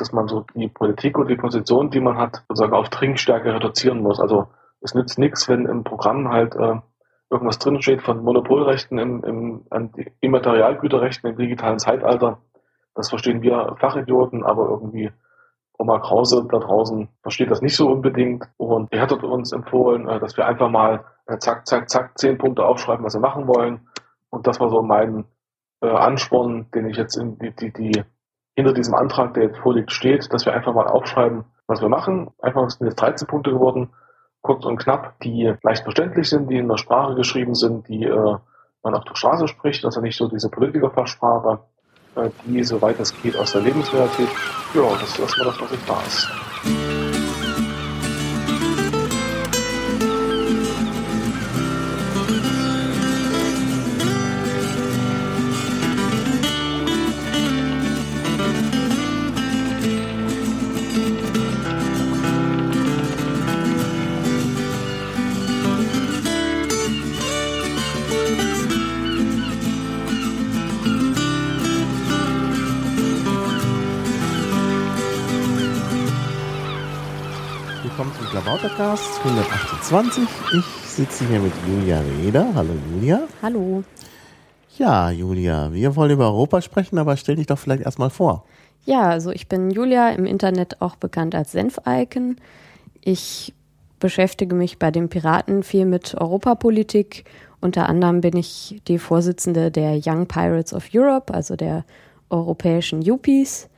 dass man so die Politik und die Position, die man hat, sozusagen auf Trinkstärke reduzieren muss. Also es nützt nichts, wenn im Programm halt äh, irgendwas drinsteht von Monopolrechten im, im an Immaterialgüterrechten im digitalen Zeitalter. Das verstehen wir Fachidioten, aber irgendwie Oma Krause da draußen versteht das nicht so unbedingt. Und er hat uns empfohlen, äh, dass wir einfach mal äh, zack, zack, zack, zehn Punkte aufschreiben, was wir machen wollen. Und das war so mein äh, Ansporn, den ich jetzt in die, die, die hinter diesem Antrag, der jetzt vorliegt, steht, dass wir einfach mal aufschreiben, was wir machen. Einfach sind jetzt 13 Punkte geworden, kurz und knapp, die leicht verständlich sind, die in der Sprache geschrieben sind, die äh, man auf der Straße spricht, also nicht so diese Politikerfachsprache, äh, die, soweit es geht, aus der Lebensrealität. Ja, das ist erstmal das, was ich weiß. Podcast 128. Ich sitze hier mit Julia Reder. Hallo Julia. Hallo. Ja, Julia, wir wollen über Europa sprechen, aber stell dich doch vielleicht erstmal vor. Ja, also ich bin Julia, im Internet auch bekannt als Senf-Icon. Ich beschäftige mich bei den Piraten viel mit Europapolitik. Unter anderem bin ich die Vorsitzende der Young Pirates of Europe, also der europäischen Yuppies.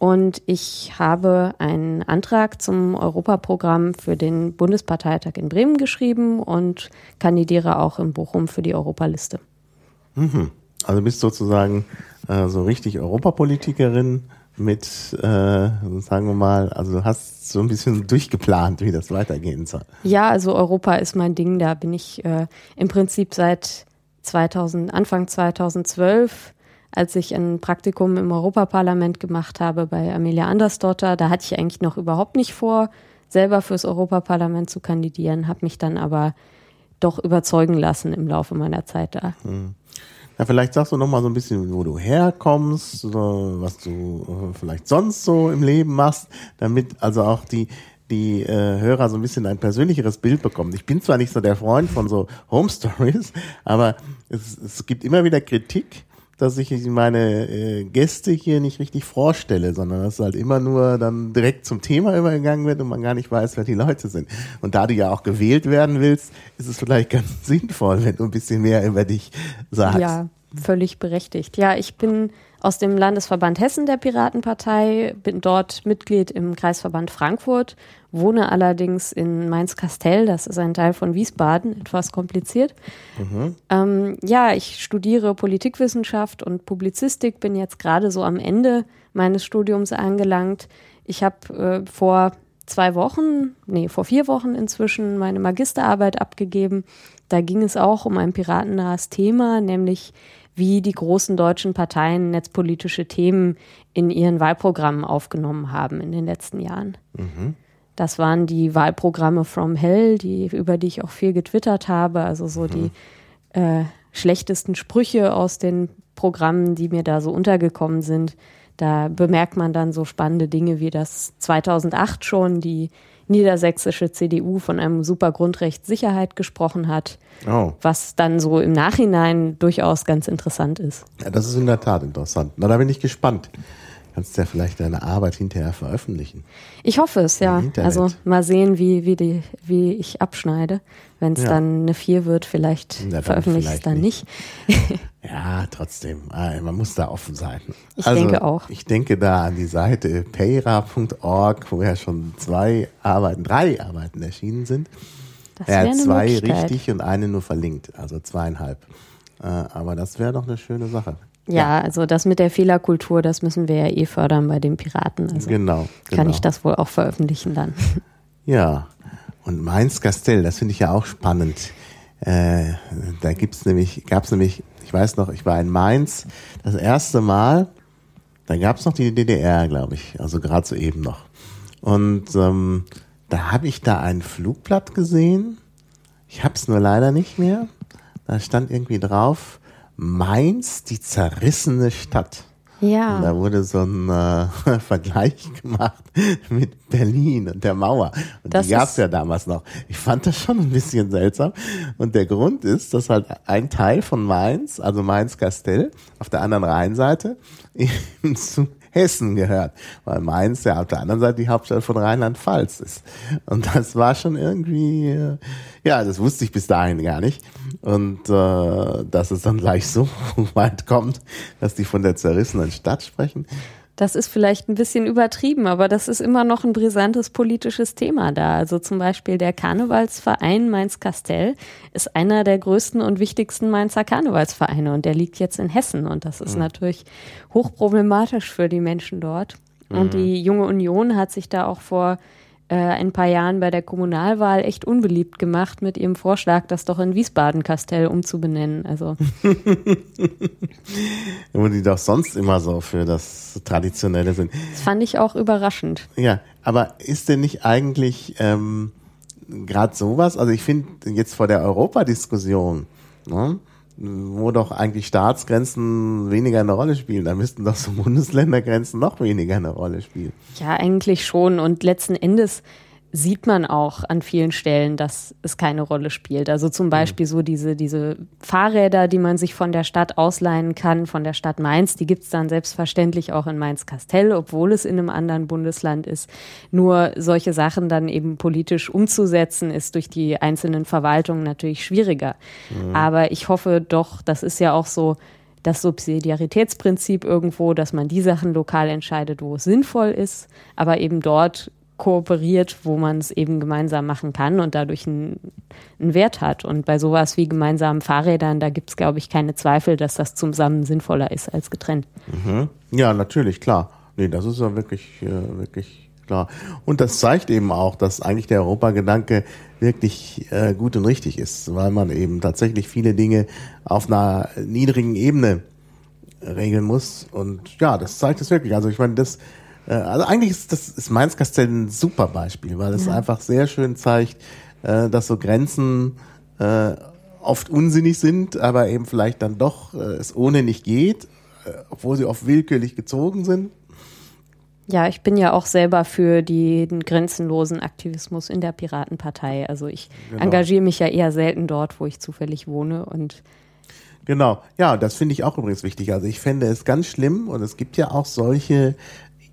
Und ich habe einen Antrag zum Europaprogramm für den Bundesparteitag in Bremen geschrieben und kandidiere auch in Bochum für die Europaliste. Mhm. Also bist sozusagen äh, so richtig Europapolitikerin mit, äh, sagen wir mal, also hast so ein bisschen durchgeplant, wie das weitergehen soll. Ja, also Europa ist mein Ding. Da bin ich äh, im Prinzip seit 2000, Anfang 2012 als ich ein Praktikum im Europaparlament gemacht habe bei Amelia Andersdotter. Da hatte ich eigentlich noch überhaupt nicht vor, selber fürs Europaparlament zu kandidieren, habe mich dann aber doch überzeugen lassen im Laufe meiner Zeit da. Hm. Ja, vielleicht sagst du noch mal so ein bisschen, wo du herkommst, was du äh, vielleicht sonst so im Leben machst, damit also auch die die äh, Hörer so ein bisschen ein persönlicheres Bild bekommen. Ich bin zwar nicht so der Freund von so Home Stories, aber es, es gibt immer wieder Kritik dass ich meine äh, Gäste hier nicht richtig vorstelle, sondern dass halt immer nur dann direkt zum Thema übergegangen wird und man gar nicht weiß, wer die Leute sind. Und da du ja auch gewählt werden willst, ist es vielleicht ganz sinnvoll, wenn du ein bisschen mehr über dich sagst. Ja, völlig berechtigt. Ja, ich bin aus dem Landesverband Hessen der Piratenpartei, bin dort Mitglied im Kreisverband Frankfurt, wohne allerdings in Mainz-Kastell, das ist ein Teil von Wiesbaden, etwas kompliziert. Mhm. Ähm, ja, ich studiere Politikwissenschaft und Publizistik, bin jetzt gerade so am Ende meines Studiums angelangt. Ich habe äh, vor zwei Wochen, nee, vor vier Wochen inzwischen meine Magisterarbeit abgegeben. Da ging es auch um ein piratennahes Thema, nämlich wie die großen deutschen Parteien netzpolitische Themen in ihren Wahlprogrammen aufgenommen haben in den letzten Jahren. Mhm. Das waren die Wahlprogramme From Hell, die, über die ich auch viel getwittert habe, also so mhm. die äh, schlechtesten Sprüche aus den Programmen, die mir da so untergekommen sind. Da bemerkt man dann so spannende Dinge wie das 2008 schon die niedersächsische CDU von einem super Grundrecht Sicherheit gesprochen hat, oh. was dann so im Nachhinein durchaus ganz interessant ist. Ja, das ist in der Tat interessant. Na, da bin ich gespannt. Kannst du ja vielleicht deine Arbeit hinterher veröffentlichen. Ich hoffe es, ja. Also mal sehen, wie, wie, die, wie ich abschneide. Wenn es ja. dann eine 4 wird, vielleicht veröffentliche ich es dann nicht. nicht. ja, trotzdem. Ah, man muss da offen sein. Ich also, denke auch. Ich denke da an die Seite payra.org, wo ja schon zwei Arbeiten, drei Arbeiten erschienen sind. Das ja, zwei richtig und eine nur verlinkt, also zweieinhalb. Äh, aber das wäre doch eine schöne Sache. Ja, also das mit der Fehlerkultur, das müssen wir ja eh fördern bei den Piraten. Also genau, genau. Kann ich das wohl auch veröffentlichen dann. Ja, und Mainz-Kastell, das finde ich ja auch spannend. Äh, da gibt's nämlich, gab's nämlich, ich weiß noch, ich war in Mainz das erste Mal, da gab's noch die DDR, glaube ich, also gerade so eben noch. Und ähm, da habe ich da ein Flugblatt gesehen. Ich hab's nur leider nicht mehr. Da stand irgendwie drauf, Mainz, die zerrissene Stadt. Ja. Und da wurde so ein äh, Vergleich gemacht mit Berlin und der Mauer. Und Das die gab's ist- ja damals noch. Ich fand das schon ein bisschen seltsam. Und der Grund ist, dass halt ein Teil von Mainz, also Mainz-Kastell, auf der anderen Rheinseite eben zu Hessen gehört. Weil Mainz ja auf der anderen Seite die Hauptstadt von Rheinland-Pfalz ist. Und das war schon irgendwie, äh, ja, das wusste ich bis dahin gar nicht. Und äh, dass es dann gleich so weit kommt, dass die von der zerrissenen Stadt sprechen. Das ist vielleicht ein bisschen übertrieben, aber das ist immer noch ein brisantes politisches Thema da. Also zum Beispiel der Karnevalsverein Mainz-Kastell ist einer der größten und wichtigsten Mainzer Karnevalsvereine und der liegt jetzt in Hessen und das ist natürlich hochproblematisch für die Menschen dort. Und die Junge Union hat sich da auch vor äh, ein paar Jahren bei der Kommunalwahl echt unbeliebt gemacht mit ihrem Vorschlag, das doch in Wiesbaden-Kastell umzubenennen. Also Wo die doch sonst immer so für das Traditionelle sind. das fand ich auch überraschend. Ja, aber ist denn nicht eigentlich ähm, gerade sowas, also ich finde jetzt vor der Europadiskussion, ne, wo doch eigentlich Staatsgrenzen weniger eine Rolle spielen, da müssten doch so Bundesländergrenzen noch weniger eine Rolle spielen. Ja, eigentlich schon. Und letzten Endes sieht man auch an vielen Stellen, dass es keine Rolle spielt. Also zum Beispiel so diese, diese Fahrräder, die man sich von der Stadt ausleihen kann, von der Stadt Mainz, die gibt's dann selbstverständlich auch in Mainz-Kastell, obwohl es in einem anderen Bundesland ist. Nur solche Sachen dann eben politisch umzusetzen, ist durch die einzelnen Verwaltungen natürlich schwieriger. Aber ich hoffe doch, das ist ja auch so, das Subsidiaritätsprinzip irgendwo, dass man die Sachen lokal entscheidet, wo es sinnvoll ist, aber eben dort kooperiert, wo man es eben gemeinsam machen kann und dadurch einen, Wert hat. Und bei sowas wie gemeinsamen Fahrrädern, da gibt es, glaube ich, keine Zweifel, dass das zusammen sinnvoller ist als getrennt. Ja, natürlich, klar. Nee, das ist ja wirklich, äh, wirklich klar. Und das zeigt eben auch, dass eigentlich der Europagedanke wirklich äh, gut und richtig ist, weil man eben tatsächlich viele Dinge auf einer niedrigen Ebene regeln muss. Und ja, das zeigt es wirklich. Also ich meine, das, also eigentlich ist das ist Mainz-Kastell ein super Beispiel, weil es einfach sehr schön zeigt, äh, dass so Grenzen äh, oft unsinnig sind, aber eben vielleicht dann doch äh, es ohne nicht geht, äh, obwohl sie oft willkürlich gezogen sind. Ja, ich bin ja auch selber für den grenzenlosen Aktivismus in der Piratenpartei. Also ich Genau. engagiere mich ja eher selten dort, wo ich zufällig wohne. Und Genau, ja, das finde ich auch übrigens wichtig. Also ich fände es ganz schlimm und es gibt ja auch solche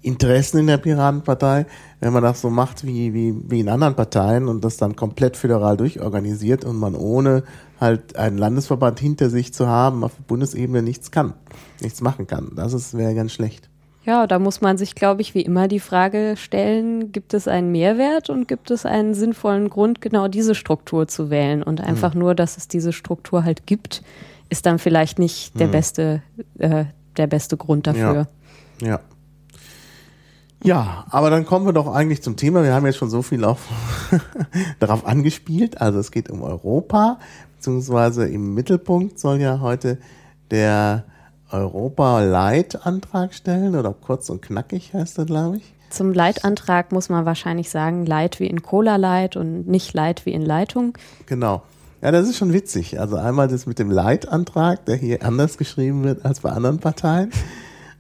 Interessen in der Piratenpartei, wenn man das so macht wie, wie, wie in anderen Parteien und das dann komplett föderal durchorganisiert und man ohne halt einen Landesverband hinter sich zu haben, auf Bundesebene nichts kann, nichts machen kann. Das wäre ganz schlecht. ja, da muss man sich, glaube ich, wie immer die Frage stellen, gibt es einen Mehrwert und gibt es einen sinnvollen Grund, genau diese Struktur zu wählen? Und einfach nur, dass es diese Struktur halt gibt, ist dann vielleicht nicht der beste, äh, der beste Grund dafür. Ja. Ja, aber dann kommen wir doch eigentlich zum Thema. Wir haben jetzt schon so viel auf, darauf angespielt. Also es geht um Europa, beziehungsweise im Mittelpunkt soll ja heute der Europa-Leit-Antrag stellen oder kurz und knackig heißt er, glaube ich. Zum Leitantrag muss man wahrscheinlich sagen, Leit wie in Cola-Leit und nicht Leit wie in Leitung. Genau. Ja, das ist schon witzig. Also einmal das mit dem Leitantrag, der hier anders geschrieben wird als bei anderen Parteien.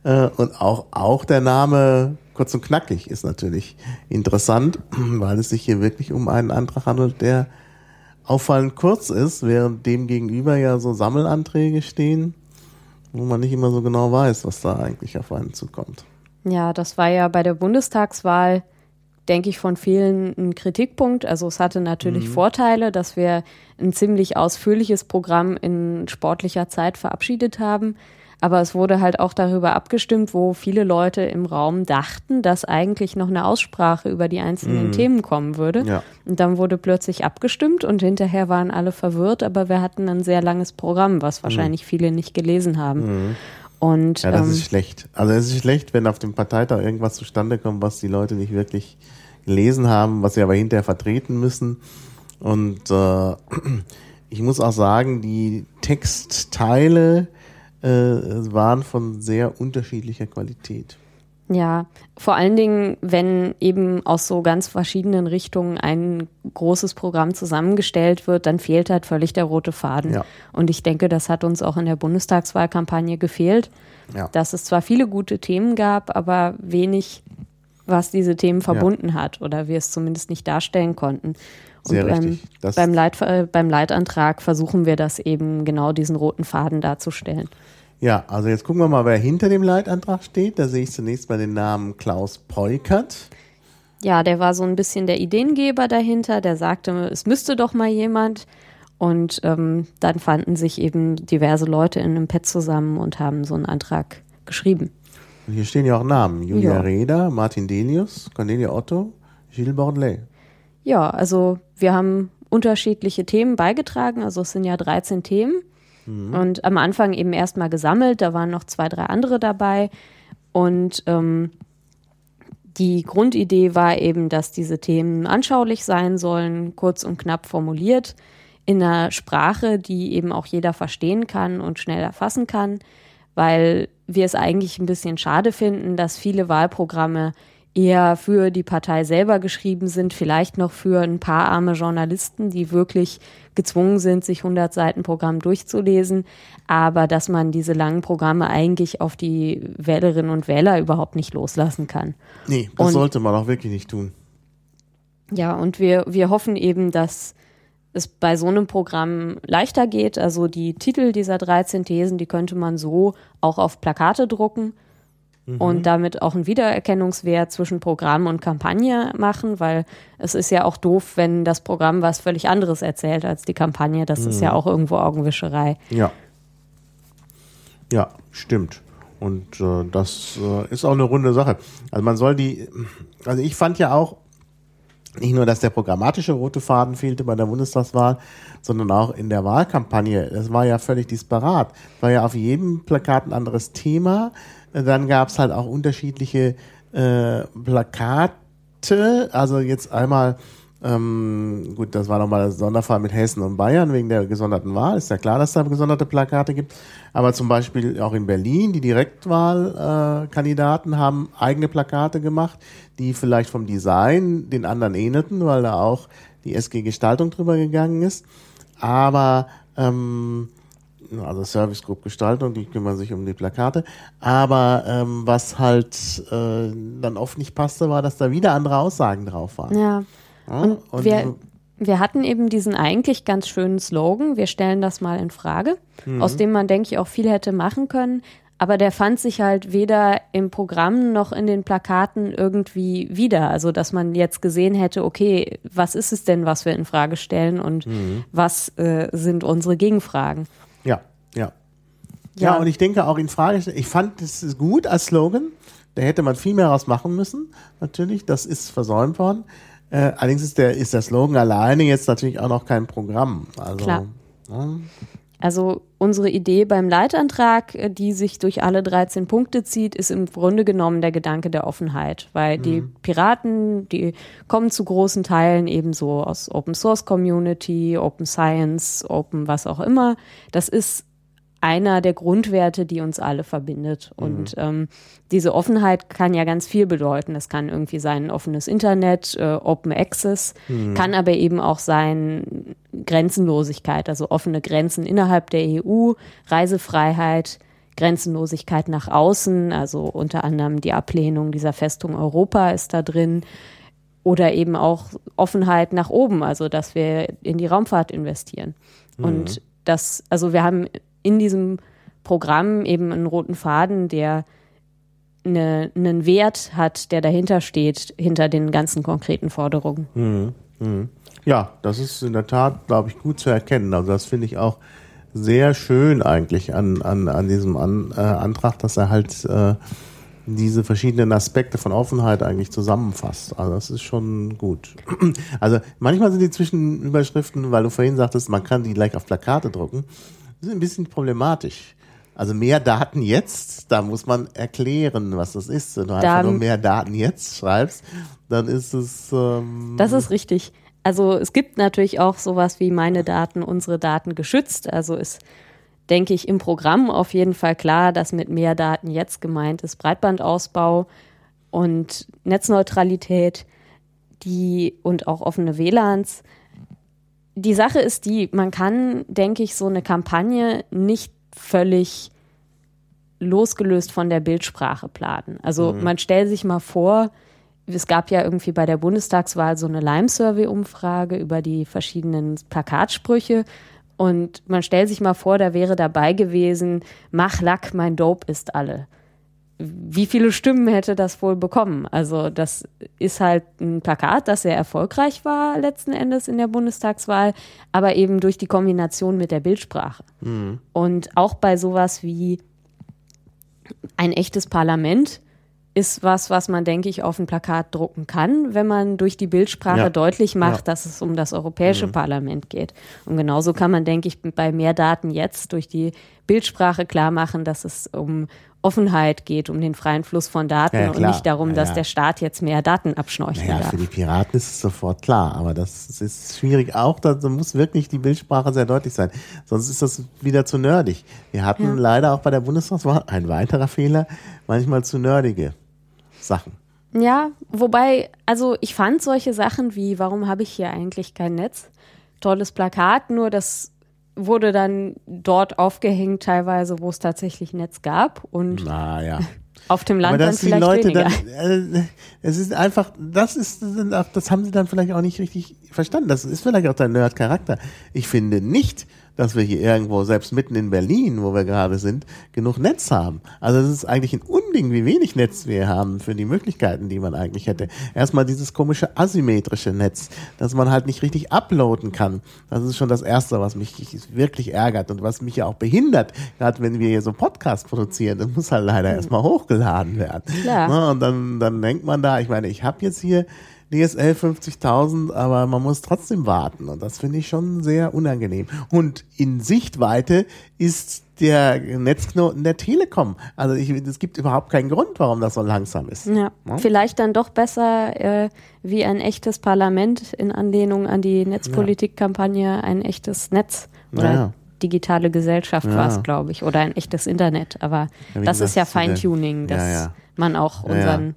Äh, Und auch, auch der Name kurz und knackig ist natürlich interessant, weil es sich hier wirklich um einen Antrag handelt, der auffallend kurz ist, während dem gegenüber ja so Sammelanträge stehen, wo man nicht immer so genau weiß, was da eigentlich auf einen zukommt. Ja, das war ja bei der Bundestagswahl, denke ich, von vielen ein Kritikpunkt. Also es hatte natürlich Vorteile, dass wir ein ziemlich ausführliches Programm in sportlicher Zeit verabschiedet haben. Aber es wurde halt auch darüber abgestimmt, wo viele Leute im Raum dachten, dass eigentlich noch eine Aussprache über die einzelnen Themen kommen würde. Ja. Und dann wurde plötzlich abgestimmt und hinterher waren alle verwirrt, aber wir hatten ein sehr langes Programm, was wahrscheinlich viele nicht gelesen haben. Und Ja, das ähm, ist schlecht. Also es ist schlecht, wenn auf dem Parteitag irgendwas zustande kommt, was die Leute nicht wirklich gelesen haben, was sie aber hinterher vertreten müssen. Und äh, ich muss auch sagen, die Textteile äh, waren von sehr unterschiedlicher Qualität. Ja, vor allen Dingen, wenn eben aus so ganz verschiedenen Richtungen ein großes Programm zusammengestellt wird, dann fehlt halt völlig der rote Faden. Ja. Und ich denke, das hat uns auch in der Bundestagswahlkampagne gefehlt, Ja. dass es zwar viele gute Themen gab, aber wenig, was diese Themen verbunden hat oder wir es zumindest nicht darstellen konnten. Und Sehr beim, richtig. Das- beim, Leit, äh, beim Leitantrag versuchen wir das eben genau diesen roten Faden darzustellen. Ja, also jetzt gucken wir mal, wer hinter dem Leitantrag steht. Da sehe ich zunächst mal den Namen Klaus Peukert. Ja, der war so ein bisschen der Ideengeber dahinter, der sagte, es müsste doch mal jemand. Und ähm, dann fanden sich eben diverse Leute in einem Pad zusammen und haben so einen Antrag geschrieben. Und hier stehen ja auch Namen. Julia Ja. Reda, Martin Delius, Cornelia Otto, Gilles Bordelais. Ja, also wir haben unterschiedliche Themen beigetragen, also es sind ja 13 Themen. Und am Anfang eben erstmal gesammelt, da waren noch zwei, drei andere dabei. Und ähm, die Grundidee war eben, dass diese Themen anschaulich sein sollen, kurz und knapp formuliert, in einer Sprache, die eben auch jeder verstehen kann und schnell erfassen kann, weil wir es eigentlich ein bisschen schade finden, dass viele Wahlprogramme eher für die Partei selber geschrieben sind, vielleicht noch für ein paar arme Journalisten, die wirklich gezwungen sind, sich 100 Seiten Programm durchzulesen, aber dass man diese langen Programme eigentlich auf die Wählerinnen und Wähler überhaupt nicht loslassen kann. Nee, das Und- sollte man auch wirklich nicht tun. Ja, und wir, wir hoffen eben, dass es bei so einem Programm leichter geht. Also die Titel dieser 13 Thesen, die könnte man so auch auf Plakate drucken und damit auch einen Wiedererkennungswert zwischen Programm und Kampagne machen, weil es ist ja auch doof, wenn das Programm was völlig anderes erzählt als die Kampagne. Das ist ja auch irgendwo Augenwischerei. Ja. Ja, stimmt. Und äh, das äh, ist auch eine runde Sache. Also man soll die, also ich fand ja auch, nicht nur, dass der programmatische rote Faden fehlte bei der Bundestagswahl, sondern auch in der Wahlkampagne. Das war ja völlig disparat. War ja auf jedem Plakat ein anderes Thema. Dann gab es halt auch unterschiedliche äh, Plakate. Also jetzt einmal, ähm, gut, das war nochmal der Sonderfall mit Hessen und Bayern wegen der gesonderten Wahl. Ist ja klar, dass es da gesonderte Plakate gibt. Aber zum Beispiel auch in Berlin, die Direktwahlkandidaten äh, haben eigene Plakate gemacht, die vielleicht vom Design den anderen ähnelten, weil da auch die SG Gestaltung drüber gegangen ist. Aber ähm, also Service Group Gestaltung, die kümmern sich um die Plakate. Aber ähm, was halt äh, dann oft nicht passte, war, dass da wieder andere Aussagen drauf waren. Ja. Ja, Und, und wir, wir hatten eben diesen eigentlich ganz schönen Slogan, wir stellen das mal in Frage, aus dem man, denke ich, auch viel hätte machen können. Aber der fand sich halt weder im Programm noch in den Plakaten irgendwie wieder. Also, dass man jetzt gesehen hätte, okay, was ist es denn, was wir in Frage stellen und was äh, sind unsere Gegenfragen? Ja, ja. Ja, und ich denke auch in Frage, ich fand das ist gut als Slogan. Da hätte man viel mehr raus machen müssen, natürlich. Das ist versäumt worden. Äh, allerdings ist der, ist der Slogan alleine jetzt natürlich auch noch kein Programm. Also, Klar. Ja, Also unsere Idee beim Leitantrag, äh, die sich durch alle 13 Punkte zieht, ist im Grunde genommen der Gedanke der Offenheit, weil die Piraten, die kommen zu großen Teilen ebenso aus Open Source Community, Open Science, Open was auch immer. Das ist einer der Grundwerte, die uns alle verbindet. Und ähm, diese Offenheit kann ja ganz viel bedeuten. Das kann irgendwie sein ein offenes Internet, äh, Open Access, kann aber eben auch sein Grenzenlosigkeit, also offene Grenzen innerhalb der EU, Reisefreiheit, Grenzenlosigkeit nach außen, also unter anderem die Ablehnung dieser Festung Europa ist da drin. Oder eben auch Offenheit nach oben, also dass wir in die Raumfahrt investieren. Und das, also wir haben in diesem Programm eben einen roten Faden, der eine, einen Wert hat, der dahinter steht, hinter den ganzen konkreten Forderungen. Ja, das ist in der Tat, glaube ich, gut zu erkennen. Also das finde ich auch sehr schön eigentlich an, an, an diesem an, äh, Antrag, dass er halt äh, diese verschiedenen Aspekte von Offenheit eigentlich zusammenfasst. Also das ist schon gut. Also manchmal sind die Zwischenüberschriften, weil du vorhin sagtest, man kann die gleich auf Plakate drucken, sind ein bisschen problematisch. Also mehr Daten jetzt, da muss man erklären, was das ist. Wenn du einfach nur mehr Daten jetzt schreibst, dann ist es ähm, Das ist richtig. Also es gibt natürlich auch sowas wie meine Daten, unsere Daten geschützt. Also ist, denke ich, im Programm auf jeden Fall klar, dass mit mehr Daten jetzt gemeint ist Breitbandausbau. und Netzneutralität, die und auch offene WLANs. Die Sache ist die, man kann, denke ich, so eine Kampagne nicht völlig losgelöst von der Bildsprache planen. Also mhm. man stellt sich mal vor, es gab ja irgendwie bei der Bundestagswahl so eine Lime-Survey-Umfrage über die verschiedenen Plakatsprüche. Und man stellt sich mal vor, da wäre dabei gewesen, mach Lack, mein Dope ist alle. Wie viele Stimmen hätte das wohl bekommen? Also das ist halt ein Plakat, das sehr erfolgreich war letzten Endes in der Bundestagswahl, aber eben durch die Kombination mit der Bildsprache. Mhm. Und auch bei sowas wie ein echtes Parlament ist was, was man, denke ich, auf ein Plakat drucken kann, wenn man durch die Bildsprache ja. deutlich macht, ja. dass es um das Europäische mhm. Parlament geht. Und genauso kann man, denke ich, bei mehr Daten jetzt durch die Bildsprache klar machen, dass es um Offenheit geht, um den freien Fluss von Daten ja, und nicht darum, dass der Staat jetzt mehr Daten abschnorcheln naja, darf. Für die Piraten ist es sofort klar, aber das ist schwierig auch, da muss wirklich die Bildsprache sehr deutlich sein, sonst ist das wieder zu nerdig. Wir hatten leider auch bei der Bundestagswahl ein weiterer Fehler, manchmal zu nerdige Sachen. Ja, wobei, also ich fand solche Sachen wie, warum habe ich hier eigentlich kein Netz? Tolles Plakat, nur das wurde dann dort aufgehängt, teilweise, wo es tatsächlich Netz gab. Und naja. auf dem Land dann vielleicht Leute weniger. Dann, äh, es ist einfach, das ist, das haben sie dann vielleicht auch nicht richtig verstanden. Das ist vielleicht auch der Nerd-Charakter. Ich finde nicht, dass wir hier irgendwo, selbst mitten in Berlin, wo wir gerade sind, genug Netz haben. Also es ist eigentlich ein Unding, wie wenig Netz wir haben für die Möglichkeiten, die man eigentlich hätte. Erstmal dieses komische asymmetrische Netz, dass man halt nicht richtig uploaden kann. Das ist schon das Erste, was mich wirklich ärgert und was mich ja auch behindert, gerade wenn wir hier so Podcasts produzieren. Das muss halt leider erstmal hochgeladen werden. Klar. Und dann, dann denkt man da, ich meine, ich habe jetzt hier DSL 50.000, aber man muss trotzdem warten und das finde ich schon sehr unangenehm. Und in Sichtweite ist der Netzknoten der Telekom. Also ich, es gibt überhaupt keinen Grund, warum das so langsam ist. Ja, ja? vielleicht dann doch besser äh, wie ein echtes Parlament in Anlehnung an die Netzpolitikkampagne ein echtes Netz oder ja. digitale Gesellschaft ja. war es, glaube ich, oder ein echtes Internet. Aber das ist ja Feintuning, dass man auch unseren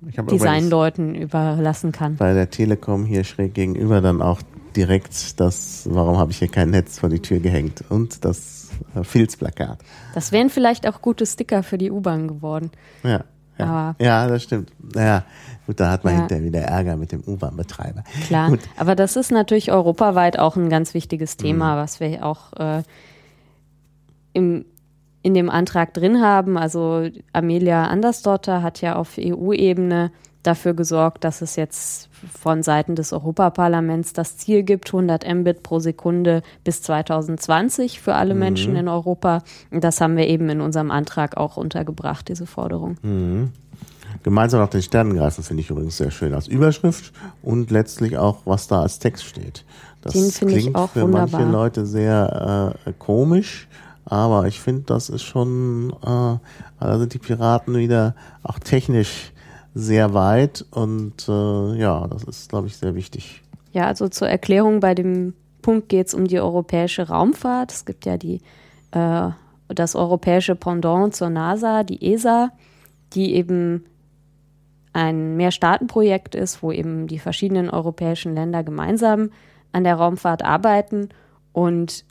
Designleuten überlassen kann. Bei der Telekom hier schräg gegenüber dann auch direkt das, warum habe ich hier kein Netz vor die Tür gehängt und das äh, Filzplakat. Das wären vielleicht auch gute Sticker für die U-Bahn geworden. Ja. Ja, aber ja, das stimmt. Ja, gut, da hat man ja. hinterher wieder Ärger mit dem U-Bahn-Betreiber. Klar, gut. aber das ist natürlich europaweit auch ein ganz wichtiges Thema, mhm. was wir auch äh, im in dem Antrag drin haben. Also Amelia Andersdotter hat ja auf EU-Ebene dafür gesorgt, dass es jetzt von Seiten des Europaparlaments das Ziel gibt, 100 Mbit pro Sekunde bis 2020 für alle mhm. Menschen in Europa. Und das haben wir eben in unserem Antrag auch untergebracht, diese Forderung. Mhm. Gemeinsam nach den Sternen greifen finde ich übrigens sehr schön als Überschrift und letztlich auch, was da als Text steht. Das klingt für wunderbar. manche Leute sehr äh, komisch, aber ich finde, das ist schon, äh, da sind die Piraten wieder auch technisch sehr weit und äh, ja, das ist, glaube ich, sehr wichtig. Ja, also zur Erklärung bei dem Punkt geht es um die europäische Raumfahrt. Es gibt ja die, äh, das europäische Pendant zur NASA, die ESA, die eben ein Mehrstaatenprojekt ist, wo eben die verschiedenen europäischen Länder gemeinsam an der Raumfahrt arbeiten. Und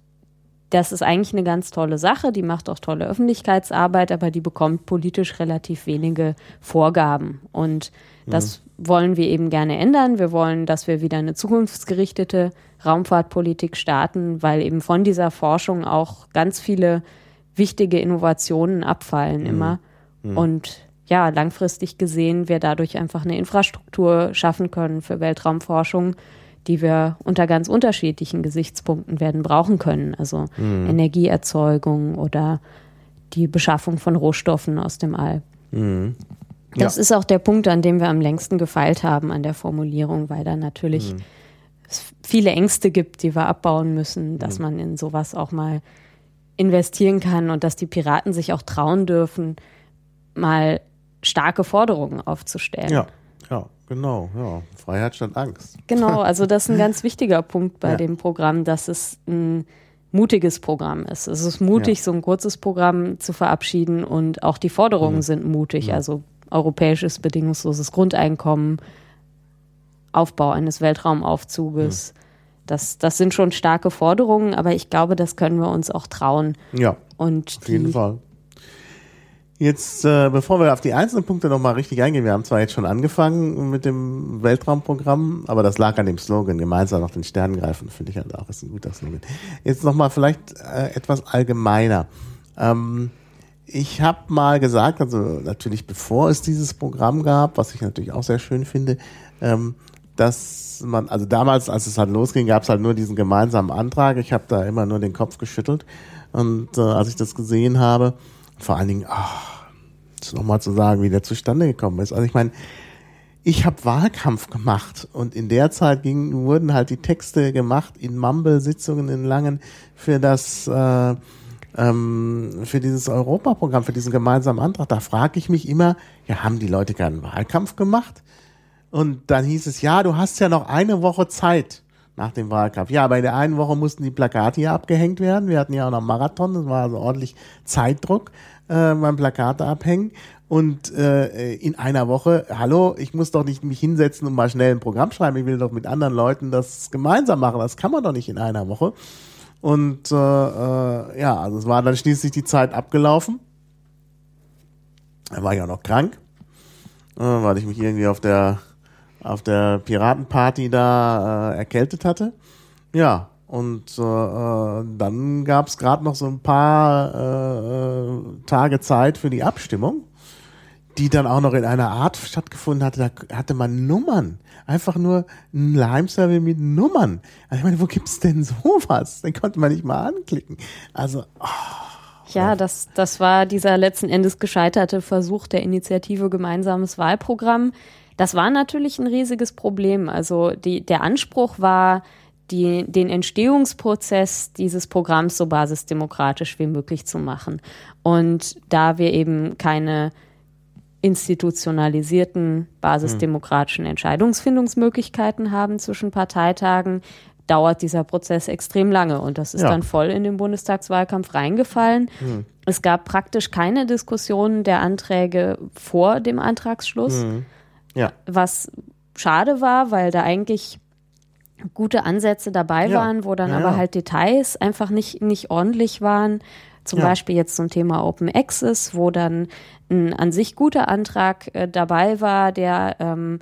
das ist eigentlich eine ganz tolle Sache, die macht auch tolle Öffentlichkeitsarbeit, aber die bekommt politisch relativ wenige Vorgaben. Und das mhm. wollen wir eben gerne ändern. Wir wollen, dass wir wieder eine zukunftsgerichtete Raumfahrtpolitik starten, weil eben von dieser Forschung auch ganz viele wichtige Innovationen abfallen mhm. immer. Mhm. Und ja, langfristig gesehen wir dadurch einfach eine Infrastruktur schaffen können für Weltraumforschung, die wir unter ganz unterschiedlichen Gesichtspunkten werden brauchen können. Also mhm. Energieerzeugung oder die Beschaffung von Rohstoffen aus dem All. Mhm. Ja. Das ist auch der Punkt, an dem wir am längsten gefeilt haben an der Formulierung, weil da natürlich mhm. es viele Ängste gibt, die wir abbauen müssen, dass mhm. man in sowas auch mal investieren kann und dass die Piraten sich auch trauen dürfen, mal starke Forderungen aufzustellen. Ja, ja. Genau, ja. Freiheit statt Angst. Genau, also das ist ein ganz wichtiger Punkt bei ja. dem Programm, dass es ein mutiges Programm ist. Es ist mutig, ja. so ein kurzes Programm zu verabschieden und auch die Forderungen mhm. sind mutig. Ja. Also europäisches bedingungsloses Grundeinkommen, Aufbau eines Weltraumaufzuges. Mhm. Das, das sind schon starke Forderungen, aber ich glaube, das können wir uns auch trauen. Ja. Und auf jeden Fall. Jetzt, äh, bevor wir auf die einzelnen Punkte nochmal richtig eingehen, wir haben zwar jetzt schon angefangen mit dem Weltraumprogramm, aber das lag an dem Slogan, gemeinsam nach den Sternen greifen, finde ich halt auch, ist ein guter Slogan. Jetzt nochmal vielleicht äh, etwas allgemeiner. Ähm, ich habe mal gesagt, also natürlich bevor es dieses Programm gab, was ich natürlich auch sehr schön finde, ähm, dass man, also damals, als es halt losging, gab es halt nur diesen gemeinsamen Antrag. Ich habe da immer nur den Kopf geschüttelt. Und äh, als ich das gesehen habe, vor allen Dingen, ach, nochmal zu sagen, wie der zustande gekommen ist. Also ich meine, ich habe Wahlkampf gemacht und in der Zeit ging, wurden halt die Texte gemacht in Mumble-Sitzungen in Langen für das äh, ähm, für dieses Europaprogramm, für diesen gemeinsamen Antrag. Da frage ich mich immer, ja, haben die Leute keinen Wahlkampf gemacht? Und dann hieß es, ja, du hast ja noch eine Woche Zeit nach dem Wahlkampf. Ja, aber in der einen Woche mussten die Plakate hier abgehängt werden. Wir hatten ja auch noch Marathon, das war also ordentlich Zeitdruck äh, beim Plakate abhängen. Und äh, in einer Woche, hallo, ich muss doch nicht mich hinsetzen und mal schnell ein Programm schreiben. Ich will doch mit anderen Leuten das gemeinsam machen. Das kann man doch nicht in einer Woche. Und äh, äh, ja, also es war dann schließlich die Zeit abgelaufen. Da war ich auch noch krank, äh, weil ich mich irgendwie auf der auf der Piratenparty da äh, erkältet hatte. Ja, und äh, äh dann gab es gerade noch so ein paar äh, äh, Tage Zeit für die Abstimmung, die dann auch noch in einer Art stattgefunden hatte. Da hatte man Nummern. Einfach nur ein Lime-Server mit Nummern. Also ich meine, wo gibt's denn sowas? Den konnte man nicht mal anklicken. Also, oh. Ja, das, das war dieser letzten Endes gescheiterte Versuch der Initiative Gemeinsames Wahlprogramm, das war natürlich ein riesiges Problem. Also die, der Anspruch war, die, den Entstehungsprozess dieses Programms so basisdemokratisch wie möglich zu machen. Und da wir eben keine institutionalisierten basisdemokratischen Entscheidungsfindungsmöglichkeiten haben zwischen Parteitagen, dauert dieser Prozess extrem lange. Und das ist ja. dann voll in den Bundestagswahlkampf reingefallen. Mhm. Es gab praktisch keine Diskussionen der Anträge vor dem Antragsschluss. Mhm. Ja. Was schade war, weil da eigentlich gute Ansätze dabei ja. waren, wo dann ja, aber halt Details einfach nicht, nicht ordentlich waren. Zum Beispiel jetzt zum Thema Open Access, wo dann ein an sich guter Antrag äh, dabei war, der ähm,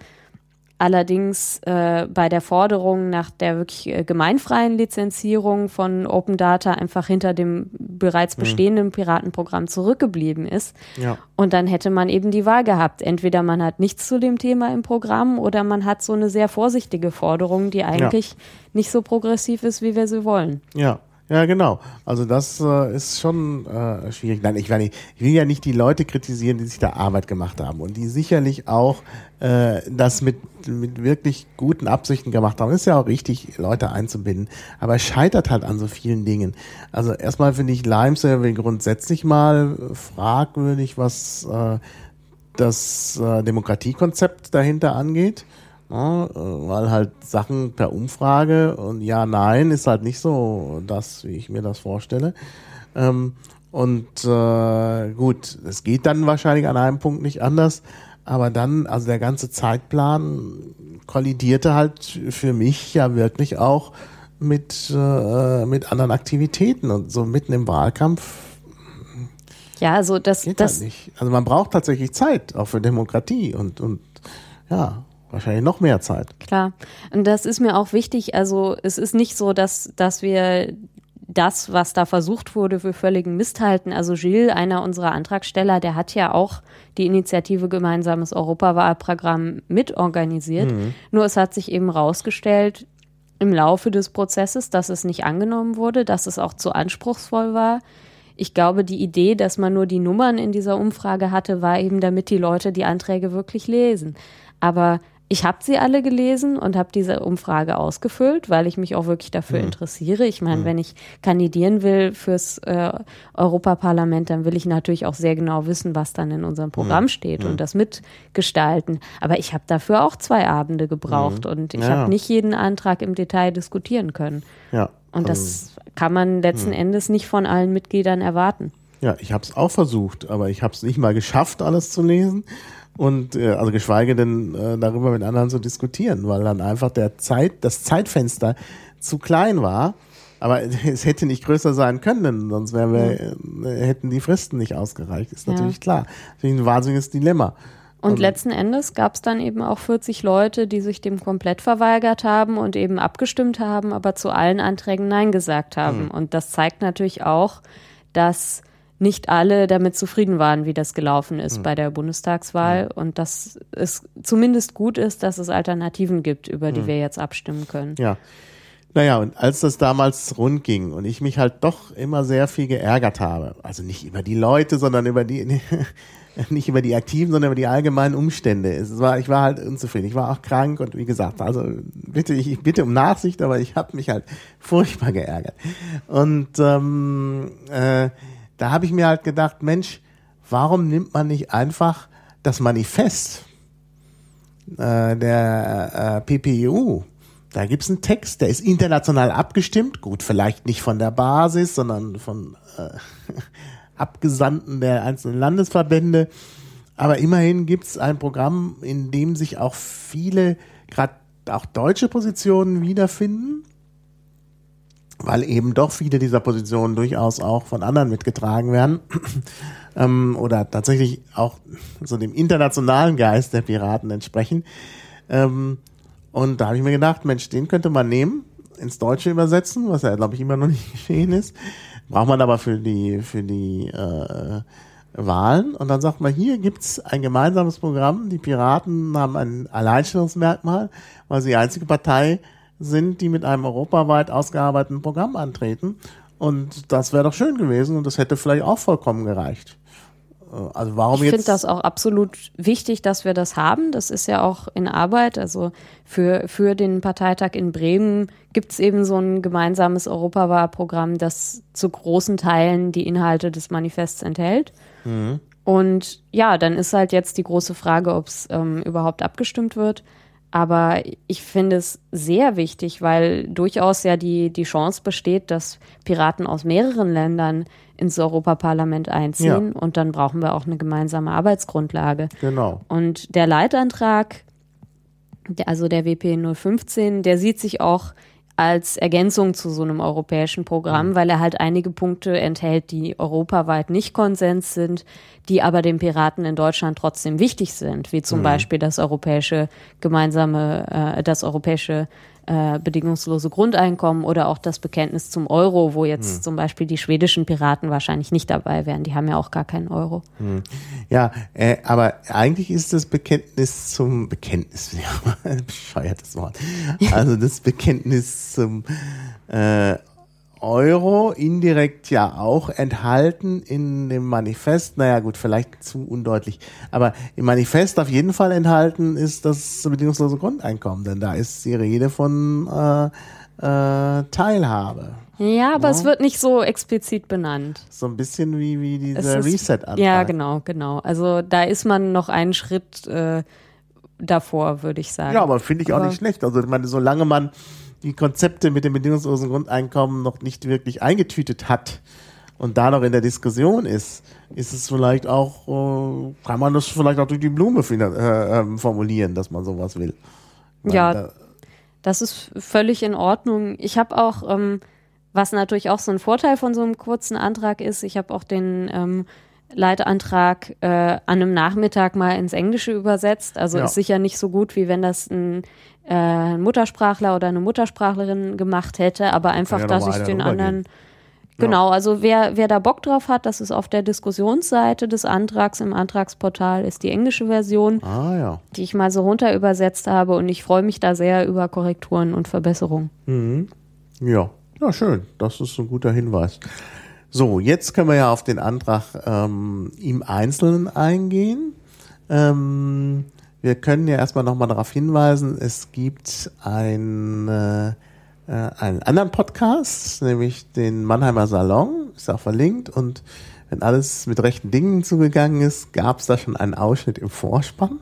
Allerdings äh, bei der Forderung nach der wirklich äh, gemeinfreien Lizenzierung von Open Data einfach hinter dem bereits mhm. bestehenden Piratenprogramm zurückgeblieben ist. Ja. Und dann hätte man eben die Wahl gehabt. Entweder man hat nichts zu dem Thema im Programm oder man hat so eine sehr vorsichtige Forderung, die eigentlich ja. nicht so progressiv ist, wie wir sie wollen. Ja. Ja, genau. Also das äh, ist schon äh, schwierig. Nein, ich, ich will ja nicht die Leute kritisieren, die sich da Arbeit gemacht haben und die sicherlich auch äh, das mit, mit wirklich guten Absichten gemacht haben. Ist ja auch richtig, Leute einzubinden. Aber es scheitert halt an so vielen Dingen. Also erstmal finde ich Lime Survey grundsätzlich mal fragwürdig, was äh, das äh, Demokratiekonzept dahinter angeht. Ja, äh, weil halt Sachen per Umfrage und ja, nein ist halt nicht so das, wie ich mir das vorstelle. Ähm, und äh, gut, es geht dann wahrscheinlich an einem Punkt nicht anders, aber dann, also der ganze Zeitplan kollidierte halt für mich ja wirklich auch mit, äh, mit anderen Aktivitäten und so mitten im Wahlkampf. Ja, also das, geht das halt nicht. Also man braucht tatsächlich Zeit, auch für Demokratie und, und ja. Wahrscheinlich noch mehr Zeit. Klar. Und das ist mir auch wichtig. Also es ist nicht so, dass, dass wir das, was da versucht wurde, für völligen Mist halten. Also Gilles, einer unserer Antragsteller, der hat ja auch die Initiative Gemeinsames Europawahlprogramm mitorganisiert. Mhm. Nur es hat sich eben rausgestellt im Laufe des Prozesses, dass es nicht angenommen wurde, dass es auch zu anspruchsvoll war. Ich glaube, die Idee, dass man nur die Nummern in dieser Umfrage hatte, war eben, damit die Leute die Anträge wirklich lesen. Aber ich habe sie alle gelesen und habe diese Umfrage ausgefüllt, weil ich mich auch wirklich dafür mhm. interessiere. Ich meine, mhm. wenn ich kandidieren will fürs äh, Europaparlament, dann will ich natürlich auch sehr genau wissen, was dann in unserem Programm mhm. steht und mhm. das mitgestalten. Aber ich habe dafür auch zwei Abende gebraucht mhm. und ich ja. habe nicht jeden Antrag im Detail diskutieren können. Ja. Und also, das kann man letzten mhm. Endes nicht von allen Mitgliedern erwarten. Ja, ich habe es auch versucht, aber ich habe es nicht mal geschafft, alles zu lesen. Und äh, also geschweige denn äh, darüber mit anderen zu diskutieren, weil dann einfach der Zeit, das Zeitfenster zu klein war. Aber es hätte nicht größer sein können, sonst wären wir, äh, hätten die Fristen nicht ausgereicht. Ist Ja. natürlich klar. Natürlich ein wahnsinniges Dilemma. Und Und- letzten Endes gab es dann eben auch 40 Leute, die sich dem komplett verweigert haben und eben abgestimmt haben, aber zu allen Anträgen Nein gesagt haben. Hm. Und das zeigt natürlich auch, dass nicht alle damit zufrieden waren, wie das gelaufen ist bei der Bundestagswahl und dass es zumindest gut ist, dass es Alternativen gibt, über die wir jetzt abstimmen können. Ja. Naja, und als das damals rund ging und ich mich halt doch immer sehr viel geärgert habe, also nicht über die Leute, sondern über die, nicht über die Aktiven, sondern über die allgemeinen Umstände. Es war, ich war halt unzufrieden. Ich war auch krank und wie gesagt, also bitte, ich, ich bitte um Nachsicht, aber ich habe mich halt furchtbar geärgert. Und ähm, äh, da habe ich mir halt gedacht, Mensch, warum nimmt man nicht einfach das Manifest äh, der äh, PPU? Da gibt's einen Text, der ist international abgestimmt. Gut, vielleicht nicht von der Basis, sondern von äh, Abgesandten der einzelnen Landesverbände. Aber immerhin gibt's ein Programm, in dem sich auch viele, gerade auch deutsche Positionen wiederfinden, weil eben doch viele dieser Positionen durchaus auch von anderen mitgetragen werden ähm, oder tatsächlich auch so dem internationalen Geist der Piraten entsprechen. Ähm, und da habe ich mir gedacht, Mensch, den könnte man nehmen, ins Deutsche übersetzen, was ja, glaube ich, immer noch nicht geschehen ist. Braucht man aber für die, für die äh, Wahlen. Und dann sagt man, hier gibt's ein gemeinsames Programm. Die Piraten haben ein Alleinstellungsmerkmal, weil sie die einzige Partei sind, die mit einem europaweit ausgearbeiteten Programm antreten. Und das wäre doch schön gewesen und das hätte vielleicht auch vollkommen gereicht. Äh, Also warum Ich finde das auch absolut wichtig, dass wir das haben. Das ist ja auch in Arbeit. Also für, für den Parteitag in Bremen gibt es eben so ein gemeinsames Europawahlprogramm, das zu großen Teilen die Inhalte des Manifests enthält. Und ja, dann ist halt jetzt die große Frage, ob es ähm, überhaupt abgestimmt wird. Aber ich finde es sehr wichtig, weil durchaus ja die, die Chance besteht, dass Piraten aus mehreren Ländern ins Europaparlament einziehen. Und dann brauchen wir auch eine gemeinsame Arbeitsgrundlage. genau. Und der Leitantrag, also der WP 015, der sieht sich auch als Ergänzung zu so einem europäischen Programm, weil er halt einige Punkte enthält, die europaweit nicht Konsens sind, die aber den Piraten in Deutschland trotzdem wichtig sind, wie zum Beispiel das europäische gemeinsame, äh, das europäische äh, bedingungslose Grundeinkommen oder auch das Bekenntnis zum Euro, wo jetzt zum Beispiel die schwedischen Piraten wahrscheinlich nicht dabei wären. Die haben ja auch gar keinen Euro. Ja, äh, aber eigentlich ist das Bekenntnis zum Bekenntnis, ja, bescheuertes Wort. Also das Bekenntnis zum äh, Euro indirekt ja auch enthalten in dem Manifest. Naja, gut, vielleicht zu undeutlich. Aber im Manifest auf jeden Fall enthalten ist das bedingungslose Grundeinkommen, denn da ist die Rede von äh, äh, Teilhabe. Ja, aber es wird nicht so explizit benannt. So ein bisschen wie, wie Es dieser Reset-Antrag. Ja, genau, genau. Also da ist man noch einen Schritt äh, davor, würde ich sagen. Ja, aber finde ich auch Aber- nicht schlecht. Also ich meine, solange man die Konzepte mit dem bedingungslosen Grundeinkommen noch nicht wirklich eingetütet hat und da noch in der Diskussion ist, ist es vielleicht auch, äh, kann man das vielleicht auch durch die Blume äh, ähm, formulieren, dass man sowas will. Weil Ja, da, Das ist völlig in Ordnung. Ich habe auch, ähm, was natürlich auch so ein Vorteil von so einem kurzen Antrag ist, ich habe auch den ähm, Leitantrag äh, an einem Nachmittag mal ins Englische übersetzt. Also Ja. ist sicher nicht so gut, wie wenn das ein, äh, ein Muttersprachler oder eine Muttersprachlerin gemacht hätte, aber einfach, ja dass ich den anderen. Genau, also wer, wer da Bock drauf hat, das ist auf der Diskussionsseite des Antrags im Antragsportal, ist die englische Version, ah ja. die ich mal so runter übersetzt habe und ich freue mich da sehr über Korrekturen und Verbesserungen. Mhm. Ja, ja, schön. Das ist ein guter Hinweis. So, jetzt können wir ja auf den Antrag ähm, im Einzelnen eingehen. Ähm, wir können ja erstmal nochmal darauf hinweisen, es gibt ein, äh, äh, einen anderen Podcast, nämlich den Mannheimer Salon, ist auch verlinkt und wenn alles mit rechten Dingen zugegangen ist, gab es da schon einen Ausschnitt im Vorspann.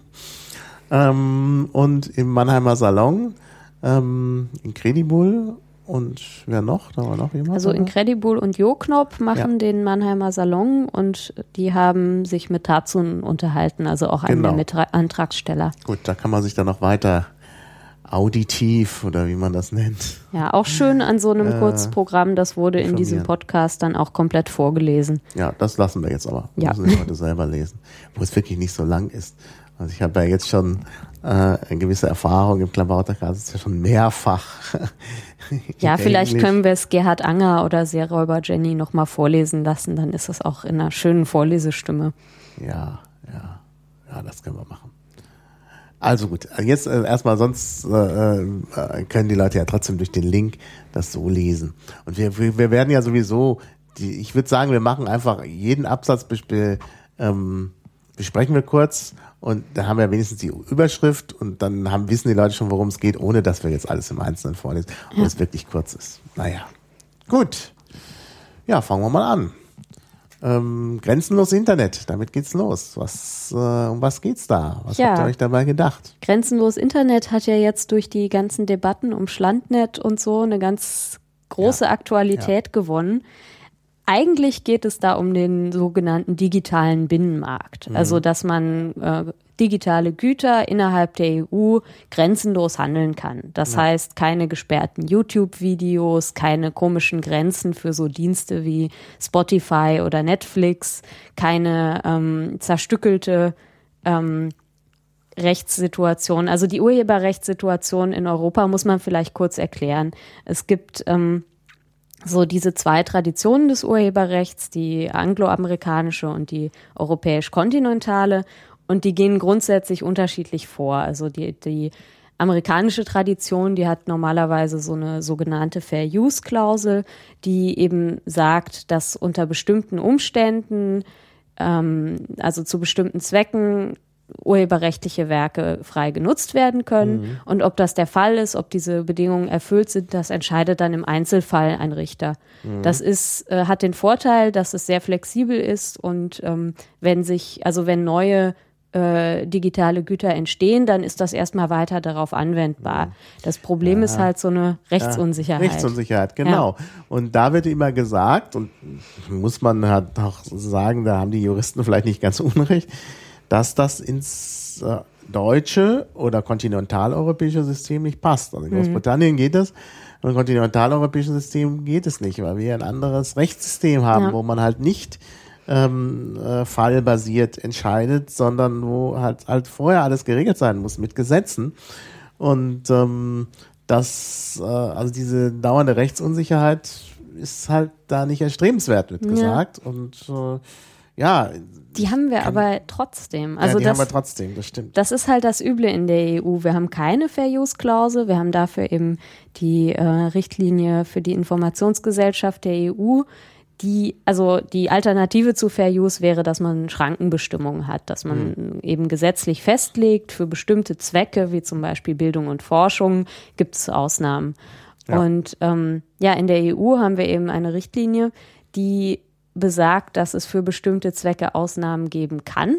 Ähm, und im Mannheimer Salon, ähm, in Credibull, und wer noch? Da war noch jemand. Also oder? Incredible und Joknop machen Ja. den Mannheimer Salon und die haben sich mit Tarzun unterhalten, also auch Genau. der Mitantragsteller. Gut, da kann man sich dann noch weiter auditiv oder wie man das nennt. Ja, auch schön an so einem Äh, Kurzprogramm, das wurde in diesem. Podcast dann auch komplett vorgelesen. Ja, das lassen wir jetzt aber. Ja. Müssen die Leute selber lesen. Wo es wirklich nicht so lang ist. Also ich habe ja jetzt schon äh, eine gewisse Erfahrung im Klabauterkreis, ist ja schon mehrfach. Ja, vielleicht Englisch. können wir es Gerhard Anger oder Seeräuber Jenny nochmal vorlesen lassen, dann ist es auch in einer schönen Vorlesestimme. Ja, ja, ja, das können wir machen. Also gut, jetzt äh, erstmal, sonst äh, äh, können die Leute ja trotzdem durch den Link das so lesen. Und wir, wir, wir werden ja sowieso, die, ich würde sagen, wir machen einfach jeden Absatz besp- ähm, besprechen wir kurz und da haben wir wenigstens die Überschrift und dann haben, wissen die Leute schon, worum es geht, ohne dass wir jetzt alles im Einzelnen vorlesen und es wirklich kurz ist. Naja, gut. Ja, fangen wir mal an. Ähm, grenzenlos Internet, damit geht's los. Was, äh, um was geht's da? Was Ja. habt ihr euch dabei gedacht? Grenzenlos Internet hat ja jetzt durch die ganzen Debatten um Schlandnet und so eine ganz große Aktualität gewonnen. Eigentlich geht es da um den sogenannten digitalen Binnenmarkt. Also, dass man äh, digitale Güter innerhalb der EU grenzenlos handeln kann. Das heißt, keine gesperrten YouTube-Videos, keine komischen Grenzen für so Dienste wie Spotify oder Netflix, keine ähm, zerstückelte ähm, Rechtssituation. Also die Urheberrechtssituation in Europa muss man vielleicht kurz erklären. Es gibt ähm, so diese zwei Traditionen des Urheberrechts, die angloamerikanische und die europäisch-kontinentale, und die gehen grundsätzlich unterschiedlich vor. Also die, die amerikanische Tradition, die hat normalerweise so eine sogenannte Fair Use Klausel, die eben sagt, dass unter bestimmten Umständen, ähm, also zu bestimmten Zwecken, urheberrechtliche Werke frei genutzt werden können. Und ob das der Fall ist, ob diese Bedingungen erfüllt sind, das entscheidet dann im Einzelfall ein Richter. Das ist, äh, hat den Vorteil, dass es sehr flexibel ist und ähm, wenn sich, also wenn neue äh, digitale Güter entstehen, dann ist das erstmal weiter darauf anwendbar. Das Problem ist halt so eine Rechtsunsicherheit. Rechtsunsicherheit, genau. Und da wird immer gesagt, und muss man halt auch sagen, da haben die Juristen vielleicht nicht ganz unrecht, dass das ins äh, deutsche oder kontinentaleuropäische System nicht passt. Also in Großbritannien geht es, im kontinentaleuropäischen System geht es nicht, weil wir ein anderes Rechtssystem haben, Ja. wo man halt nicht ähm, äh, fallbasiert entscheidet, sondern wo halt, halt vorher alles geregelt sein muss mit Gesetzen. Und ähm, das, äh, also diese dauernde Rechtsunsicherheit ist halt da nicht erstrebenswert, wird Ja. gesagt. Und äh, ja, Die haben wir aber trotzdem. Also ja, die das, haben wir trotzdem, das stimmt. Das ist halt das Üble in der EU. Wir haben keine Fair Use Klausel. Wir haben dafür eben die äh, Richtlinie für die Informationsgesellschaft der EU. Die, also die Alternative zu Fair Use wäre, dass man Schrankenbestimmungen hat, dass man eben gesetzlich festlegt, für bestimmte Zwecke, wie zum Beispiel Bildung und Forschung, gibt es Ausnahmen. Ja. Und ähm, ja, in der EU haben wir eben eine Richtlinie, die besagt, dass es für bestimmte Zwecke Ausnahmen geben kann,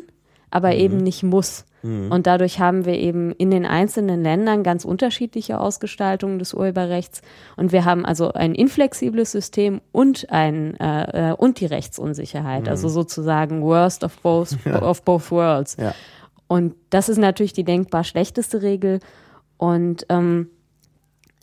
aber eben nicht muss. Und dadurch haben wir eben in den einzelnen Ländern ganz unterschiedliche Ausgestaltungen des Urheberrechts. Und wir haben also ein inflexibles System und ein äh, äh, und die Rechtsunsicherheit, also sozusagen worst of both of both worlds. Ja. Und das ist natürlich die denkbar schlechteste Regel. Und ähm,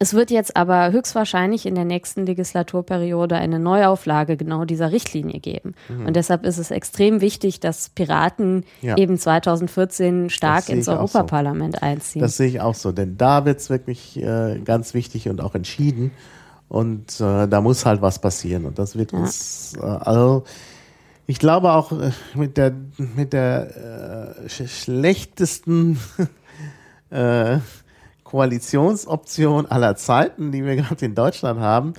es wird jetzt aber höchstwahrscheinlich in der nächsten Legislaturperiode eine Neuauflage genau dieser Richtlinie geben. Und deshalb ist es extrem wichtig, dass Piraten Mhm. Ja. eben 2014 stark ins auch so. Europaparlament einziehen. Das sehe ich auch so, denn da wird's wirklich äh, ganz wichtig und auch entschieden. Und äh, da muss halt was passieren. Und das wird uns, äh, also ich glaube auch äh, mit der mit der äh, sch schlechtesten äh, Koalitionsoption aller Zeiten, die wir gerade in Deutschland haben,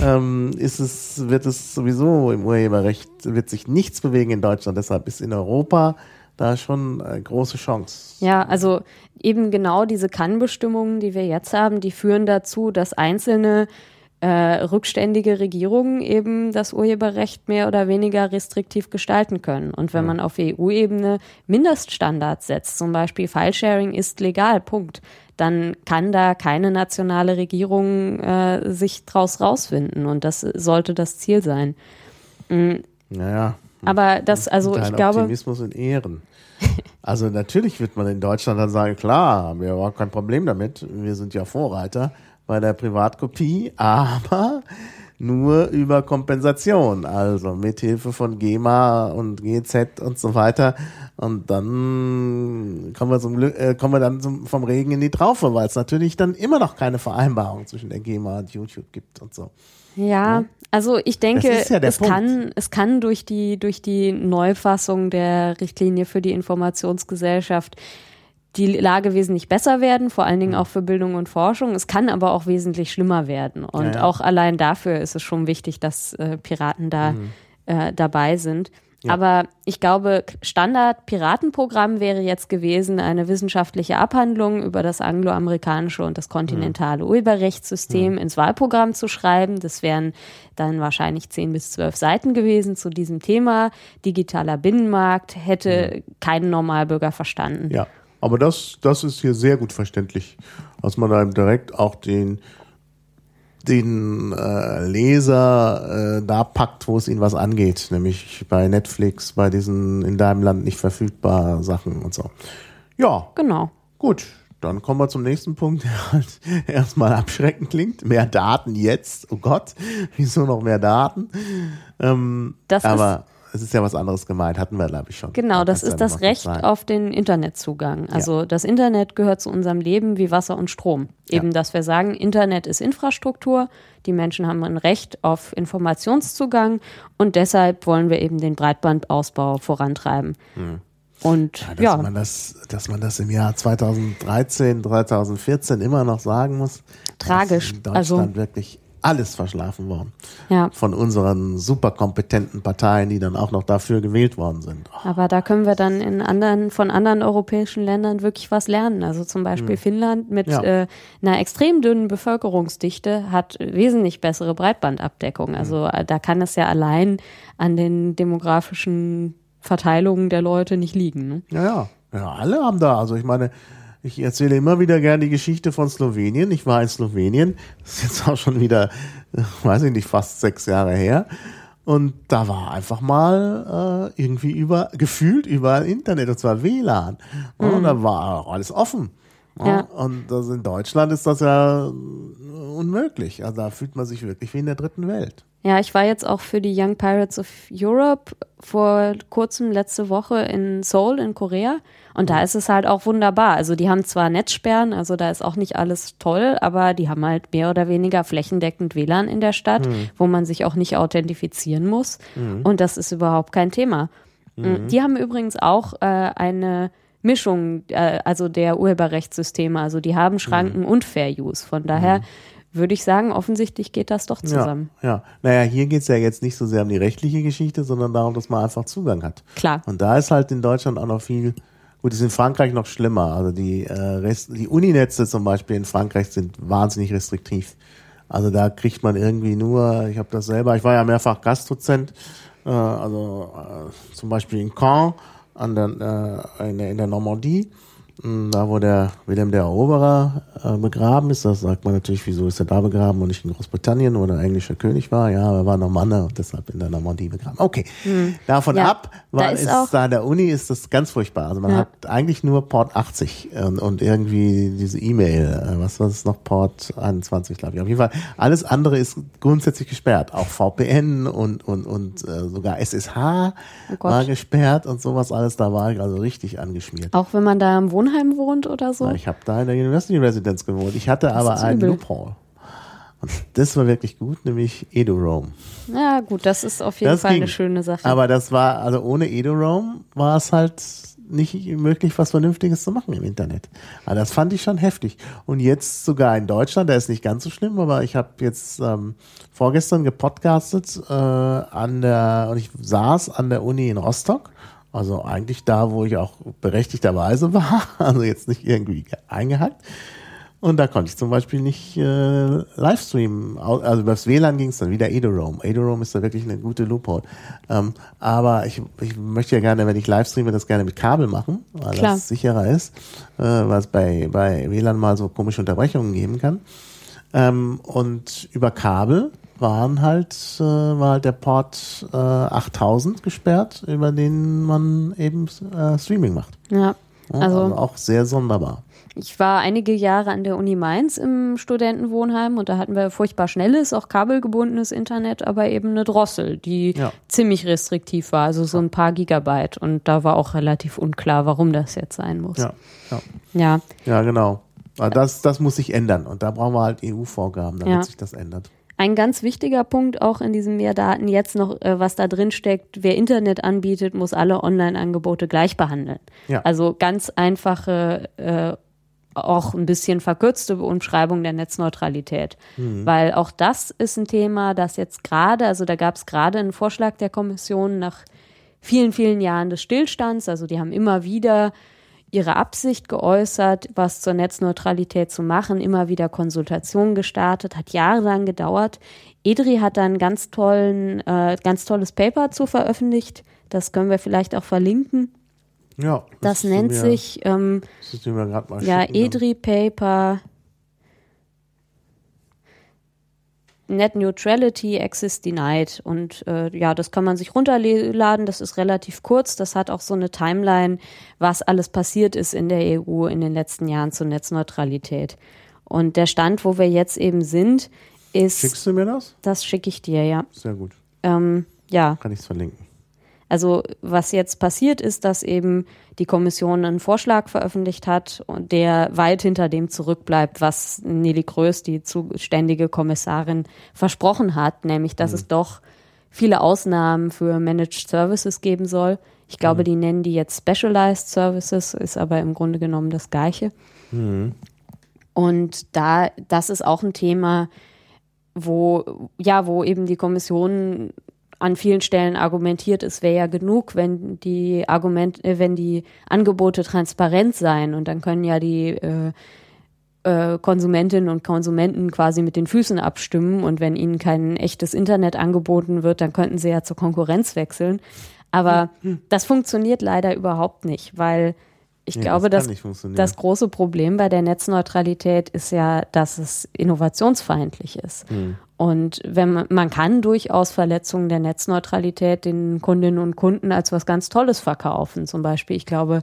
ähm, ist es, wird es sowieso im Urheberrecht, wird sich nichts bewegen in Deutschland. Deshalb ist in Europa da schon eine große Chance. Ja, also eben genau diese Kann-Bestimmungen, die wir jetzt haben, die führen dazu, dass einzelne äh, rückständige Regierungen eben das Urheberrecht mehr oder weniger restriktiv gestalten können. Und wenn man auf EU-Ebene Mindeststandards setzt, zum Beispiel Filesharing ist legal, Punkt, dann kann da keine nationale Regierung äh, sich draus rausfinden. Und das sollte das Ziel sein. Mhm. Naja. Aber das, also Dein ich glaube. Optimismus in Ehren. Also natürlich wird man in Deutschland dann sagen, klar, haben wir überhaupt kein Problem damit. Wir sind ja Vorreiter bei der Privatkopie, aber nur über Kompensation, also mithilfe von GEMA und GZ und so weiter. Und dann kommen wir, zum, äh, kommen wir dann zum, vom Regen in die Traufe, weil es natürlich dann immer noch keine Vereinbarung zwischen der GEMA und YouTube gibt und so. Ja, also ich denke, ja es, kann, es kann durch die, durch die Neufassung der Richtlinie für die Informationsgesellschaft die Lage wesentlich besser werden, vor allen Dingen Mhm. auch für Bildung und Forschung. Es kann aber auch wesentlich schlimmer werden. Und Ja, ja. auch allein dafür ist es schon wichtig, dass äh, Piraten da Mhm. äh, dabei sind. Aber ich glaube, Standard-Piratenprogramm wäre jetzt gewesen, eine wissenschaftliche Abhandlung über das angloamerikanische und das kontinentale Mhm. Urheberrechtssystem ins Wahlprogramm zu schreiben. Das wären dann wahrscheinlich zehn bis zwölf Seiten gewesen zu diesem Thema. Digitaler Binnenmarkt hätte kein Normalbürger verstanden. Mhm. Ja, aber das, das ist hier sehr gut verständlich, dass man da eben direkt auch den, den äh, Leser äh, da packt, wo es ihn was angeht, nämlich bei Netflix, bei diesen in deinem Land nicht verfügbar Sachen und so. Ja, Genau. gut. Dann kommen wir zum nächsten Punkt, der halt erstmal abschreckend klingt. Mehr Daten jetzt. Oh Gott, wieso noch mehr Daten? Ähm, Das ist- aber es ist ja was anderes gemeint, hatten wir, glaube ich, schon. Genau, das ist ja das Recht auf den Internetzugang. Also das Internet gehört zu unserem Leben wie Wasser und Strom. Eben, Ja. dass wir sagen, Internet ist Infrastruktur, die Menschen haben ein Recht auf Informationszugang und deshalb wollen wir eben den Breitbandausbau vorantreiben. Und Hm. Ja, dass, ja, Man das, dass man das im Jahr 2013, 2014 immer noch sagen muss. Tragisch. In Also- Deutschland wirklich alles verschlafen worden. ja. Von unseren superkompetenten Parteien, die dann auch noch dafür gewählt worden sind. Oh, Aber da können wir dann in anderen, von anderen europäischen Ländern wirklich was lernen. Also zum Beispiel Finnland mit Hm. Ja. äh, einer extrem dünnen Bevölkerungsdichte hat wesentlich bessere Breitbandabdeckung. Also Hm. da kann es ja allein an den demografischen Verteilungen der Leute nicht liegen. Ne? Ja, ja. Ja, alle haben da. Also ich meine, ich erzähle immer wieder gerne die Geschichte von Slowenien. Ich war in Slowenien. Das ist jetzt auch schon wieder, äh, weiß ich nicht, fast sechs Jahre her. Und da war einfach mal äh, irgendwie über, gefühlt überall Internet, und zwar WLAN. Und da war auch alles offen. Ja. Und das in Deutschland ist das ja unmöglich. Also da fühlt man sich wirklich wie in der dritten Welt. Ja, ich war jetzt auch für die Young Pirates of Europe vor kurzem letzte Woche in Seoul in Korea und da ist es halt auch wunderbar. Also die haben zwar Netzsperren, also da ist auch nicht alles toll, aber die haben halt mehr oder weniger flächendeckend WLAN in der Stadt, wo man sich auch nicht authentifizieren muss und das ist überhaupt kein Thema. Die haben übrigens auch äh, eine Mischung, äh, also der Urheberrechtssysteme, also die haben Schranken und Fair Use. Von daher würde ich sagen, offensichtlich geht das doch zusammen. Ja, ja. Naja, hier geht's ja jetzt nicht so sehr um die rechtliche Geschichte, sondern darum, dass man einfach Zugang hat. Klar. Und da ist halt in Deutschland auch noch viel, gut, ist in Frankreich noch schlimmer. Also die, äh, die Uninetze zum Beispiel in Frankreich sind wahnsinnig restriktiv. Also da kriegt man irgendwie nur, ich habe das selber, ich war ja mehrfach Gastdozent, äh, also äh, zum Beispiel in Caen an der, äh, in, der, in der Normandie. Mh, Da, wo der Wilhelm der Eroberer äh, begraben ist, das sagt man natürlich, wieso ist er da begraben und nicht in Großbritannien, wo der englische König war. Ja, er war Normanne und deshalb in der Normandie begraben. Okay, davon Hm. Ja, ab, da war ist ist da an der Uni ist das ganz furchtbar. Also man Ja. hat eigentlich nur Port 80 und, und irgendwie diese E-Mail, äh, was war das noch, Port 21, glaube ich. Auf jeden Fall, alles andere ist grundsätzlich gesperrt. Auch VPN und, und, und äh, sogar SSH Oh war gesperrt und sowas alles. Da war ich also richtig angeschmiert. Auch wenn man da im Wohnheim wohnt oder so? Na, Ich habe da in der University Residence gewohnt. Ich hatte aber einen. Loophole. Und das war wirklich gut, nämlich EduRoam. Ja, gut, das ist auf jeden Das Fall ging. eine schöne Sache. Aber das war, also ohne EduRoam war es halt nicht möglich, was Vernünftiges zu machen im Internet. Aber das fand ich schon heftig. Und jetzt sogar in Deutschland, da ist nicht ganz so schlimm, aber ich habe jetzt ähm, vorgestern gepodcastet äh, an der, und ich saß an der Uni in Rostock. Also eigentlich da, wo ich auch berechtigterweise war, also jetzt nicht irgendwie eingehackt. Und da konnte ich zum Beispiel nicht äh, Livestreamen. Also über das WLAN ging es dann wieder Edorome. Edorome ist da wirklich eine gute Loophole. Ähm, aber ich, ich möchte ja gerne, wenn ich Livestreame, das gerne mit Kabel machen, weil Klar. das sicherer ist, äh, weil es bei, bei WLAN mal so komische Unterbrechungen geben kann. Ähm, und über Kabel waren halt, äh, war halt der Port äh, 8000 gesperrt, über den man eben äh, Streaming macht. Ja. Ja, Also- also auch sehr sonderbar. Ich war einige Jahre an der Uni Mainz im Studentenwohnheim und da hatten wir furchtbar schnelles, auch kabelgebundenes Internet, aber eben eine Drossel, die Ja. ziemlich restriktiv war, also so ein paar Gigabyte. Und da war auch relativ unklar, warum das jetzt sein muss. Ja, ja. ja. Ja, genau. Das, das muss sich ändern. Und da brauchen wir halt EU-Vorgaben, damit Ja. sich das ändert. Ein ganz wichtiger Punkt auch in diesem Mehrdaten jetzt noch, äh, was da drin steckt, wer Internet anbietet, muss alle Online-Angebote gleich behandeln. Ja. Also ganz einfache, äh, auch ein bisschen verkürzte Umschreibung der Netzneutralität. Weil auch das ist ein Thema, das jetzt gerade, also da gab es gerade einen Vorschlag der Kommission nach vielen, vielen Jahren des Stillstands. Also die haben immer wieder ihre Absicht geäußert, was zur Netzneutralität zu machen, immer wieder Konsultationen gestartet, hat jahrelang gedauert. EDRI hat dann ganz tollen, äh, ganz tolles Paper zu veröffentlicht. Das können wir vielleicht auch verlinken. Ja. Das du nennt mir- sich ähm, ja schicken, EDRI Paper Net Neutrality Access Denied und äh, ja, das kann man sich runterladen, das ist relativ kurz, das hat auch so eine Timeline, was alles passiert ist in der EU in den letzten Jahren zur Netzneutralität. Und der Stand, wo wir jetzt eben sind, ist, Schickst du mir das? das schicke ich dir, ja. Sehr gut. Ähm, ja, Kann ich es verlinken. Also was jetzt passiert ist, dass eben die Kommission einen Vorschlag veröffentlicht hat der weit hinter dem zurückbleibt, was Nelly Größ, die zuständige Kommissarin, versprochen hat, nämlich dass es doch viele Ausnahmen für Managed Services geben soll. Ich glaube, die nennen die jetzt Specialized Services, ist aber im Grunde genommen das Gleiche. Und da, das ist auch ein Thema, wo, ja, wo eben die Kommission an vielen Stellen argumentiert, es wäre ja genug, wenn die Argument, äh, wenn die Angebote transparent seien und dann können ja die äh, äh, Konsumentinnen und Konsumenten quasi mit den Füßen abstimmen und wenn ihnen kein echtes Internet angeboten wird, dann könnten sie ja zur Konkurrenz wechseln. Aber das funktioniert leider überhaupt nicht, weil ich Nee, glaube, das funktionieren. das große Problem bei der Netzneutralität ist ja, dass es innovationsfeindlich ist. Hm. Und wenn man, man kann durchaus Verletzungen der Netzneutralität den Kundinnen und Kunden als was ganz Tolles verkaufen. Zum Beispiel, ich glaube,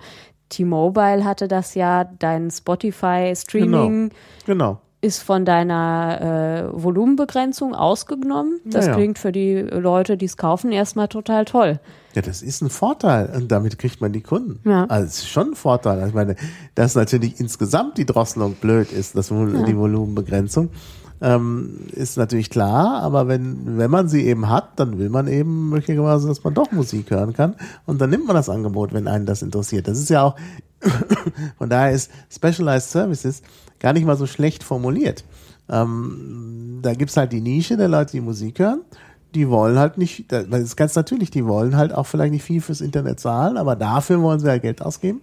T-Mobile hatte das ja, dein Spotify-Streaming Genau. ist von deiner äh, Volumenbegrenzung ausgenommen. Das Ja, ja. klingt für die Leute, die es kaufen, erstmal total toll. Ja, das ist ein Vorteil und damit kriegt man die Kunden. Ja. Also es ist schon ein Vorteil. Also Ich meine, dass natürlich insgesamt die Drosselung blöd ist, das Vol die Volumenbegrenzung, ähm, ist natürlich klar, aber wenn, wenn man sie eben hat, dann will man eben möglicherweise, dass man doch Musik hören kann und dann nimmt man das Angebot, wenn einen das interessiert. Das ist ja auch, von daher ist Specialized Services gar nicht mal so schlecht formuliert. Ähm, da gibt's halt die Nische der Leute, die Musik hören. Die wollen halt nicht, das ist ganz natürlich, die wollen halt auch vielleicht nicht viel fürs Internet zahlen, aber dafür wollen sie ja Geld ausgeben.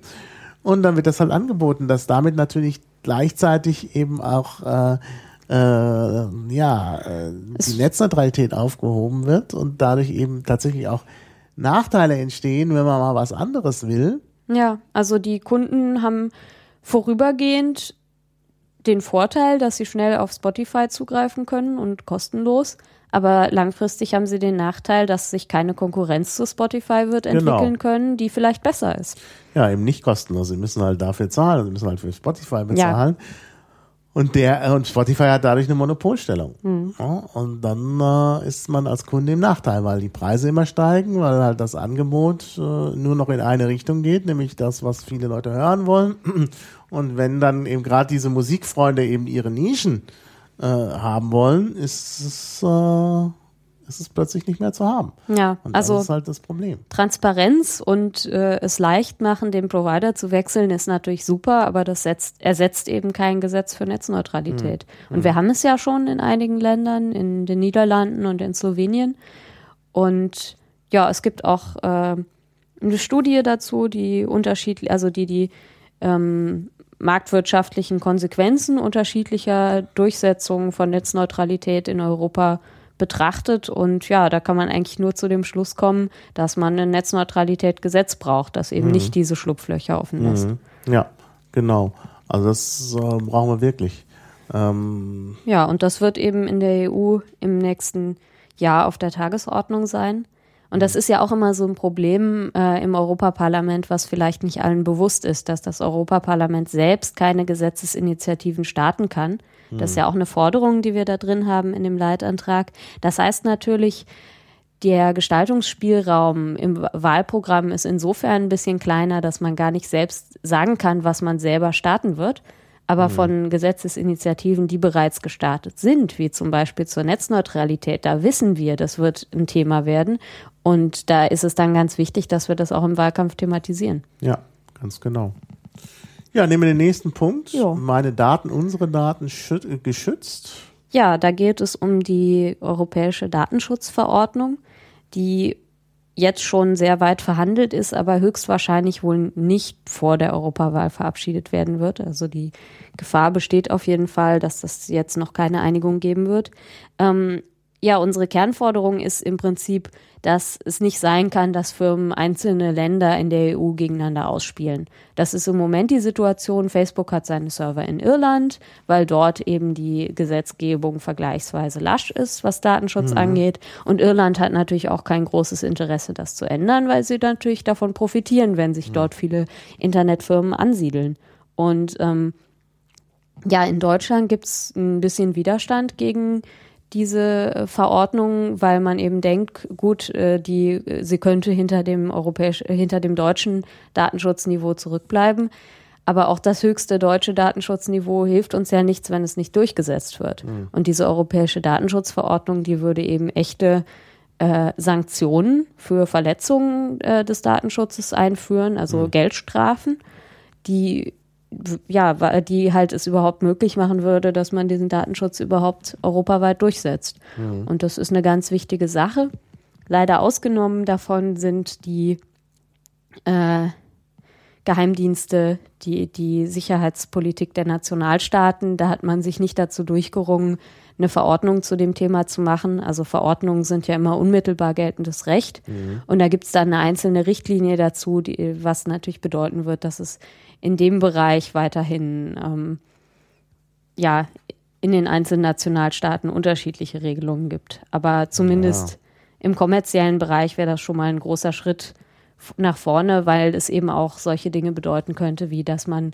Und dann wird das halt angeboten, dass damit natürlich gleichzeitig eben auch äh, äh, ja, äh, die Netzneutralität aufgehoben wird und dadurch eben tatsächlich auch Nachteile entstehen, wenn man mal was anderes will. Ja, also die Kunden haben vorübergehend den Vorteil, dass sie schnell auf Spotify zugreifen können und kostenlos. Aber langfristig haben sie den Nachteil, dass sich keine Konkurrenz zu Spotify wird Genau. entwickeln können, die vielleicht besser ist. Ja, eben nicht kostenlos. Sie müssen halt dafür zahlen. Sie müssen halt für Spotify bezahlen. Und der und Spotify hat dadurch eine Monopolstellung. Ja, und dann äh, ist man als Kunde im Nachteil, weil die Preise immer steigen, weil halt das Angebot äh, nur noch in eine Richtung geht, nämlich das, was viele Leute hören wollen. Und wenn dann eben gerade diese Musikfreunde eben ihre Nischen äh, haben wollen, ist es, äh, ist es plötzlich nicht mehr zu haben. Ja, Und also das ist halt das Problem. Transparenz und äh, es leicht machen, den Provider zu wechseln, ist natürlich super, aber das setzt, ersetzt eben kein Gesetz für Netzneutralität. Und wir haben es ja schon in einigen Ländern, in den Niederlanden und in Slowenien. Und ja, es gibt auch äh, eine Studie dazu, die unterschiedlich, also die die ähm, marktwirtschaftlichen Konsequenzen unterschiedlicher Durchsetzungen von Netzneutralität in Europa betrachtet. Und ja, da kann man eigentlich nur zu dem Schluss kommen, dass man ein Netzneutralitätgesetz braucht, das eben mhm. nicht diese Schlupflöcher offen lässt. Mhm. Ja, genau. Also das äh, brauchen wir wirklich. Ähm ja, und das wird eben in der EU im nächsten Jahr auf der Tagesordnung sein. Und das ist ja auch immer so ein Problem äh, im Europaparlament, was vielleicht nicht allen bewusst ist, dass das Europaparlament selbst keine Gesetzesinitiativen starten kann. Das ist ja auch eine Forderung, die wir da drin haben in dem Leitantrag. Das heißt natürlich, der Gestaltungsspielraum im Wahlprogramm ist insofern ein bisschen kleiner, dass man gar nicht selbst sagen kann, was man selber starten wird. Aber mhm. von Gesetzesinitiativen, die bereits gestartet sind, wie zum Beispiel zur Netzneutralität, da wissen wir, das wird ein Thema werden. Und da ist es dann ganz wichtig, dass wir das auch im Wahlkampf thematisieren. Ja, ganz genau. Ja, nehmen wir den nächsten Punkt. Jo. Meine Daten, unsere Daten geschützt. Ja, da geht es um die Europäische Datenschutzverordnung, die jetzt schon sehr weit verhandelt ist, aber höchstwahrscheinlich wohl nicht vor der Europawahl verabschiedet werden wird. Also die Gefahr besteht auf jeden Fall, dass das jetzt noch keine Einigung geben wird. Ähm, ja, unsere Kernforderung ist im Prinzip, dass es nicht sein kann, dass Firmen einzelne Länder in der EU gegeneinander ausspielen. Das ist im Moment die Situation. Facebook hat seine Server in Irland, weil dort eben die Gesetzgebung vergleichsweise lasch ist, was Datenschutz mhm. angeht. Und Irland hat natürlich auch kein großes Interesse, das zu ändern, weil sie natürlich davon profitieren, wenn sich mhm. dort viele Internetfirmen ansiedeln. Und ähm, ja, in Deutschland gibt es ein bisschen Widerstand gegen diese äh, Verordnung, weil man eben denkt, gut, äh, die, sie könnte hinter dem europäisch, äh, hinter dem deutschen Datenschutzniveau zurückbleiben. Aber auch das höchste deutsche Datenschutzniveau hilft uns ja nichts, wenn es nicht durchgesetzt wird. Mhm. Und diese europäische Datenschutzverordnung, die würde eben echte äh, Sanktionen für Verletzungen äh, des Datenschutzes einführen, also mhm. Geldstrafen, die ja, die halt es überhaupt möglich machen würde, dass man diesen Datenschutz überhaupt europaweit durchsetzt. Mhm. Und das ist eine ganz wichtige Sache. Leider ausgenommen davon sind die äh, Geheimdienste, die, die Sicherheitspolitik der Nationalstaaten. Da hat man sich nicht dazu durchgerungen, eine Verordnung zu dem Thema zu machen. Also Verordnungen sind ja immer unmittelbar geltendes Recht. Mhm. Und da gibt es dann eine einzelne Richtlinie dazu, die, was natürlich bedeuten wird, dass es in dem Bereich weiterhin ähm, ja in den einzelnen Nationalstaaten unterschiedliche Regelungen gibt. Aber zumindest ja. im kommerziellen Bereich wäre das schon mal ein großer Schritt nach vorne, weil es eben auch solche Dinge bedeuten könnte, wie dass man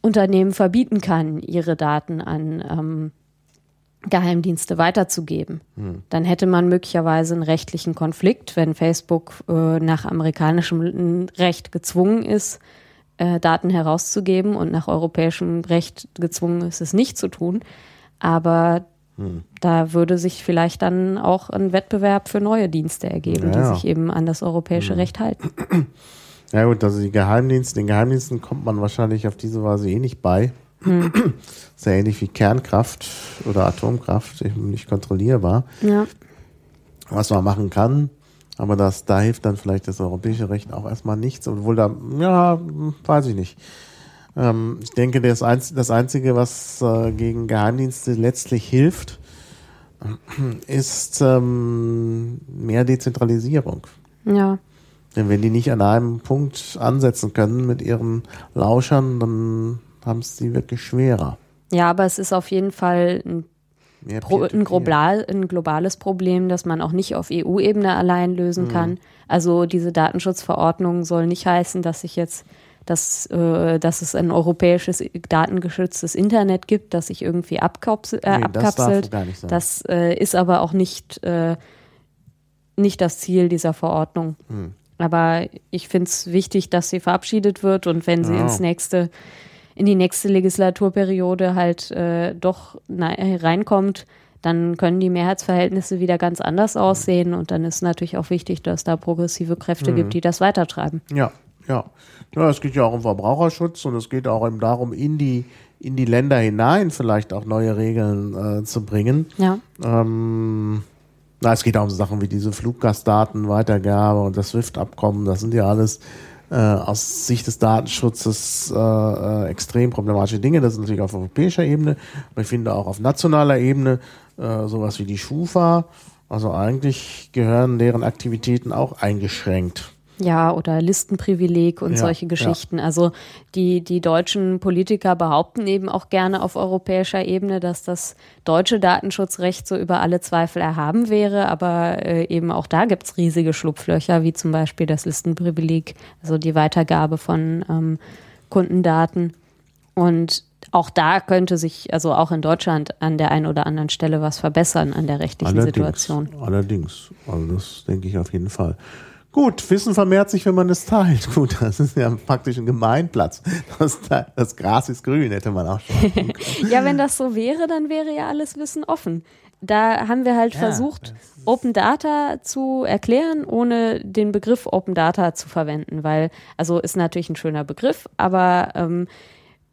Unternehmen verbieten kann, ihre Daten an ähm, Geheimdienste weiterzugeben. Hm. Dann hätte man möglicherweise einen rechtlichen Konflikt, wenn Facebook äh, nach amerikanischem Recht gezwungen ist, äh, Daten herauszugeben und nach europäischem Recht gezwungen ist, es nicht zu tun. Aber hm. da würde sich vielleicht dann auch ein Wettbewerb für neue Dienste ergeben, ja, die sich eben an das europäische hm. Recht halten. Ja gut, also die Geheimdienste, den Geheimdiensten kommt man wahrscheinlich auf diese Weise eh nicht bei. Hm. Sehr ähnlich wie Kernkraft oder Atomkraft, eben nicht kontrollierbar. Ja. Was man machen kann, aber das, da hilft dann vielleicht das europäische Recht auch erstmal nichts, obwohl da, ja, weiß ich nicht. Ähm, ich denke, das, Einz das Einzige, was äh, gegen Geheimdienste letztlich hilft, ist ähm, mehr Dezentralisierung. Ja. Denn wenn die nicht an einem Punkt ansetzen können mit ihren Lauschern, dann haben es sie wirklich schwerer. Ja, aber es ist auf jeden Fall ein Pro, ein, global, ein, globales Problem, das man auch nicht auf EU-Ebene allein lösen mhm. kann. Also diese Datenschutzverordnung soll nicht heißen, dass sich jetzt dass, äh, dass es ein europäisches datengeschütztes Internet gibt, das sich irgendwie abkapsel, äh, nee, abkapselt. Das, das äh, ist aber auch nicht, äh, nicht das Ziel dieser Verordnung. Hm. Aber ich finde es wichtig, dass sie verabschiedet wird und wenn sie ja. ins nächste in die nächste Legislaturperiode halt äh, doch reinkommt, dann können die Mehrheitsverhältnisse wieder ganz anders aussehen und dann ist natürlich auch wichtig, dass da progressive Kräfte mhm. gibt, die das weitertreiben. Ja, ja. Ja, es geht ja auch um Verbraucherschutz und es geht auch eben darum, in die in die Länder hinein vielleicht auch neue Regeln äh, zu bringen. Ja. Ähm, na, es geht auch um Sachen wie diese Fluggastdatenweitergabe und das SWIFT-Abkommen. Das sind ja alles äh, aus Sicht des Datenschutzes äh, äh, extrem problematische Dinge. Das ist natürlich auf europäischer Ebene, aber ich finde auch auf nationaler Ebene äh, sowas wie die Schufa. Also eigentlich gehören deren Aktivitäten auch eingeschränkt. Ja, oder Listenprivileg und Ja, solche Geschichten. Also die, die deutschen Politiker behaupten eben auch gerne auf europäischer Ebene, dass das deutsche Datenschutzrecht so über alle Zweifel erhaben wäre, aber äh, eben auch da gibt's riesige Schlupflöcher, wie zum Beispiel das Listenprivileg, also die Weitergabe von ähm, Kundendaten. Und auch da könnte sich, also auch in Deutschland, an der einen oder anderen Stelle was verbessern an der rechtlichen Situation. Allerdings. Also das denke ich auf jeden Fall. Gut, Wissen vermehrt sich, wenn man es teilt. Gut, das ist ja praktisch ein Gemeinplatz. Das, das Gras ist grün, hätte man auch schon. Ja, wenn das so wäre, dann wäre ja alles Wissen offen. Da haben wir halt Ja, versucht, Open Data zu erklären, ohne den Begriff Open Data zu verwenden, weil, also ist natürlich ein schöner Begriff, aber ähm,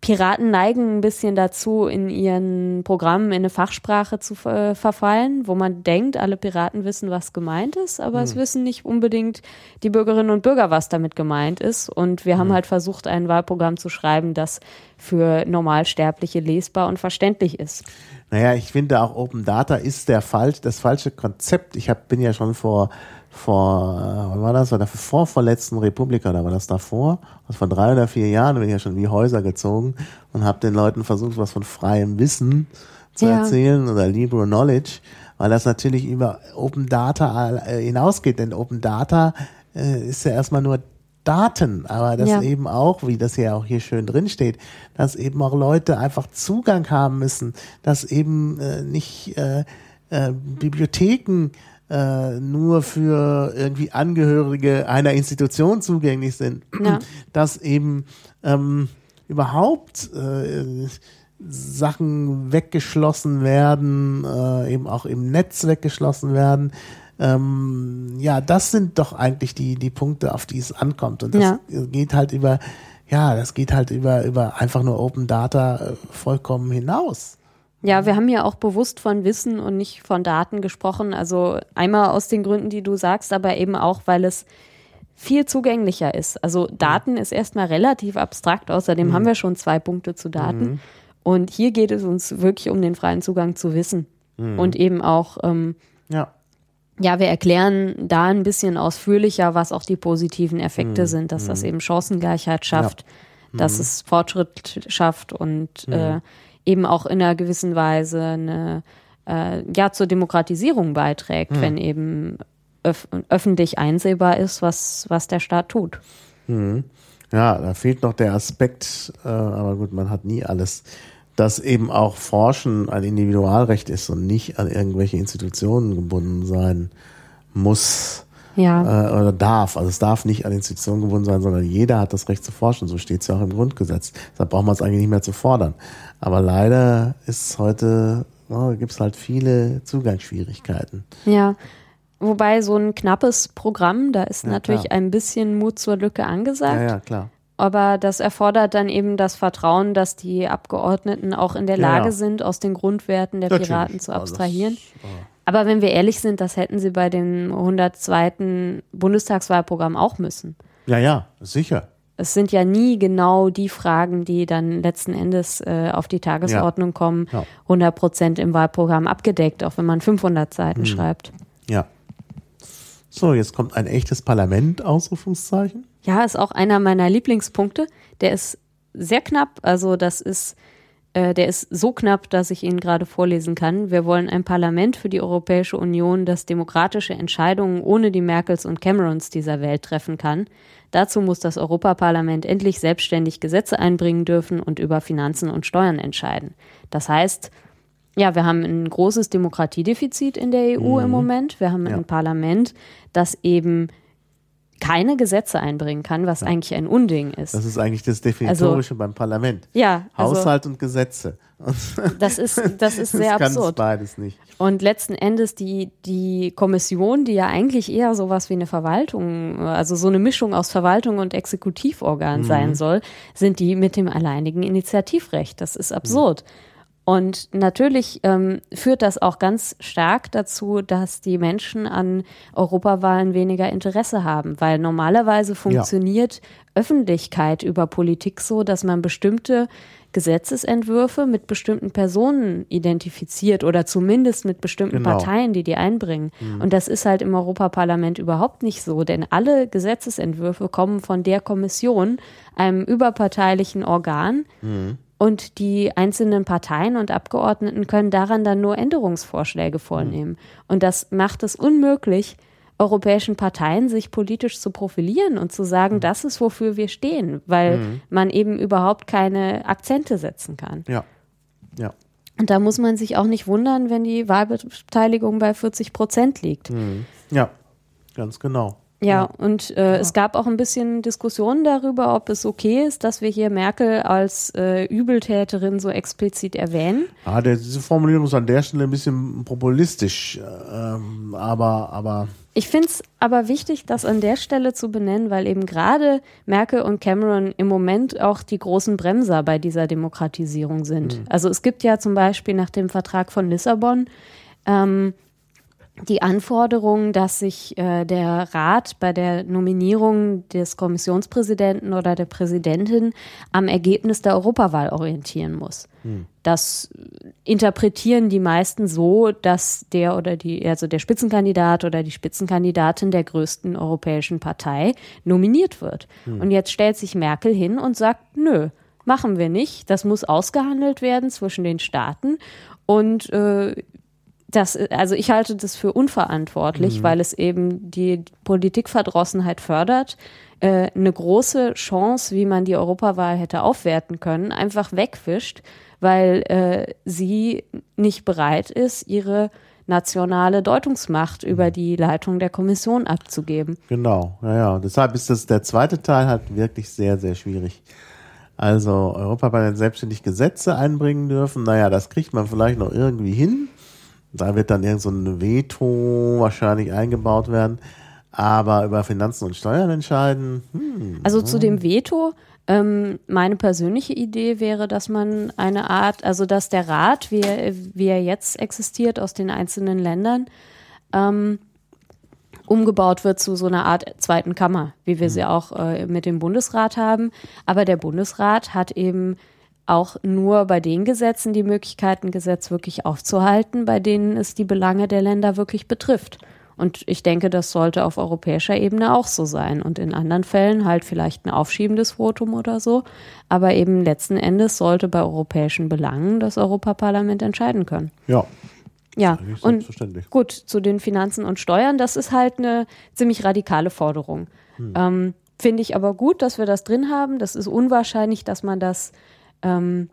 Piraten neigen ein bisschen dazu, in ihren Programmen in eine Fachsprache zu ver verfallen, wo man denkt, alle Piraten wissen, was gemeint ist, aber es wissen nicht unbedingt die Bürgerinnen und Bürger, was damit gemeint ist. Und wir haben halt versucht, ein Wahlprogramm zu schreiben, das für Normalsterbliche lesbar und verständlich ist. Naja, ich finde auch Open Data ist der falsch, das falsche Konzept. Ich hab, bin ja schon vor, vor, äh, wann war das? War der vorvorletzten Republika, da war das davor? Also vor drei oder vier Jahren bin ich ja schon wie Häuser gezogen und habe den Leuten versucht, was von freiem Wissen zu Ja. erzählen oder Libre Knowledge, weil das natürlich über Open Data äh, hinausgeht, denn Open Data äh, ist ja erstmal nur Daten, aber das Ja. eben auch, wie das ja auch hier schön drin steht, dass eben auch Leute einfach Zugang haben müssen, dass eben äh, nicht äh, äh, Bibliotheken äh, nur für irgendwie Angehörige einer Institution zugänglich sind, Ja. dass eben ähm, überhaupt äh, Sachen weggeschlossen werden, äh, eben auch im Netz weggeschlossen werden. Ähm, ja, das sind doch eigentlich die, die Punkte, auf die es ankommt. Und das Ja. geht halt über, ja, das geht halt über, über einfach nur Open Data äh, vollkommen hinaus. Ja, wir haben ja auch bewusst von Wissen und nicht von Daten gesprochen. Also einmal aus den Gründen, die du sagst, aber eben auch, weil es viel zugänglicher ist. Also Daten ist erstmal relativ abstrakt. Außerdem haben wir schon zwei Punkte zu Daten. Und hier geht es uns wirklich um den freien Zugang zu Wissen. Und eben auch, ähm, Ja. ja, wir erklären da ein bisschen ausführlicher, was auch die positiven Effekte sind, dass das eben Chancengleichheit schafft, dass es Fortschritt schafft und äh, eben auch in einer gewissen Weise eine, äh, ja, zur Demokratisierung beiträgt, wenn eben öf öffentlich einsehbar ist, was, was der Staat tut. Ja, da fehlt noch der Aspekt, äh, aber gut, man hat nie alles, dass eben auch Forschen ein Individualrecht ist und nicht an irgendwelche Institutionen gebunden sein muss Ja, äh, oder darf. Also es darf nicht an Institutionen gebunden sein, sondern jeder hat das Recht zu forschen. So steht es ja auch im Grundgesetz. Deshalb braucht man es eigentlich nicht mehr zu fordern. Aber leider ist heute, oh, gibt es halt viele Zugangsschwierigkeiten. ja. Wobei so ein knappes Programm, da ist Ja, natürlich klar. ein bisschen Mut zur Lücke angesagt. Ja, ja, klar. Aber das erfordert dann eben das Vertrauen, dass die Abgeordneten auch in der Lage ja. sind, aus den Grundwerten der. Piraten zu Also abstrahieren. äh, Aber wenn wir ehrlich sind, das hätten sie bei dem 102. Bundestagswahlprogramm auch müssen. Ja, ja, sicher. Es sind ja nie genau die Fragen, die dann letzten Endes äh, auf die Tagesordnung kommen, Ja. 100 Prozent im Wahlprogramm abgedeckt, auch wenn man 500 Mhm. Seiten schreibt. Ja. So, jetzt kommt ein echtes Parlament, Ausrufungszeichen. Ja, ist auch einer meiner Lieblingspunkte. Der ist sehr knapp. Also das ist, äh, der ist so knapp, dass ich ihn gerade vorlesen kann. Wir wollen ein Parlament für die Europäische Union, das demokratische Entscheidungen ohne die Merkels und Camerons dieser Welt treffen kann. Dazu muss das Europaparlament endlich selbstständig Gesetze einbringen dürfen und über Finanzen und Steuern entscheiden. Das heißt, ja, wir haben ein großes Demokratiedefizit in der EU im Moment. Wir haben Ja. ein Parlament, das eben keine Gesetze einbringen kann, was eigentlich ein Unding ist. Das ist eigentlich das Definitorische beim Parlament. ja, also Haushalt und Gesetze. Das ist, das ist sehr das absurd. beides nicht. Und letzten Endes die, die Kommission, die ja eigentlich eher sowas wie eine Verwaltung, also so eine Mischung aus Verwaltung und Exekutivorgan Mhm. sein soll, sind die mit dem alleinigen Initiativrecht. Das ist absurd. Und natürlich ähm, führt das auch ganz stark dazu, dass die Menschen an Europawahlen weniger Interesse haben, weil normalerweise funktioniert ja. Öffentlichkeit über Politik so, dass man bestimmte Gesetzesentwürfe mit bestimmten Personen identifiziert oder zumindest mit bestimmten genau. Parteien, die die einbringen. Mhm. Und das ist halt im Europaparlament überhaupt nicht so, denn alle Gesetzesentwürfe kommen von der Kommission, einem überparteilichen Organ. Mhm. Und die einzelnen Parteien und Abgeordneten können daran dann nur Änderungsvorschläge vornehmen. Und das macht es unmöglich, europäischen Parteien sich politisch zu profilieren und zu sagen, mhm. das ist, wofür wir stehen, weil mhm. man eben überhaupt keine Akzente setzen kann. Ja. Ja. Und da muss man sich auch nicht wundern, wenn die Wahlbeteiligung bei 40 Prozent liegt. Mhm. Ja, ganz genau. Ja, und äh, ja. es gab auch ein bisschen Diskussionen darüber, ob es okay ist, dass wir hier Merkel als äh, Übeltäterin so explizit erwähnen. Ah, der, diese Formulierung ist an der Stelle ein bisschen populistisch, ähm, aber, aber. Ich finde es aber wichtig, das an der Stelle zu benennen, weil eben gerade Merkel und Cameron im Moment auch die großen Bremser bei dieser Demokratisierung sind. Mhm. Also es gibt ja zum Beispiel nach dem Vertrag von Lissabon ähm, die Anforderung, dass sich äh, der Rat bei der Nominierung des Kommissionspräsidenten oder der Präsidentin am Ergebnis der Europawahl orientieren muss. Hm. Das interpretieren die meisten so, dass der oder die, also der Spitzenkandidat oder die Spitzenkandidatin der größten europäischen Partei nominiert wird. Hm. Und jetzt stellt sich Merkel hin und sagt, nö, machen wir nicht. Das muss ausgehandelt werden zwischen den Staaten. Und äh, das, also ich halte das für unverantwortlich, mhm. weil es eben die Politikverdrossenheit fördert. Äh, eine große Chance, wie man die Europawahl hätte aufwerten können, einfach wegwischt, weil äh, sie nicht bereit ist, ihre nationale Deutungsmacht über mhm. die Leitung der Kommission abzugeben. Genau, ja, ja. Deshalb ist das der zweite Teil halt wirklich sehr, sehr schwierig. Also Europaparlament selbstständig Gesetze einbringen dürfen, naja, das kriegt man vielleicht noch irgendwie hin. Da wird dann irgend so ein Veto wahrscheinlich eingebaut werden. Aber über Finanzen und Steuern entscheiden. Hm, also zu dem Veto, ähm, meine persönliche Idee wäre, dass man eine Art, also dass der Rat, wie er, wie er jetzt existiert aus den einzelnen Ländern, ähm, umgebaut wird zu so einer Art zweiten Kammer, wie wir sie hm. auch äh, mit dem Bundesrat haben. Aber der Bundesrat hat eben auch nur bei den Gesetzen die Möglichkeit, ein Gesetz wirklich aufzuhalten, bei denen es die Belange der Länder wirklich betrifft. Und ich denke, das sollte auf europäischer Ebene auch so sein. Und in anderen Fällen halt vielleicht ein aufschiebendes Votum oder so. Aber eben letzten Endes sollte bei europäischen Belangen das Europaparlament entscheiden können. Ja. Ja, und gut, zu den Finanzen und Steuern, das ist halt eine ziemlich radikale Forderung. Hm. Ähm, Finde ich aber gut, dass wir das drin haben. Das ist unwahrscheinlich, dass man das ähm,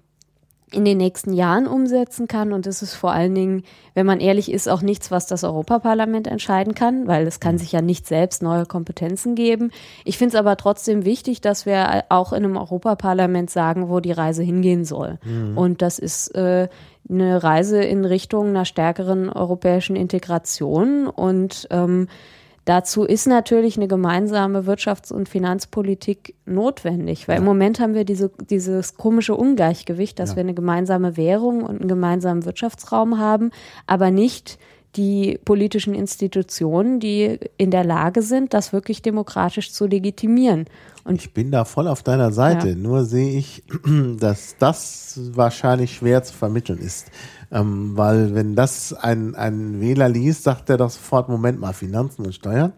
in den nächsten Jahren umsetzen kann. Und es ist vor allen Dingen, wenn man ehrlich ist, auch nichts, was das Europaparlament entscheiden kann, weil es kann mhm. sich ja nicht selbst neue Kompetenzen geben. Ich finde es aber trotzdem wichtig, dass wir auch in einem Europaparlament sagen, wo die Reise hingehen soll. Mhm. Und das ist äh, eine Reise in Richtung einer stärkeren europäischen Integration und ähm, Dazu ist natürlich eine gemeinsame Wirtschafts- und Finanzpolitik notwendig, weil ja. im Moment haben wir diese, dieses komische Ungleichgewicht, dass ja. wir eine gemeinsame Währung und einen gemeinsamen Wirtschaftsraum haben, aber nicht die politischen Institutionen, die in der Lage sind, das wirklich demokratisch zu legitimieren. Und ich bin da voll auf deiner Seite, ja. nur sehe ich, dass das wahrscheinlich schwer zu vermitteln ist. Ähm, weil wenn das ein, ein Wähler liest, sagt er doch sofort, Moment mal, Finanzen und Steuern.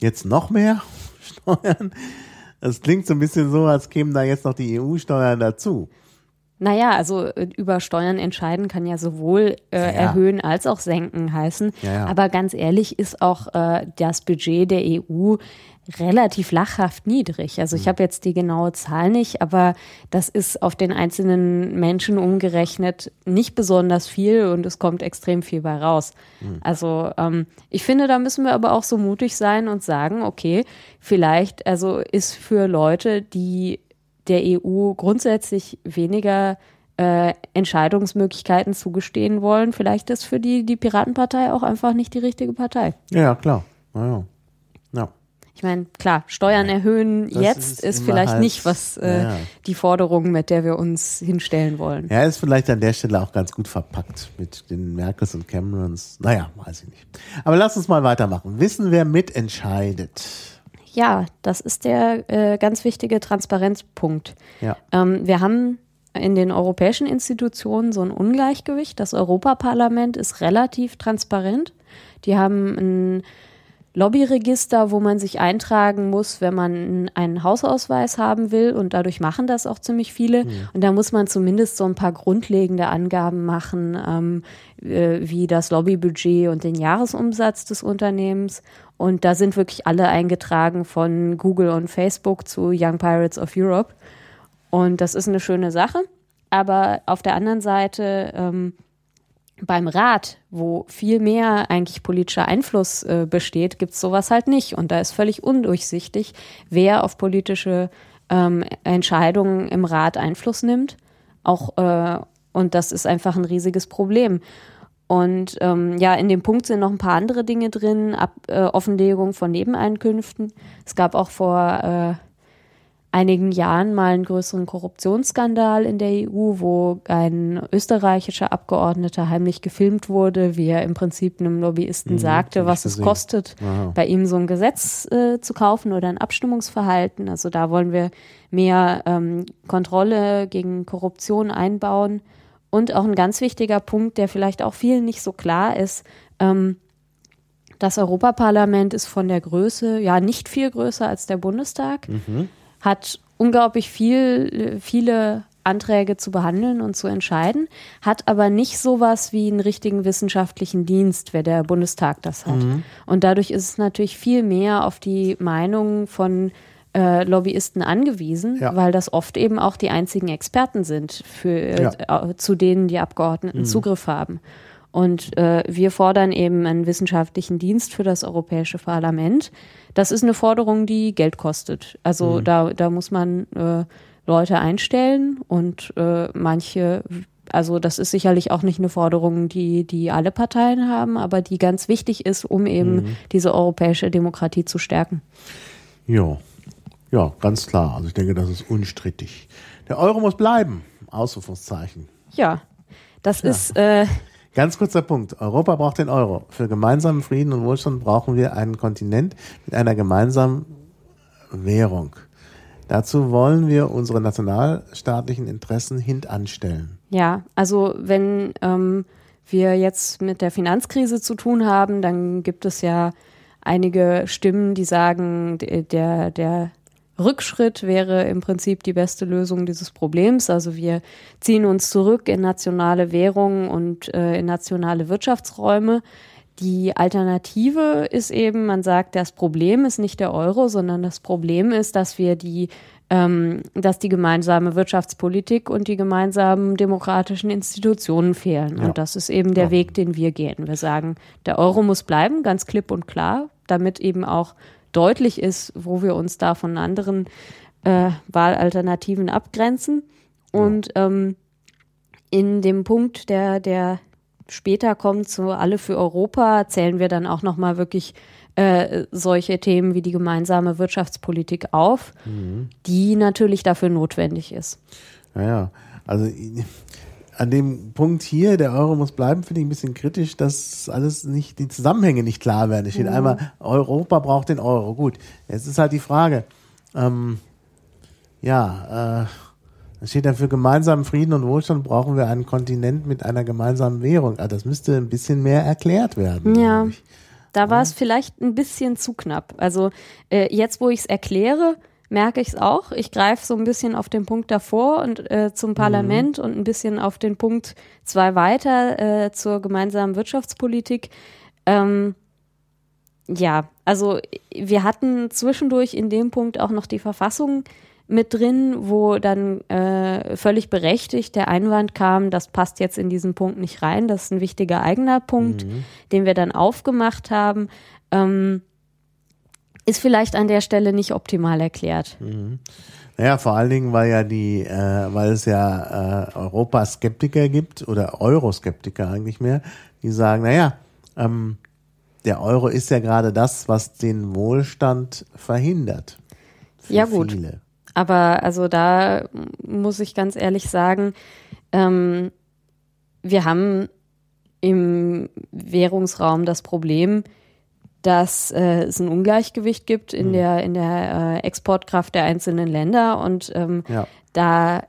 Jetzt noch mehr Steuern. Das klingt so ein bisschen so, als kämen da jetzt noch die EU-Steuern dazu. Naja, also äh, über Steuern entscheiden kann ja sowohl äh, ja, ja. erhöhen als auch senken heißen. Ja, Aber ganz ehrlich ist auch äh, das Budget der EU relativ lachhaft niedrig. Also ich mhm. habe jetzt die genaue Zahl nicht, aber das ist auf den einzelnen Menschen umgerechnet nicht besonders viel und es kommt extrem viel bei raus. Mhm. Also ähm, ich finde, da müssen wir aber auch so mutig sein und sagen, okay, vielleicht also ist für Leute, die der EU grundsätzlich weniger äh, Entscheidungsmöglichkeiten zugestehen wollen, vielleicht ist für die die Piratenpartei auch einfach nicht die richtige Partei. Ja, klar. Ja, ja. Ich meine, klar, Steuern erhöhen Das jetzt ist ist, vielleicht halt- nicht was äh, ja. die Forderung, mit der wir uns hinstellen wollen. Ja, ist vielleicht an der Stelle auch ganz gut verpackt mit den Merkels und Camerons. Naja, weiß ich nicht. Aber lass uns mal weitermachen. Wissen, wer mitentscheidet? Ja, das ist der äh, ganz wichtige Transparenzpunkt. Ja. Ähm, wir haben in den europäischen Institutionen so ein Ungleichgewicht. Das Europaparlament ist relativ transparent. Die haben ein Lobbyregister, wo man sich eintragen muss, wenn man einen Hausausweis haben will. Und dadurch machen das auch ziemlich viele. Und da muss man zumindest so ein paar grundlegende Angaben machen, ähm, äh, wie das Lobbybudget und den Jahresumsatz des Unternehmens. Und da sind wirklich alle eingetragen von Google und Facebook zu Young Pirates of Europe. Und das ist eine schöne Sache. Aber auf der anderen Seite ähm, beim Rat, wo viel mehr eigentlich politischer Einfluss äh, besteht, gibt's sowas halt nicht. Und da ist völlig undurchsichtig, wer auf politische ähm, Entscheidungen im Rat Einfluss nimmt. Auch, äh, und das ist einfach ein riesiges Problem. Und ähm, ja, in dem Punkt sind noch ein paar andere Dinge drin, Ab, äh, Offenlegung von Nebeneinkünften. Es gab auch vor äh, einigen Jahren mal einen größeren Korruptionsskandal in der EU, wo ein österreichischer Abgeordneter heimlich gefilmt wurde, wie er im Prinzip einem Lobbyisten Mhm, sagte, was es kostet, Wow. bei ihm so ein Gesetz äh, zu kaufen oder ein Abstimmungsverhalten. Also da wollen wir mehr ähm, Kontrolle gegen Korruption einbauen. Und auch ein ganz wichtiger Punkt, der vielleicht auch vielen nicht so klar ist, ähm, das Europaparlament ist von der Größe, ja, nicht viel größer als der Bundestag, hat unglaublich viel, viele Anträge zu behandeln und zu entscheiden, hat aber nicht sowas wie einen richtigen wissenschaftlichen Dienst, wer der Bundestag das hat. Und dadurch ist es natürlich viel mehr auf die Meinung von äh, Lobbyisten angewiesen, Ja. weil das oft eben auch die einzigen Experten sind, für, äh, äh, zu denen die Abgeordneten Zugriff haben. Und äh, wir fordern eben einen wissenschaftlichen Dienst für das Europäische Parlament. Das ist eine Forderung, die Geld kostet. Also da, da muss man äh, Leute einstellen und äh, manche, also das ist sicherlich auch nicht eine Forderung, die, die alle Parteien haben, aber die ganz wichtig ist, um eben diese europäische Demokratie zu stärken. Ja. Ja, ganz klar. Also ich denke, das ist unstrittig. Der Euro muss bleiben. Ausrufungszeichen. Ja, das ist äh, Ganz kurzer Punkt. Europa braucht den Euro. Für gemeinsamen Frieden und Wohlstand brauchen wir einen Kontinent mit einer gemeinsamen Währung. Dazu wollen wir unsere nationalstaatlichen Interessen hintanstellen. Ja, also wenn ähm, wir jetzt mit der Finanzkrise zu tun haben, dann gibt es ja einige Stimmen, die sagen, der, der Rückschritt wäre im Prinzip die beste Lösung dieses Problems. Also wir ziehen uns zurück in nationale Währungen und äh, in nationale Wirtschaftsräume. Die Alternative ist eben, man sagt, das Problem ist nicht der Euro, sondern das Problem ist, dass wir die, ähm, dass die gemeinsame Wirtschaftspolitik und die gemeinsamen demokratischen Institutionen fehlen. Ja. Und das ist eben der Weg, den wir gehen. Wir sagen, der Euro muss bleiben, ganz klipp und klar, damit eben auch deutlich ist, wo wir uns da von anderen äh, Wahlalternativen abgrenzen. Und ähm, in dem Punkt, der, der später kommt, zu Alle für Europa, zählen wir dann auch nochmal wirklich äh, solche Themen wie die gemeinsame Wirtschaftspolitik auf, die natürlich dafür notwendig ist. Naja, also an dem Punkt hier, der Euro muss bleiben, finde ich ein bisschen kritisch, dass alles nicht, die Zusammenhänge nicht klar werden. Es steht einmal, Europa braucht den Euro. Gut, jetzt ist halt die Frage, ähm, ja, äh, es steht dann für gemeinsamen Frieden und Wohlstand brauchen wir einen Kontinent mit einer gemeinsamen Währung. Ah, das müsste ein bisschen mehr erklärt werden. Ja. Da war es vielleicht ein bisschen zu knapp. Also äh, jetzt, wo ich es erkläre, merke ich es auch. Ich greife so ein bisschen auf den Punkt davor und äh, zum Parlament und ein bisschen auf den Punkt zwei weiter äh, zur gemeinsamen Wirtschaftspolitik. Ähm, ja, also wir hatten zwischendurch in dem Punkt auch noch die Verfassung mit drin, wo dann äh, völlig berechtigt der Einwand kam, das passt jetzt in diesen Punkt nicht rein. Das ist ein wichtiger eigener Punkt, den wir dann aufgemacht haben. Ähm, ist vielleicht an der Stelle nicht optimal erklärt. Naja, vor allen Dingen, weil ja die, äh, weil es ja äh, Europaskeptiker gibt oder Euroskeptiker eigentlich mehr, die sagen, naja, ähm, der Euro ist ja gerade das, was den Wohlstand verhindert. ja gut. Viele. Aber also da muss ich ganz ehrlich sagen, ähm, wir haben im Währungsraum das Problem, dass äh, es ein Ungleichgewicht gibt in mhm. der in der äh, Exportkraft der einzelnen Länder und ähm, ja. da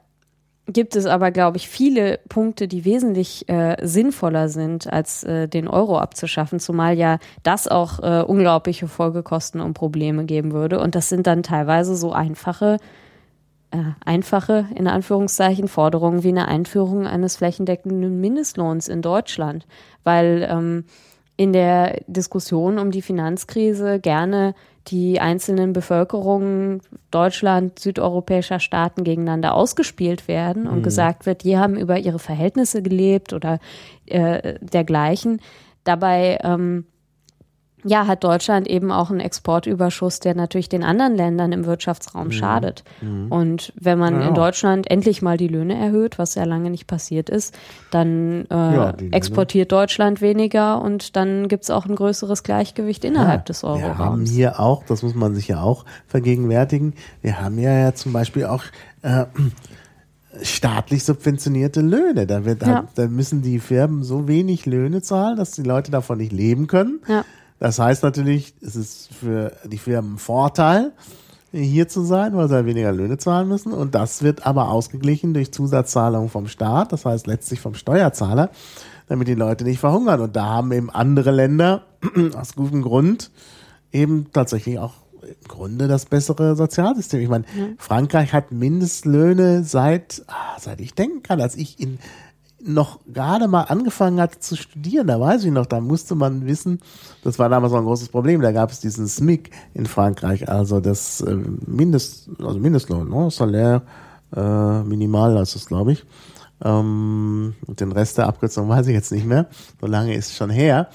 gibt es aber, glaube ich, viele Punkte, die wesentlich äh, sinnvoller sind, als äh, den Euro abzuschaffen, zumal ja das auch äh, unglaubliche Folgekosten und Probleme geben würde. Und das sind dann teilweise so einfache, äh, einfache, in Anführungszeichen, Forderungen wie eine Einführung eines flächendeckenden Mindestlohns in Deutschland. Weil ähm, in der Diskussion um die Finanzkrise gerne die einzelnen Bevölkerungen Deutschland, südeuropäischer Staaten gegeneinander ausgespielt werden und mhm. gesagt wird, die haben über ihre Verhältnisse gelebt oder äh, dergleichen. Dabei ähm, ja, hat Deutschland eben auch einen Exportüberschuss, der natürlich den anderen Ländern im Wirtschaftsraum mhm. schadet. Mhm. Und wenn man ja. in Deutschland endlich mal die Löhne erhöht, was ja lange nicht passiert ist, dann äh, ja, exportiert Deutschland weniger und dann gibt es auch ein größeres Gleichgewicht innerhalb ja, des Euroraums. Wir haben hier auch, das muss man sich ja auch vergegenwärtigen, wir haben ja, ja zum Beispiel auch äh, staatlich subventionierte Löhne. Da, wird, ja. da müssen die Firmen so wenig Löhne zahlen, dass die Leute davon nicht leben können. Ja. Das heißt natürlich, es ist für die Firmen ein Vorteil, hier zu sein, weil sie halt weniger Löhne zahlen müssen. Und das wird aber ausgeglichen durch Zusatzzahlungen vom Staat, das heißt letztlich vom Steuerzahler, damit die Leute nicht verhungern. Und da haben eben andere Länder aus gutem Grund eben tatsächlich auch im Grunde das bessere Sozialsystem. Ich meine, ja. Frankreich hat Mindestlöhne seit, ah, seit ich denken kann, als ich in noch gerade mal angefangen hat zu studieren, da weiß ich noch, da musste man wissen, das war damals noch ein großes Problem, da gab es diesen SMIC in Frankreich, also das äh, Mindest, also Mindestlohn, ne? Salaire äh, Minimal, das ist glaube ich. Ähm, und den Rest der Abkürzung weiß ich jetzt nicht mehr, so lange ist es schon her.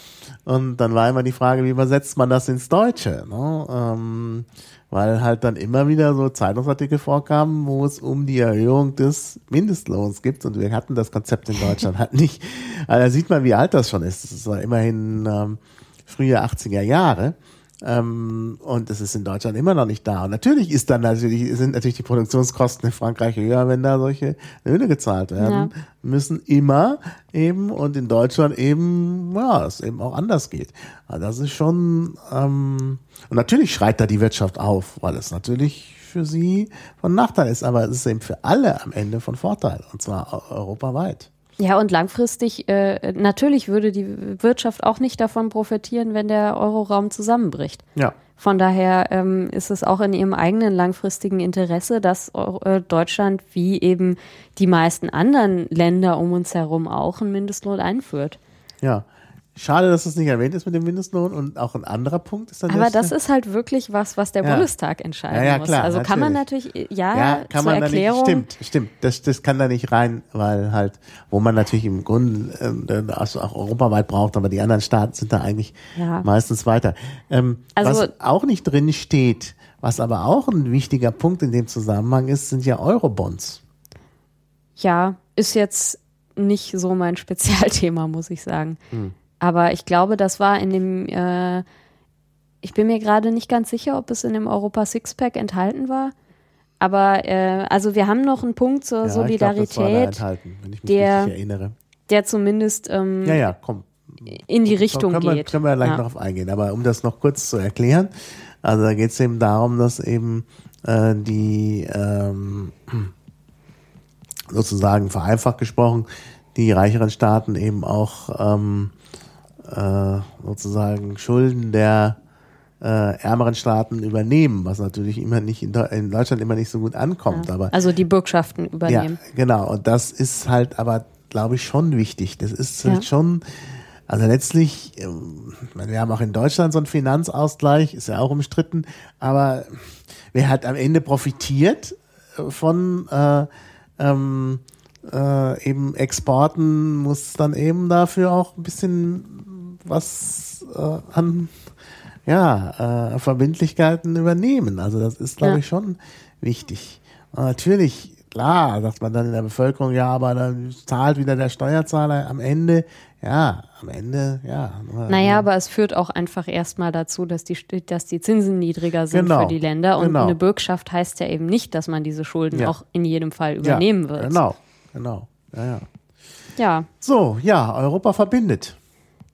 Und dann war immer die Frage, wie übersetzt man das ins Deutsche? Ne? Ähm, weil halt dann immer wieder so Zeitungsartikel vorkamen, wo es um die Erhöhung des Mindestlohns gibt und wir hatten das Konzept in Deutschland halt nicht. Also da sieht man, wie alt das schon ist. Das war immerhin ähm, frühe 80er Jahre. Ähm, und es ist in Deutschland immer noch nicht da. Und natürlich ist dann natürlich, sind natürlich die Produktionskosten in Frankreich höher, wenn da solche Löhne gezahlt werden ja. müssen. Immer eben und in Deutschland eben, ja, es eben auch anders geht. Also das ist schon, ähm, und natürlich schreit da die Wirtschaft auf, weil es natürlich für sie von Nachteil ist, aber es ist eben für alle am Ende von Vorteil, und zwar europaweit. Ja, und langfristig, äh, natürlich würde die Wirtschaft auch nicht davon profitieren, wenn der Euroraum zusammenbricht. Ja. Von daher ähm, ist es auch in ihrem eigenen langfristigen Interesse, dass äh, Deutschland wie eben die meisten anderen Länder um uns herum auch einen Mindestlohn einführt. Ja, Schade, dass es nicht erwähnt ist mit dem Mindestlohn und auch ein anderer Punkt ist dann. Aber das ist halt wirklich was, was der ja. Bundestag entscheiden ja, ja, muss. Klar, also natürlich. kann man natürlich, ja, ja kann man Erklärung. Nicht, stimmt, stimmt. Das, das kann da nicht rein, weil halt, wo man natürlich im Grunde äh, also auch europaweit braucht, aber die anderen Staaten sind da eigentlich meistens weiter. Ähm, also, was auch nicht drin steht, was aber auch ein wichtiger Punkt in dem Zusammenhang ist, sind ja Eurobonds. Ja, ist jetzt nicht so mein Spezialthema, muss ich sagen. Hm. Aber ich glaube, das war in dem, äh, ich bin mir gerade nicht ganz sicher, ob es in dem Europa Sixpack enthalten war. Aber äh, also wir haben noch einen Punkt zur ja, Solidarität, glaub, der, der zumindest ähm, ja, ja, komm. in die Richtung können wir, geht. Können wir gleich ja. darauf eingehen. Aber um das noch kurz zu erklären, also da geht es eben darum, dass eben äh, die ähm, sozusagen vereinfacht gesprochen die reicheren Staaten eben auch ähm, äh, sozusagen Schulden der äh, ärmeren Staaten übernehmen, was natürlich immer nicht in, in Deutschland immer nicht so gut ankommt. Ja, aber also die Bürgschaften übernehmen. Ja, genau. Und das ist halt aber, glaube ich, schon wichtig. Das ist halt ja. schon, also letztlich, ähm, wir haben auch in Deutschland so einen Finanzausgleich, ist ja auch umstritten, aber wer hat am Ende profitiert von äh, ähm, äh, eben Exporten, muss dann eben dafür auch ein bisschen was äh, an ja, äh, Verbindlichkeiten übernehmen. Also das ist, glaube ja. ich, schon wichtig. Und natürlich klar, sagt man dann in der Bevölkerung, ja, aber dann zahlt wieder der Steuerzahler am Ende. Ja, am Ende, ja. Naja, aber es führt auch einfach erstmal dazu, dass die, dass die Zinsen niedriger sind Genau, für die Länder. Und genau. eine Bürgschaft heißt ja eben nicht, dass man diese Schulden Ja. auch in jedem Fall übernehmen ja, wird. Genau, genau. Ja, ja. Ja, So, ja, Europa verbindet.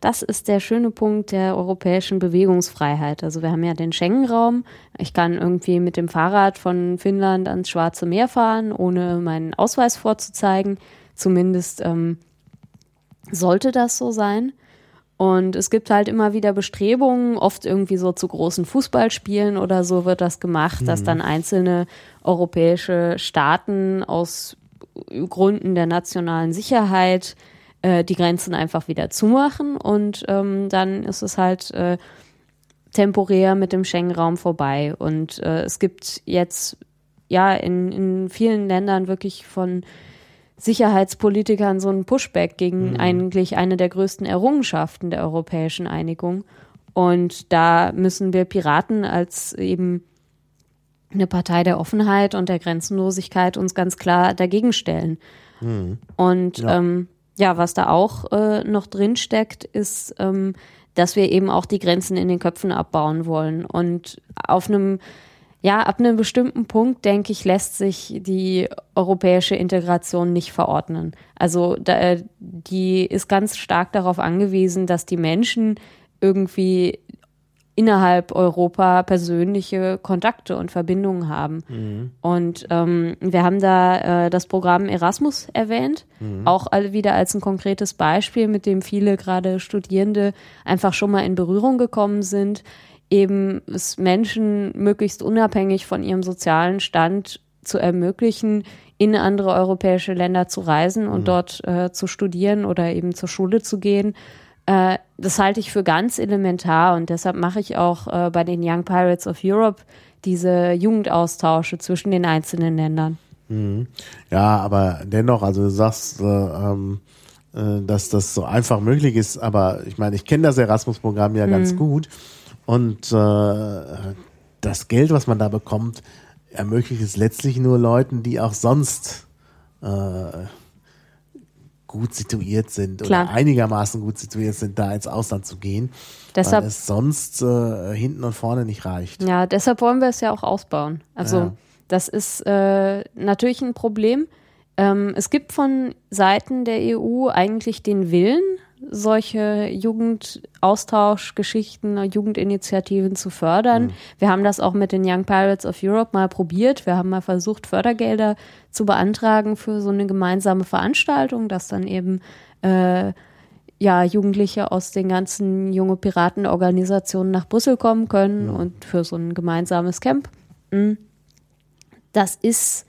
Das ist der schöne Punkt der europäischen Bewegungsfreiheit. Also wir haben ja den Schengen-Raum. Ich kann irgendwie mit dem Fahrrad von Finnland ans Schwarze Meer fahren, ohne meinen Ausweis vorzuzeigen. Zumindest ähm, sollte das so sein. Und es gibt halt immer wieder Bestrebungen, oft irgendwie so zu großen Fußballspielen oder so wird das gemacht, dass dann einzelne europäische Staaten aus Gründen der nationalen Sicherheit äh, die Grenzen einfach wieder zumachen und ähm, dann ist es halt äh, temporär mit dem Schengen-Raum vorbei. Und äh, es gibt jetzt ja in, in vielen Ländern wirklich von Sicherheitspolitikern so ein Pushback gegen eigentlich eine der größten Errungenschaften der europäischen Einigung. Und da müssen wir Piraten als eben eine Partei der Offenheit und der Grenzenlosigkeit uns ganz klar dagegen stellen. Und Ja. ähm, ja, was da auch äh, noch drin steckt, ist, ähm, dass wir eben auch die Grenzen in den Köpfen abbauen wollen. Und auf einem, ja, ab einem bestimmten Punkt, denke ich, lässt sich die europäische Integration nicht verordnen. Also da, äh, die ist ganz stark darauf angewiesen, dass die Menschen irgendwie innerhalb Europa persönliche Kontakte und Verbindungen haben. Und ähm, wir haben da äh, das Programm Erasmus erwähnt, auch alle wieder als ein konkretes Beispiel, mit dem viele gerade Studierende einfach schon mal in Berührung gekommen sind, eben es Menschen möglichst unabhängig von ihrem sozialen Stand zu ermöglichen, in andere europäische Länder zu reisen und dort äh, zu studieren oder eben zur Schule zu gehen. Äh, das halte ich für ganz elementar und deshalb mache ich auch äh, bei den Young Pirates of Europe diese Jugendaustausche zwischen den einzelnen Ländern. Ja, aber dennoch, also du sagst, äh, ähm, äh, dass das so einfach möglich ist, aber ich meine, ich kenne das Erasmus-Programm ja ganz gut und äh, das Geld, was man da bekommt, ermöglicht es letztlich nur Leuten, die auch sonst äh, gut situiert sind Klar. oder einigermaßen gut situiert sind, da ins Ausland zu gehen, Deshalb- weil es sonst äh, hinten und vorne nicht reicht. Ja, deshalb wollen wir es ja auch ausbauen. Also Ja. das ist äh, natürlich ein Problem. Ähm, es gibt von Seiten der EU eigentlich den Willen, solche Jugendaustauschgeschichten, Jugendinitiativen zu fördern. Wir haben das auch mit den Young Pirates of Europe mal probiert. Wir haben mal versucht, Fördergelder zu beantragen für so eine gemeinsame Veranstaltung, dass dann eben äh, ja, Jugendliche aus den ganzen junge Piratenorganisationen nach Brüssel kommen können und für so ein gemeinsames Camp. Mm. Das ist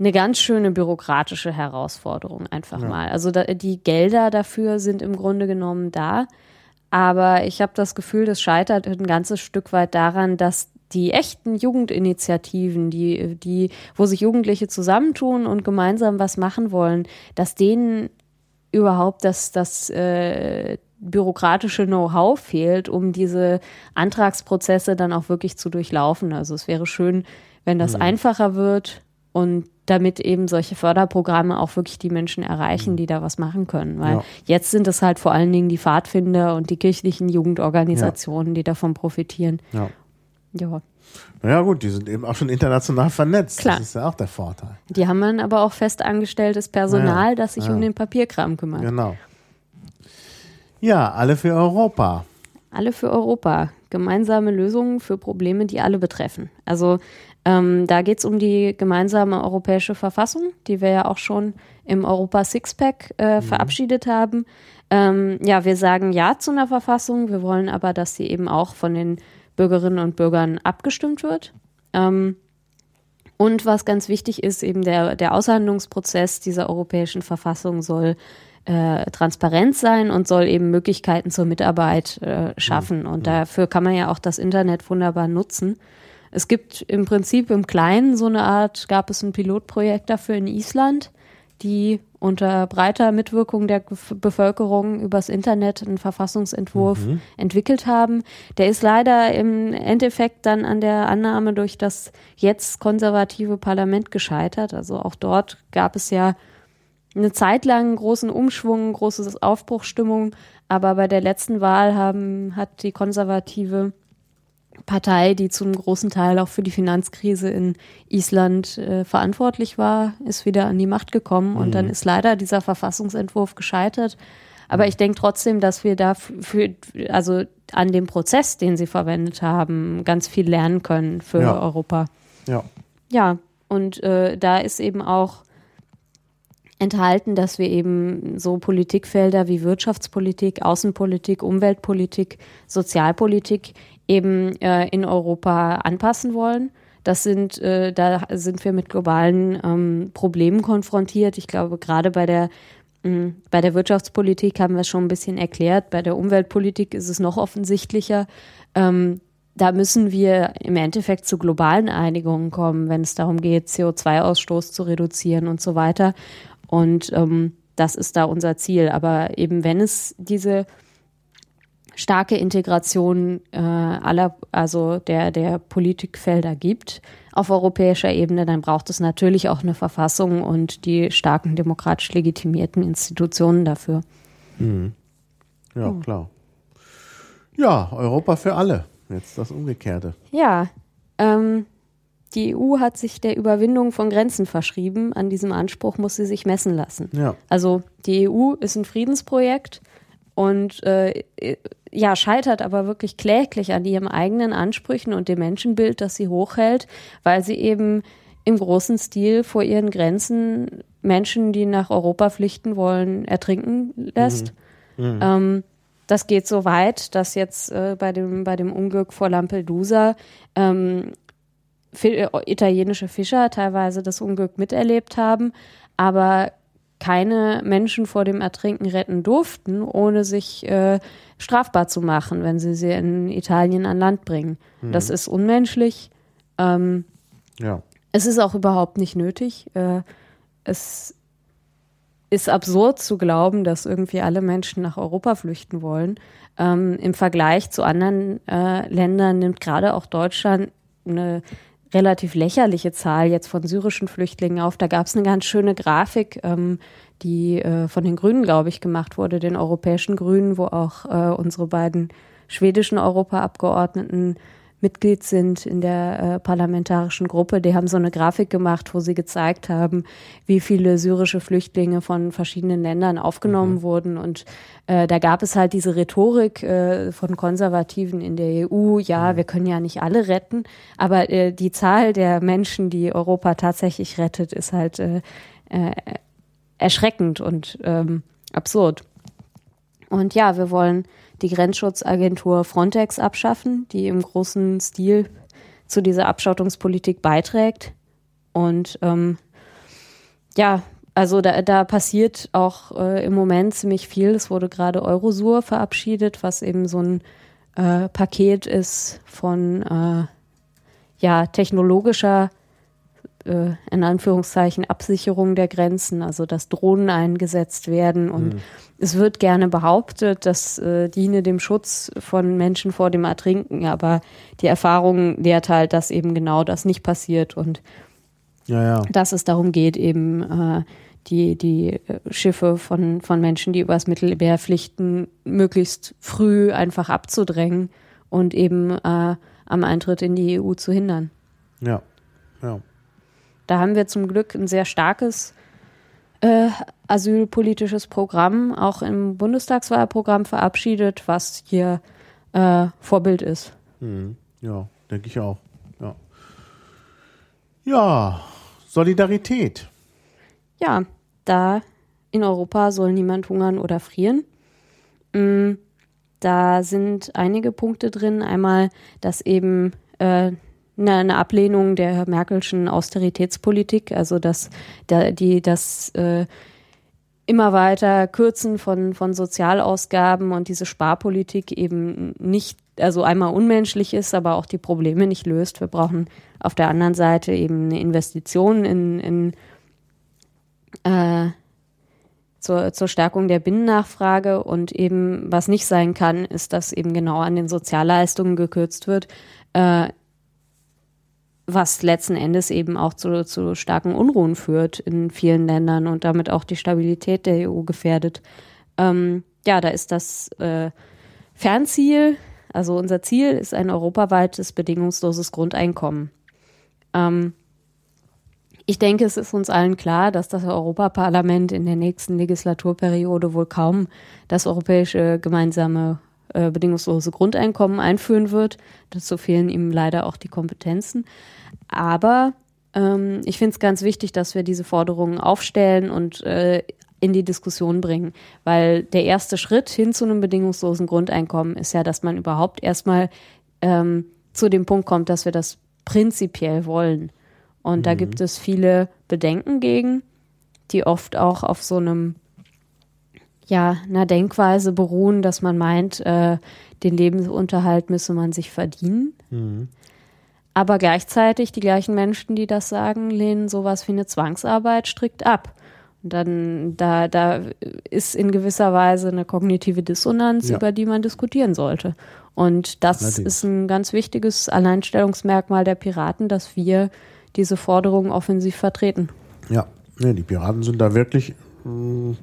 eine ganz schöne bürokratische Herausforderung einfach mal. Also da, die Gelder dafür sind im Grunde genommen da, aber ich habe das Gefühl, das scheitert ein ganzes Stück weit daran, dass die echten Jugendinitiativen, die, die, wo sich Jugendliche zusammentun und gemeinsam was machen wollen, dass denen überhaupt das, das äh, bürokratische Know-how fehlt, um diese Antragsprozesse dann auch wirklich zu durchlaufen. Also es wäre schön, wenn das einfacher wird und damit eben solche Förderprogramme auch wirklich die Menschen erreichen, die da was machen können. Weil Ja. jetzt sind es halt vor allen Dingen die Pfadfinder und die kirchlichen Jugendorganisationen, die davon profitieren. Ja. Ja. Naja gut, die sind eben auch schon international vernetzt. Klar. Das ist ja auch der Vorteil. Die haben dann aber auch fest angestelltes Personal, Ja, das sich ja. um den Papierkram kümmert. Genau. Ja, alle für Europa. Alle für Europa. Gemeinsame Lösungen für Probleme, die alle betreffen. Also ähm, da geht es um die gemeinsame europäische Verfassung, die wir ja auch schon im Europa Sixpack äh, verabschiedet haben. Ähm, ja, wir sagen Ja zu einer Verfassung, wir wollen aber, dass sie eben auch von den Bürgerinnen und Bürgern abgestimmt wird. Ähm, und was ganz wichtig ist, eben der, der Aushandlungsprozess dieser europäischen Verfassung soll äh, transparent sein und soll eben Möglichkeiten zur Mitarbeit äh, schaffen. Und dafür kann man ja auch das Internet wunderbar nutzen. Es gibt im Prinzip im Kleinen so eine Art, gab es ein Pilotprojekt dafür in Island. die unter breiter Mitwirkung der Bevölkerung übers Internet einen Verfassungsentwurf mhm. entwickelt haben. Der ist leider im Endeffekt dann an der Annahme durch das jetzt konservative Parlament gescheitert. Also auch dort gab es ja eine Zeit lang großen Umschwung, große Aufbruchstimmung, aber bei der letzten Wahl haben, hat die konservative Partei, die zum großen Teil auch für die Finanzkrise in Island äh, verantwortlich war, ist wieder an die Macht gekommen und dann mhm. ist leider dieser Verfassungsentwurf gescheitert. Aber ich denke trotzdem, dass wir da für, also an dem Prozess, den sie verwendet haben, ganz viel lernen können für ja. Europa. Ja. Ja, und äh, da ist eben auch enthalten, dass wir eben so Politikfelder wie Wirtschaftspolitik, Außenpolitik, Umweltpolitik, Sozialpolitik eben äh, in Europa anpassen wollen. Das sind, äh, da sind wir mit globalen ähm, Problemen konfrontiert. Ich glaube, gerade bei der mh, bei der Wirtschaftspolitik haben wir es schon ein bisschen erklärt. Bei der Umweltpolitik ist es noch offensichtlicher. Ähm, da müssen wir im Endeffekt zu globalen Einigungen kommen, wenn es darum geht, CO2-Ausstoß zu reduzieren und so weiter. Und ähm, das ist da unser Ziel. Aber eben wenn es diese starke Integration äh, aller, also der, der Politikfelder gibt auf europäischer Ebene, dann braucht es natürlich auch eine Verfassung und die starken demokratisch legitimierten Institutionen dafür. Mhm. Ja, hm. klar. Ja, Europa für alle. Jetzt das Umgekehrte. Ja, ähm, die EU hat sich der Überwindung von Grenzen verschrieben. An diesem Anspruch muss sie sich messen lassen. Ja. Also die EU ist ein Friedensprojekt und äh, ja, scheitert aber wirklich kläglich an ihren eigenen Ansprüchen und dem Menschenbild, das sie hochhält, weil sie eben im großen Stil vor ihren Grenzen Menschen, die nach Europa flüchten wollen, ertrinken lässt. Mhm. Mhm. Ähm, das geht so weit, dass jetzt äh, bei, dem, bei dem Unglück vor Lampedusa ähm, italienische Fischer teilweise das Unglück miterlebt haben, aber keine Menschen vor dem Ertrinken retten durften, ohne sich äh, strafbar zu machen, wenn sie sie in Italien an Land bringen. Mhm. Das ist unmenschlich. Ähm, ja. Es ist auch überhaupt nicht nötig. Äh, es ist absurd zu glauben, dass irgendwie alle Menschen nach Europa flüchten wollen. Ähm, Im Vergleich zu anderen äh, Ländern nimmt gerade auch Deutschland eine relativ lächerliche Zahl jetzt von syrischen Flüchtlingen auf. Da gab es eine ganz schöne Grafik, ähm, die äh, von den Grünen, glaube ich, gemacht wurde, den europäischen Grünen, wo auch äh, unsere beiden schwedischen Europaabgeordneten Mitglied sind in der äh, parlamentarischen Gruppe, die haben so eine Grafik gemacht, wo sie gezeigt haben, wie viele syrische Flüchtlinge von verschiedenen Ländern aufgenommen mhm. wurden. Und äh, da gab es halt diese Rhetorik äh, von Konservativen in der EU, ja, mhm. wir können ja nicht alle retten, aber äh, die Zahl der Menschen, die Europa tatsächlich rettet, ist halt äh, äh, erschreckend und ähm, absurd. Und ja, wir wollen die Grenzschutzagentur Frontex abschaffen, die im großen Stil zu dieser Abschottungspolitik beiträgt. Und ähm, ja, also da, da passiert auch äh, im Moment ziemlich viel. Es wurde gerade Eurosur verabschiedet, was eben so ein äh, Paket ist von äh, ja, technologischer äh, in Anführungszeichen Absicherung der Grenzen, also dass Drohnen eingesetzt werden. Und mhm. es wird gerne behauptet, das äh, diene dem Schutz von Menschen vor dem Ertrinken, aber die Erfahrung lehrt halt, dass eben genau das nicht passiert und ja, ja. dass es darum geht, eben äh, die, die äh, Schiffe von, von Menschen, die übers Mittelmeer pflichten, möglichst früh einfach abzudrängen und eben äh, am Eintritt in die EU zu hindern. Ja, ja. Da haben wir zum Glück ein sehr starkes äh, asylpolitisches Programm, auch im Bundestagswahlprogramm verabschiedet, was hier äh, Vorbild ist. Hm, ja, denke ich auch. Ja. ja, Solidarität. Ja, da in Europa soll niemand hungern oder frieren. Mm, da sind einige Punkte drin. Einmal, dass eben äh, eine, eine Ablehnung der Merkelschen Austeritätspolitik, also dass die das äh, immer weiter Kürzen von, von Sozialausgaben und diese Sparpolitik eben nicht, also einmal unmenschlich ist, aber auch die Probleme nicht löst. Wir brauchen auf der anderen Seite eben eine Investition in, in äh, zur, zur Stärkung der Binnennachfrage und eben, was nicht sein kann, ist, dass eben genau an den Sozialleistungen gekürzt wird, äh, was letzten Endes eben auch zu, zu starken Unruhen führt in vielen Ländern und damit auch die Stabilität der EU gefährdet. Ähm, ja, da ist das äh, Fernziel, also unser Ziel ist ein europaweites bedingungsloses Grundeinkommen. Ähm, ich denke, es ist uns allen klar, dass das Europaparlament in der nächsten Legislaturperiode wohl kaum das europäische gemeinsame äh, bedingungslose Grundeinkommen einführen wird. Dazu fehlen ihm leider auch die Kompetenzen. Aber ähm, ich finde es ganz wichtig, dass wir diese Forderungen aufstellen und äh, in die Diskussion bringen, weil der erste Schritt hin zu einem bedingungslosen Grundeinkommen ist ja, dass man überhaupt erstmal ähm, zu dem Punkt kommt, dass wir das prinzipiell wollen. Und mhm. da gibt es viele Bedenken gegen, die oft auch auf so einem, ja, einer Denkweise beruhen, dass man meint, äh, den Lebensunterhalt müsse man sich verdienen. Mhm. Aber gleichzeitig die gleichen Menschen, die das sagen, lehnen sowas wie eine Zwangsarbeit strikt ab. Und dann, da, da ist in gewisser Weise eine kognitive Dissonanz, ja. über die man diskutieren sollte. Und das Allerdings. ist ein ganz wichtiges Alleinstellungsmerkmal der Piraten, dass wir diese Forderungen offensiv vertreten. Ja, nee, die Piraten sind da wirklich mh, hm,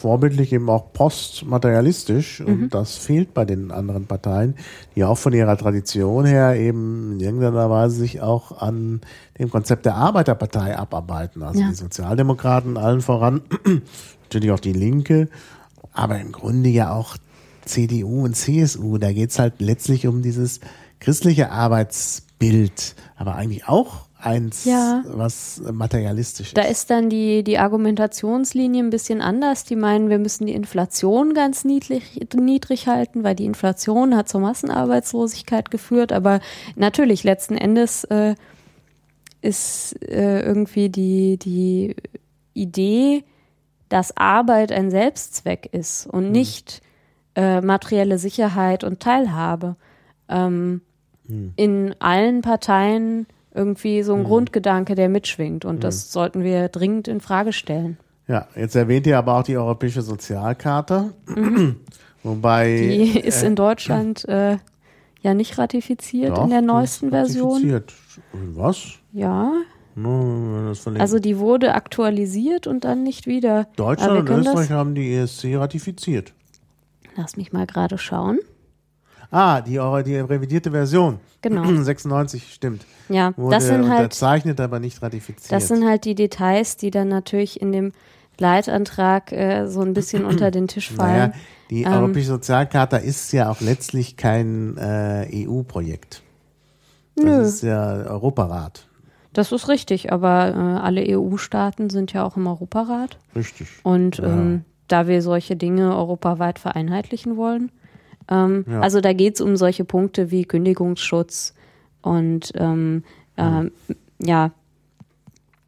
vorbildlich eben auch postmaterialistisch und mhm. das fehlt bei den anderen Parteien, die auch von ihrer Tradition her eben in irgendeiner Weise sich auch an dem Konzept der Arbeiterpartei abarbeiten. Also ja. die Sozialdemokraten allen voran, natürlich auch die Linke, aber im Grunde ja auch CDU und CSU. Da geht's halt letztlich um dieses christliche Arbeitsbild, aber eigentlich auch eins, ja. was materialistisch ist. Da ist dann die, die Argumentationslinie ein bisschen anders. Die meinen, wir müssen die Inflation ganz niedrig, niedrig halten, weil die Inflation hat zur Massenarbeitslosigkeit geführt. Aber natürlich, letzten Endes äh, ist äh, irgendwie die, die Idee, dass Arbeit ein Selbstzweck ist und hm. nicht äh, materielle Sicherheit und Teilhabe. Ähm, hm. In allen Parteien irgendwie so ein mhm. Grundgedanke, der mitschwingt. Und mhm. das sollten wir dringend in Frage stellen. Ja, jetzt erwähnt ihr aber auch die Europäische Sozialkarte. Mhm. Wobei. Die ist äh, in Deutschland äh, ja nicht ratifiziert doch, in der neuesten Version. Was? Ja. Also die wurde aktualisiert und dann nicht wieder. Deutschland und Österreich haben die ESC ratifiziert. Lass mich mal gerade schauen. Ah, die, die revidierte Version. Genau. 96, stimmt. Ja, Wurde das sind halt. Unterzeichnet, aber nicht ratifiziert. Das sind halt die Details, die dann natürlich in dem Leitantrag äh, so ein bisschen unter den Tisch fallen. Naja, die ähm, Europäische Sozialcharta ist ja auch letztlich kein äh, EU-Projekt. Das nö. ist ja Europarat. Das ist richtig, aber äh, alle EU-Staaten sind ja auch im Europarat. Richtig. Und ja. ähm, da wir solche Dinge europaweit vereinheitlichen wollen, ähm, ja. Also da geht es um solche Punkte wie Kündigungsschutz und ähm, äh, ja,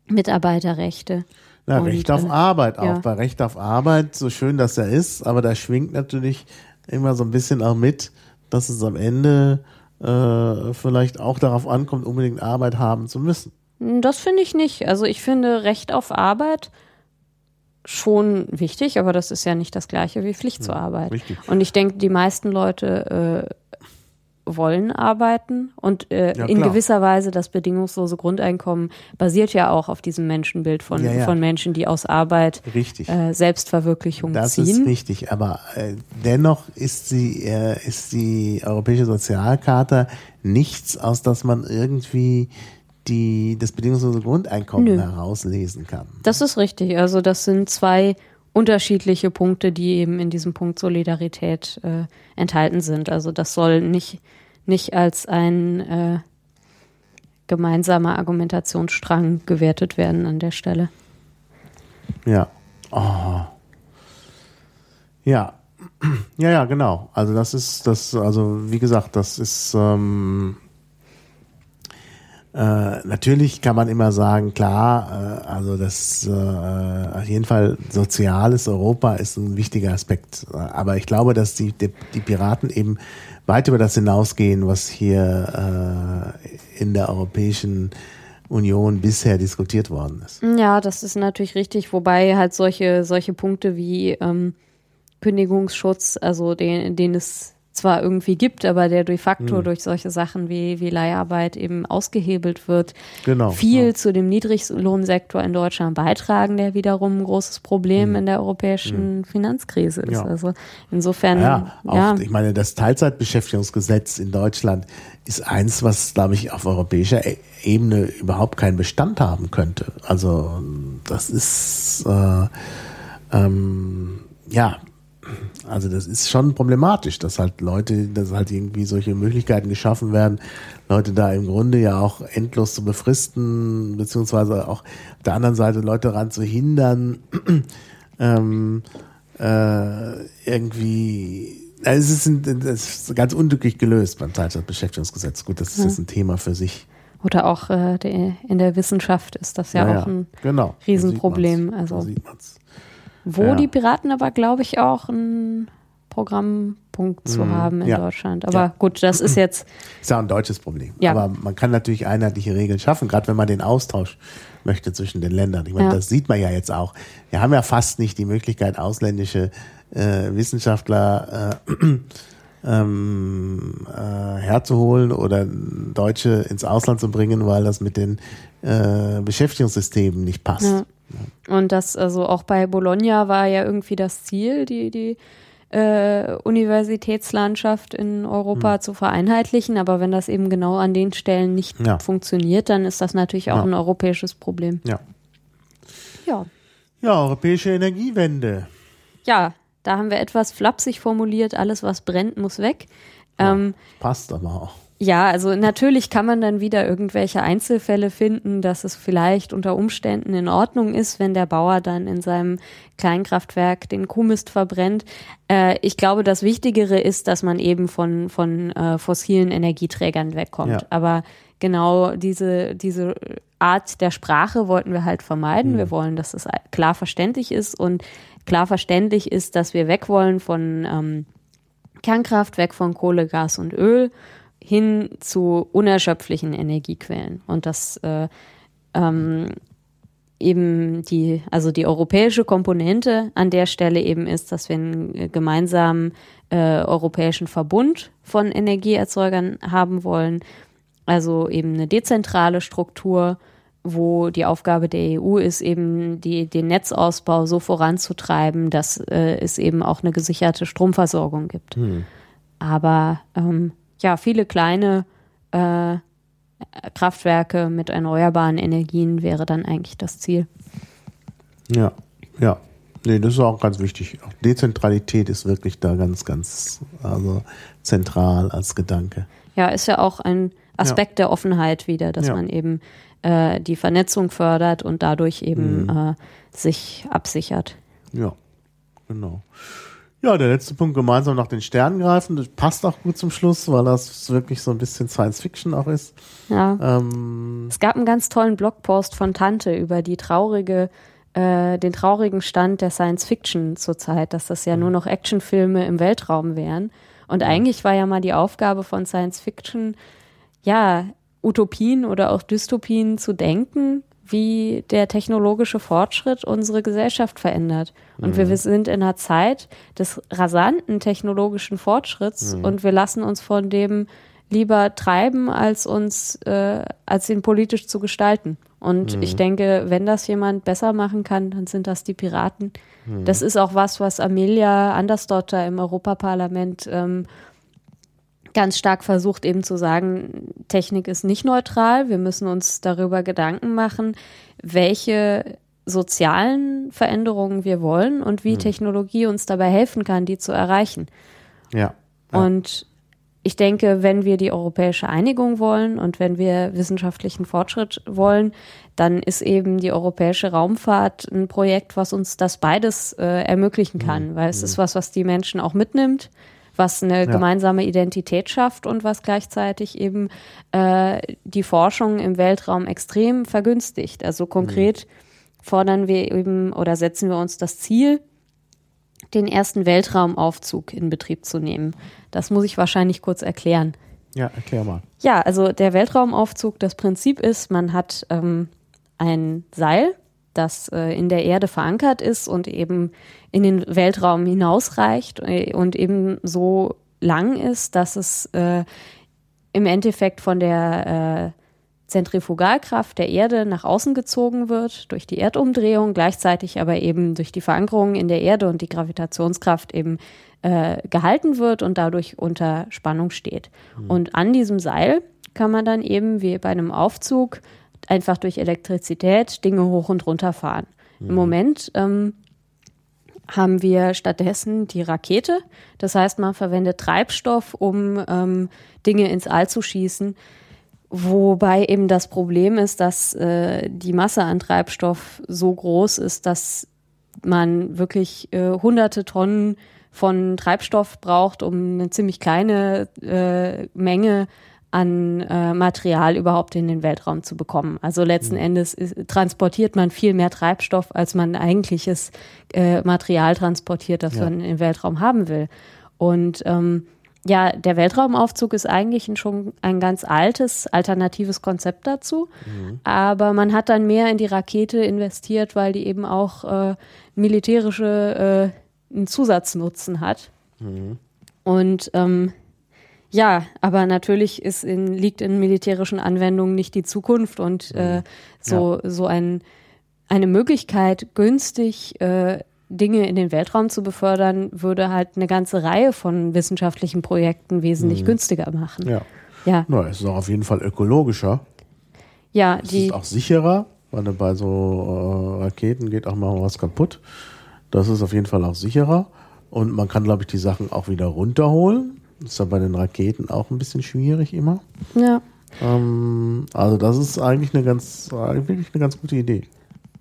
Mitarbeiterrechte. Na, und, Recht auf äh, Arbeit auch. Ja. Bei Recht auf Arbeit, so schön das er ist, aber da schwingt natürlich immer so ein bisschen auch mit, dass es am Ende äh, vielleicht auch darauf ankommt, unbedingt Arbeit haben zu müssen. Das finde ich nicht. Also ich finde Recht auf Arbeit schon wichtig, aber das ist ja nicht das gleiche wie Pflicht zur Arbeit. Richtig. Und ich denke, die meisten Leute äh, wollen arbeiten und äh, ja, in gewisser Weise das bedingungslose Grundeinkommen basiert ja auch auf diesem Menschenbild von, ja, ja. von Menschen, die aus Arbeit äh, Selbstverwirklichung das ziehen. Das ist richtig, aber äh, dennoch ist sie äh, ist die Europäische Sozialkarte nichts, aus das man irgendwie die das bedingungslose Grundeinkommen Nö. herauslesen kann. Das ist richtig. Also das sind zwei unterschiedliche Punkte, die eben in diesem Punkt Solidarität äh, enthalten sind. Also das soll nicht, nicht als ein äh, gemeinsamer Argumentationsstrang gewertet werden an der Stelle. Ja. Oh. Ja. Ja, ja, genau. Also das ist das, also wie gesagt, das ist ähm, äh, natürlich kann man immer sagen, klar, äh, also das äh, auf jeden Fall soziales Europa ist ein wichtiger Aspekt. Aber ich glaube, dass die, die, die Piraten eben weit über das hinausgehen, was hier äh, in der Europäischen Union bisher diskutiert worden ist. Ja, das ist natürlich richtig, wobei halt solche, solche Punkte wie ähm, Kündigungsschutz, also den, den es zwar irgendwie gibt, aber der de facto hm. durch solche Sachen wie, wie Leiharbeit eben ausgehebelt wird, genau, viel ja. zu dem Niedriglohnsektor in Deutschland beitragen, der wiederum ein großes Problem hm. in der europäischen hm. Finanzkrise ist. Ja. Also insofern, ja, auch, ja. Ich meine, das Teilzeitbeschäftigungsgesetz in Deutschland ist eins, was, glaube ich, auf europäischer e-, Ebene überhaupt keinen Bestand haben könnte. Also das ist äh, ähm, ja also das ist schon problematisch, dass halt Leute, dass halt irgendwie solche Möglichkeiten geschaffen werden, Leute da im Grunde ja auch endlos zu befristen, beziehungsweise auch auf der anderen Seite Leute daran zu hindern, ähm, äh, irgendwie es ist, ein, das ist ganz unglücklich gelöst beim Teilzeitbeschäftigungsgesetz. Gut, das ist jetzt ein Thema für sich. Oder auch äh, in der Wissenschaft ist das ja, ja auch ein genau. Riesenproblem. Also da sieht man's. Wo ja. die Piraten aber, glaube ich, auch einen Programmpunkt zu mhm. haben in ja. Deutschland. Aber ja. gut, das ist jetzt. Ist ja ein deutsches Problem. Ja. Aber man kann natürlich einheitliche Regeln schaffen, gerade wenn man den Austausch möchte zwischen den Ländern. Ich meine, das sieht man ja jetzt auch. Wir haben ja fast nicht die Möglichkeit, ausländische äh, Wissenschaftler äh, ähm, äh, herzuholen oder Deutsche ins Ausland zu bringen, weil das mit den äh, Beschäftigungssystemen nicht passt. Ja. Und das, also auch bei Bologna war ja irgendwie das Ziel, die, die äh, Universitätslandschaft in Europa hm. zu vereinheitlichen. Aber wenn das eben genau an den Stellen nicht ja. funktioniert, dann ist das natürlich auch ja. ein europäisches Problem. Ja. Ja. Ja, europäische Energiewende. Ja, da haben wir etwas flapsig formuliert, alles was brennt, muss weg. Ähm, passt aber auch. Ja, also natürlich kann man dann wieder irgendwelche Einzelfälle finden, dass es vielleicht unter Umständen in Ordnung ist, wenn der Bauer dann in seinem Kleinkraftwerk den Kuhmist verbrennt. Äh, ich glaube, das Wichtigere ist, dass man eben von, von äh, fossilen Energieträgern wegkommt. Ja. Aber genau diese, diese Art der Sprache wollten wir halt vermeiden. Mhm. Wir wollen, dass es klar verständlich ist und klar verständlich ist, dass wir weg wollen von ähm, Kernkraft, weg von Kohle, Gas und Öl hin zu unerschöpflichen Energiequellen. Und das äh, ähm, eben die, also die europäische Komponente an der Stelle eben ist, dass wir einen gemeinsamen äh, europäischen Verbund von Energieerzeugern haben wollen. Also eben eine dezentrale Struktur, wo die Aufgabe der EU ist, eben die, den Netzausbau so voranzutreiben, dass äh, es eben auch eine gesicherte Stromversorgung gibt. Hm. Aber ähm, ja, viele kleine äh, Kraftwerke mit erneuerbaren Energien wäre dann eigentlich das Ziel. Ja, ja. Nee, das ist auch ganz wichtig. Auch Dezentralität ist wirklich da ganz, ganz also zentral als Gedanke. Ja, ist ja auch ein Aspekt ja. der Offenheit wieder, dass ja. man eben äh, die Vernetzung fördert und dadurch eben mhm. äh, sich absichert. Ja, genau. Ja, der letzte Punkt, gemeinsam nach den Sternen greifen, das passt auch gut zum Schluss, weil das wirklich so ein bisschen Science Fiction auch ist. Ja. Ähm, es gab einen ganz tollen Blogpost von Tante über die traurige, äh, den traurigen Stand der Science Fiction zurzeit, dass das ja mhm. nur noch Actionfilme im Weltraum wären. Und eigentlich war ja mal die Aufgabe von Science Fiction, ja, Utopien oder auch Dystopien zu denken, wie der technologische Fortschritt unsere Gesellschaft verändert. Und mhm. wir sind in einer Zeit des rasanten technologischen Fortschritts mhm. und wir lassen uns von dem lieber treiben, als uns, äh, als ihn politisch zu gestalten. Und mhm. ich denke, wenn das jemand besser machen kann, dann sind das die Piraten. Mhm. Das ist auch was, was Amelia Andersdotter im Europaparlament ähm, ganz stark versucht eben zu sagen, Technik ist nicht neutral. Wir müssen uns darüber Gedanken machen, welche sozialen Veränderungen wir wollen und wie hm. Technologie uns dabei helfen kann, die zu erreichen. Ja, ja. Und ich denke, wenn wir die europäische Einigung wollen und wenn wir wissenschaftlichen Fortschritt wollen, dann ist eben die europäische Raumfahrt ein Projekt, was uns das beides äh, ermöglichen kann, mhm. weil es mhm. ist was, was die Menschen auch mitnimmt was eine ja. gemeinsame Identität schafft und was gleichzeitig eben äh, die Forschung im Weltraum extrem vergünstigt. Also konkret mhm. fordern wir eben oder setzen wir uns das Ziel, den ersten Weltraumaufzug in Betrieb zu nehmen. Das muss ich wahrscheinlich kurz erklären. Ja, erklär mal. Ja, also der Weltraumaufzug, das Prinzip ist, man hat ähm, ein Seil, das äh, in der Erde verankert ist und eben in den Weltraum hinausreicht äh, und eben so lang ist, dass es äh, im Endeffekt von der äh, Zentrifugalkraft der Erde nach außen gezogen wird durch die Erdumdrehung, gleichzeitig aber eben durch die Verankerung in der Erde und die Gravitationskraft eben gehalten wird und dadurch unter Spannung steht. Mhm. Und an diesem Seil kann man dann eben wie bei einem Aufzug einfach durch Elektrizität Dinge hoch und runter fahren. Mhm. Im Moment ähm, haben wir stattdessen die Rakete. Das heißt, man verwendet Treibstoff, um ähm, Dinge ins All zu schießen. Wobei eben das Problem ist, dass äh, die Masse an Treibstoff so groß ist, dass man wirklich äh, hunderte Tonnen von Treibstoff braucht, um eine ziemlich kleine äh, Menge an äh, Material überhaupt in den Weltraum zu bekommen. Also letzten mhm. Endes ist, transportiert man viel mehr Treibstoff, als man eigentliches äh, Material transportiert, das ja. man im Weltraum haben will. Und ähm, ja, der Weltraumaufzug ist eigentlich ein, schon ein ganz altes, alternatives Konzept dazu. Mhm. Aber man hat dann mehr in die Rakete investiert, weil die eben auch äh, militärische äh, einen Zusatznutzen hat. Mhm. Und ähm, ja, aber natürlich ist in, liegt in militärischen Anwendungen nicht die Zukunft und äh, mhm. so, ja. so ein, eine Möglichkeit, günstig äh, Dinge in den Weltraum zu befördern, würde halt eine ganze Reihe von wissenschaftlichen Projekten wesentlich mhm. günstiger machen. Ja. Ja. Na, es ist auch auf jeden Fall ökologischer. Ja, es die. ist auch sicherer, weil bei so äh, Raketen geht auch mal was kaputt. Das ist auf jeden Fall auch sicherer. Und man kann, glaube ich, die Sachen auch wieder runterholen. Ist ja bei den Raketen auch ein bisschen schwierig immer. Ja. Ähm, also das ist eigentlich eine ganz, wirklich eine ganz gute Idee.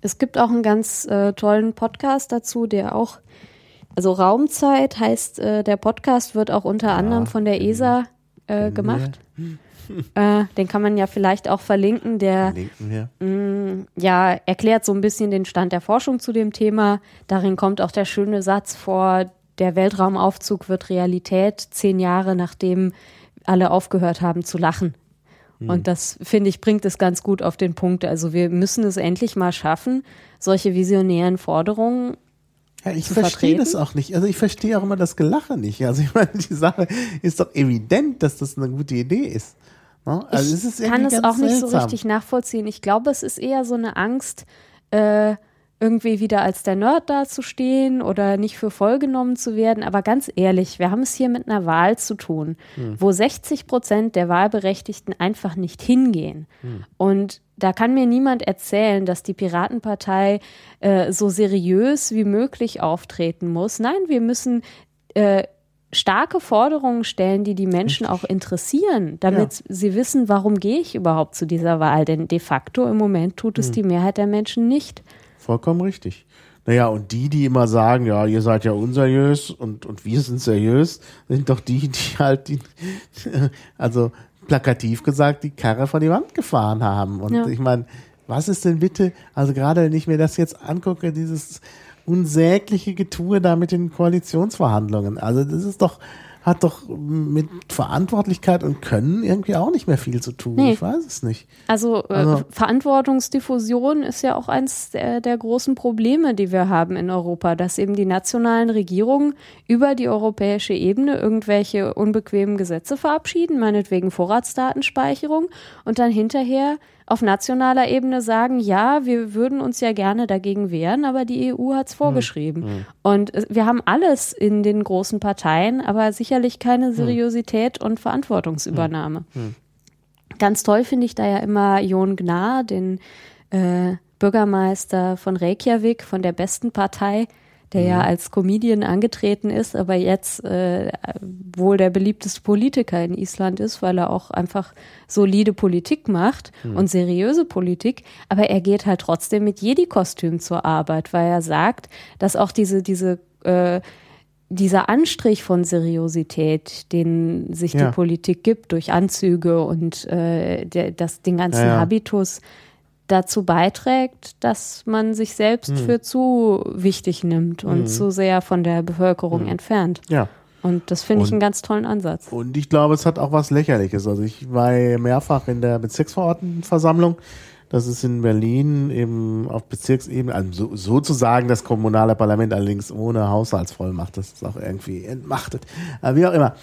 Es gibt auch einen ganz äh, tollen Podcast dazu, der auch, also Raumzeit heißt, äh, der Podcast wird auch unter ja, anderem von der ESA äh, gemacht. Äh, den kann man ja vielleicht auch verlinken. Der mh, mm, ja, erklärt so ein bisschen den Stand der Forschung zu dem Thema. Darin kommt auch der schöne Satz vor, der Weltraumaufzug wird Realität zehn Jahre nachdem alle aufgehört haben zu lachen. Und hm. das, finde ich, bringt es ganz gut auf den Punkt. Also wir müssen es endlich mal schaffen, solche visionären Forderungen ja, ich verstehe das auch nicht. Also ich verstehe auch immer das Gelache nicht. Also ich meine, die Sache ist doch evident, dass das eine gute Idee ist. Ne? Also ich es kann es auch nicht seltsam. so richtig nachvollziehen. Ich glaube, es ist eher so eine Angst, äh, irgendwie wieder als der Nerd dazustehen oder nicht für voll genommen zu werden. Aber ganz ehrlich, wir haben es hier mit einer Wahl zu tun, hm. wo 60 Prozent der Wahlberechtigten einfach nicht hingehen. Hm. Und da kann mir niemand erzählen, dass die Piratenpartei äh, so seriös wie möglich auftreten muss. Nein, wir müssen äh, starke Forderungen stellen, die die Menschen auch interessieren, damit ja. sie wissen, warum gehe ich überhaupt zu dieser Wahl. Denn de facto im Moment tut es hm. die Mehrheit der Menschen nicht. Vollkommen richtig. Naja, und die, die immer sagen, ja, ihr seid ja unseriös und, und wir sind seriös, sind doch die, die halt, die, also plakativ gesagt, die Karre vor die Wand gefahren haben. Und ja. ich meine, was ist denn bitte, also gerade wenn ich mir das jetzt angucke, dieses unsägliche Getue da mit den Koalitionsverhandlungen. Also das ist doch, hat doch mit Verantwortlichkeit und Können irgendwie auch nicht mehr viel zu tun. Nee. Ich weiß es nicht. Also, äh, also Verantwortungsdiffusion ist ja auch eins der, der, großen Probleme, die wir haben in Europa, dass eben die nationalen Regierungen über die europäische Ebene irgendwelche unbequemen Gesetze verabschieden, meinetwegen Vorratsdatenspeicherung, und dann hinterher auf nationaler Ebene sagen, ja, wir würden uns ja gerne dagegen wehren, aber die EU hat es vorgeschrieben. Mhm. Und äh, wir haben alles in den großen Parteien, aber sicherlich keine hm. Seriosität mhm. und Verantwortungsübernahme. Mhm. Ganz toll finde ich da ja immer Jon Gnar, den äh, Bürgermeister von Reykjavik, von der besten Partei, der mhm. ja als Comedian angetreten ist, aber jetzt äh, wohl der beliebteste Politiker in Island ist, weil er auch einfach solide Politik macht mhm. und seriöse Politik. Aber er geht halt trotzdem mit Jedi-Kostüm zur Arbeit, weil er sagt, dass auch diese, diese äh, dieser Anstrich von Seriosität, den sich ja. die Politik gibt durch Anzüge und äh, der, das, den ganzen ja, ja. Habitus, dazu beiträgt, dass man sich selbst hm. für zu wichtig nimmt und hm. zu sehr von der Bevölkerung hm. entfernt. Ja. Und das finde ich einen ganz tollen Ansatz. Und ich glaube, es hat auch was Lächerliches. Also ich war mehrfach in der Bezirksverordnetenversammlung. Das ist in Berlin eben auf Bezirksebene, also so, sozusagen das kommunale Parlament, allerdings ohne Haushaltsvollmacht. Das ist auch irgendwie entmachtet. Aber wie auch immer.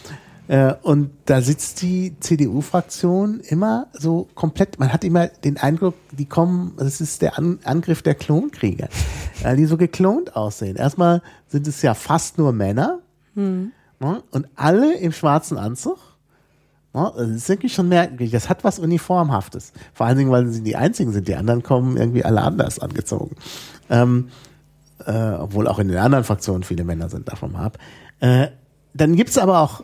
Äh, Und da sitzt die CDU-Fraktion immer so komplett, man hat immer den Eindruck, die kommen, das ist der An Angriff der Klonkrieger, weil die so geklont aussehen. Erstmal sind es ja fast nur Männer, Ne? Und alle im schwarzen Anzug. Ne? Das ist wirklich schon merkwürdig. Das hat was Uniformhaftes. Vor allen Dingen, weil sie die einzigen sind. Die anderen kommen irgendwie alle anders angezogen. Ähm, äh, obwohl auch in den anderen Fraktionen viele Männer sind, davon ab. Äh, dann gibt's aber auch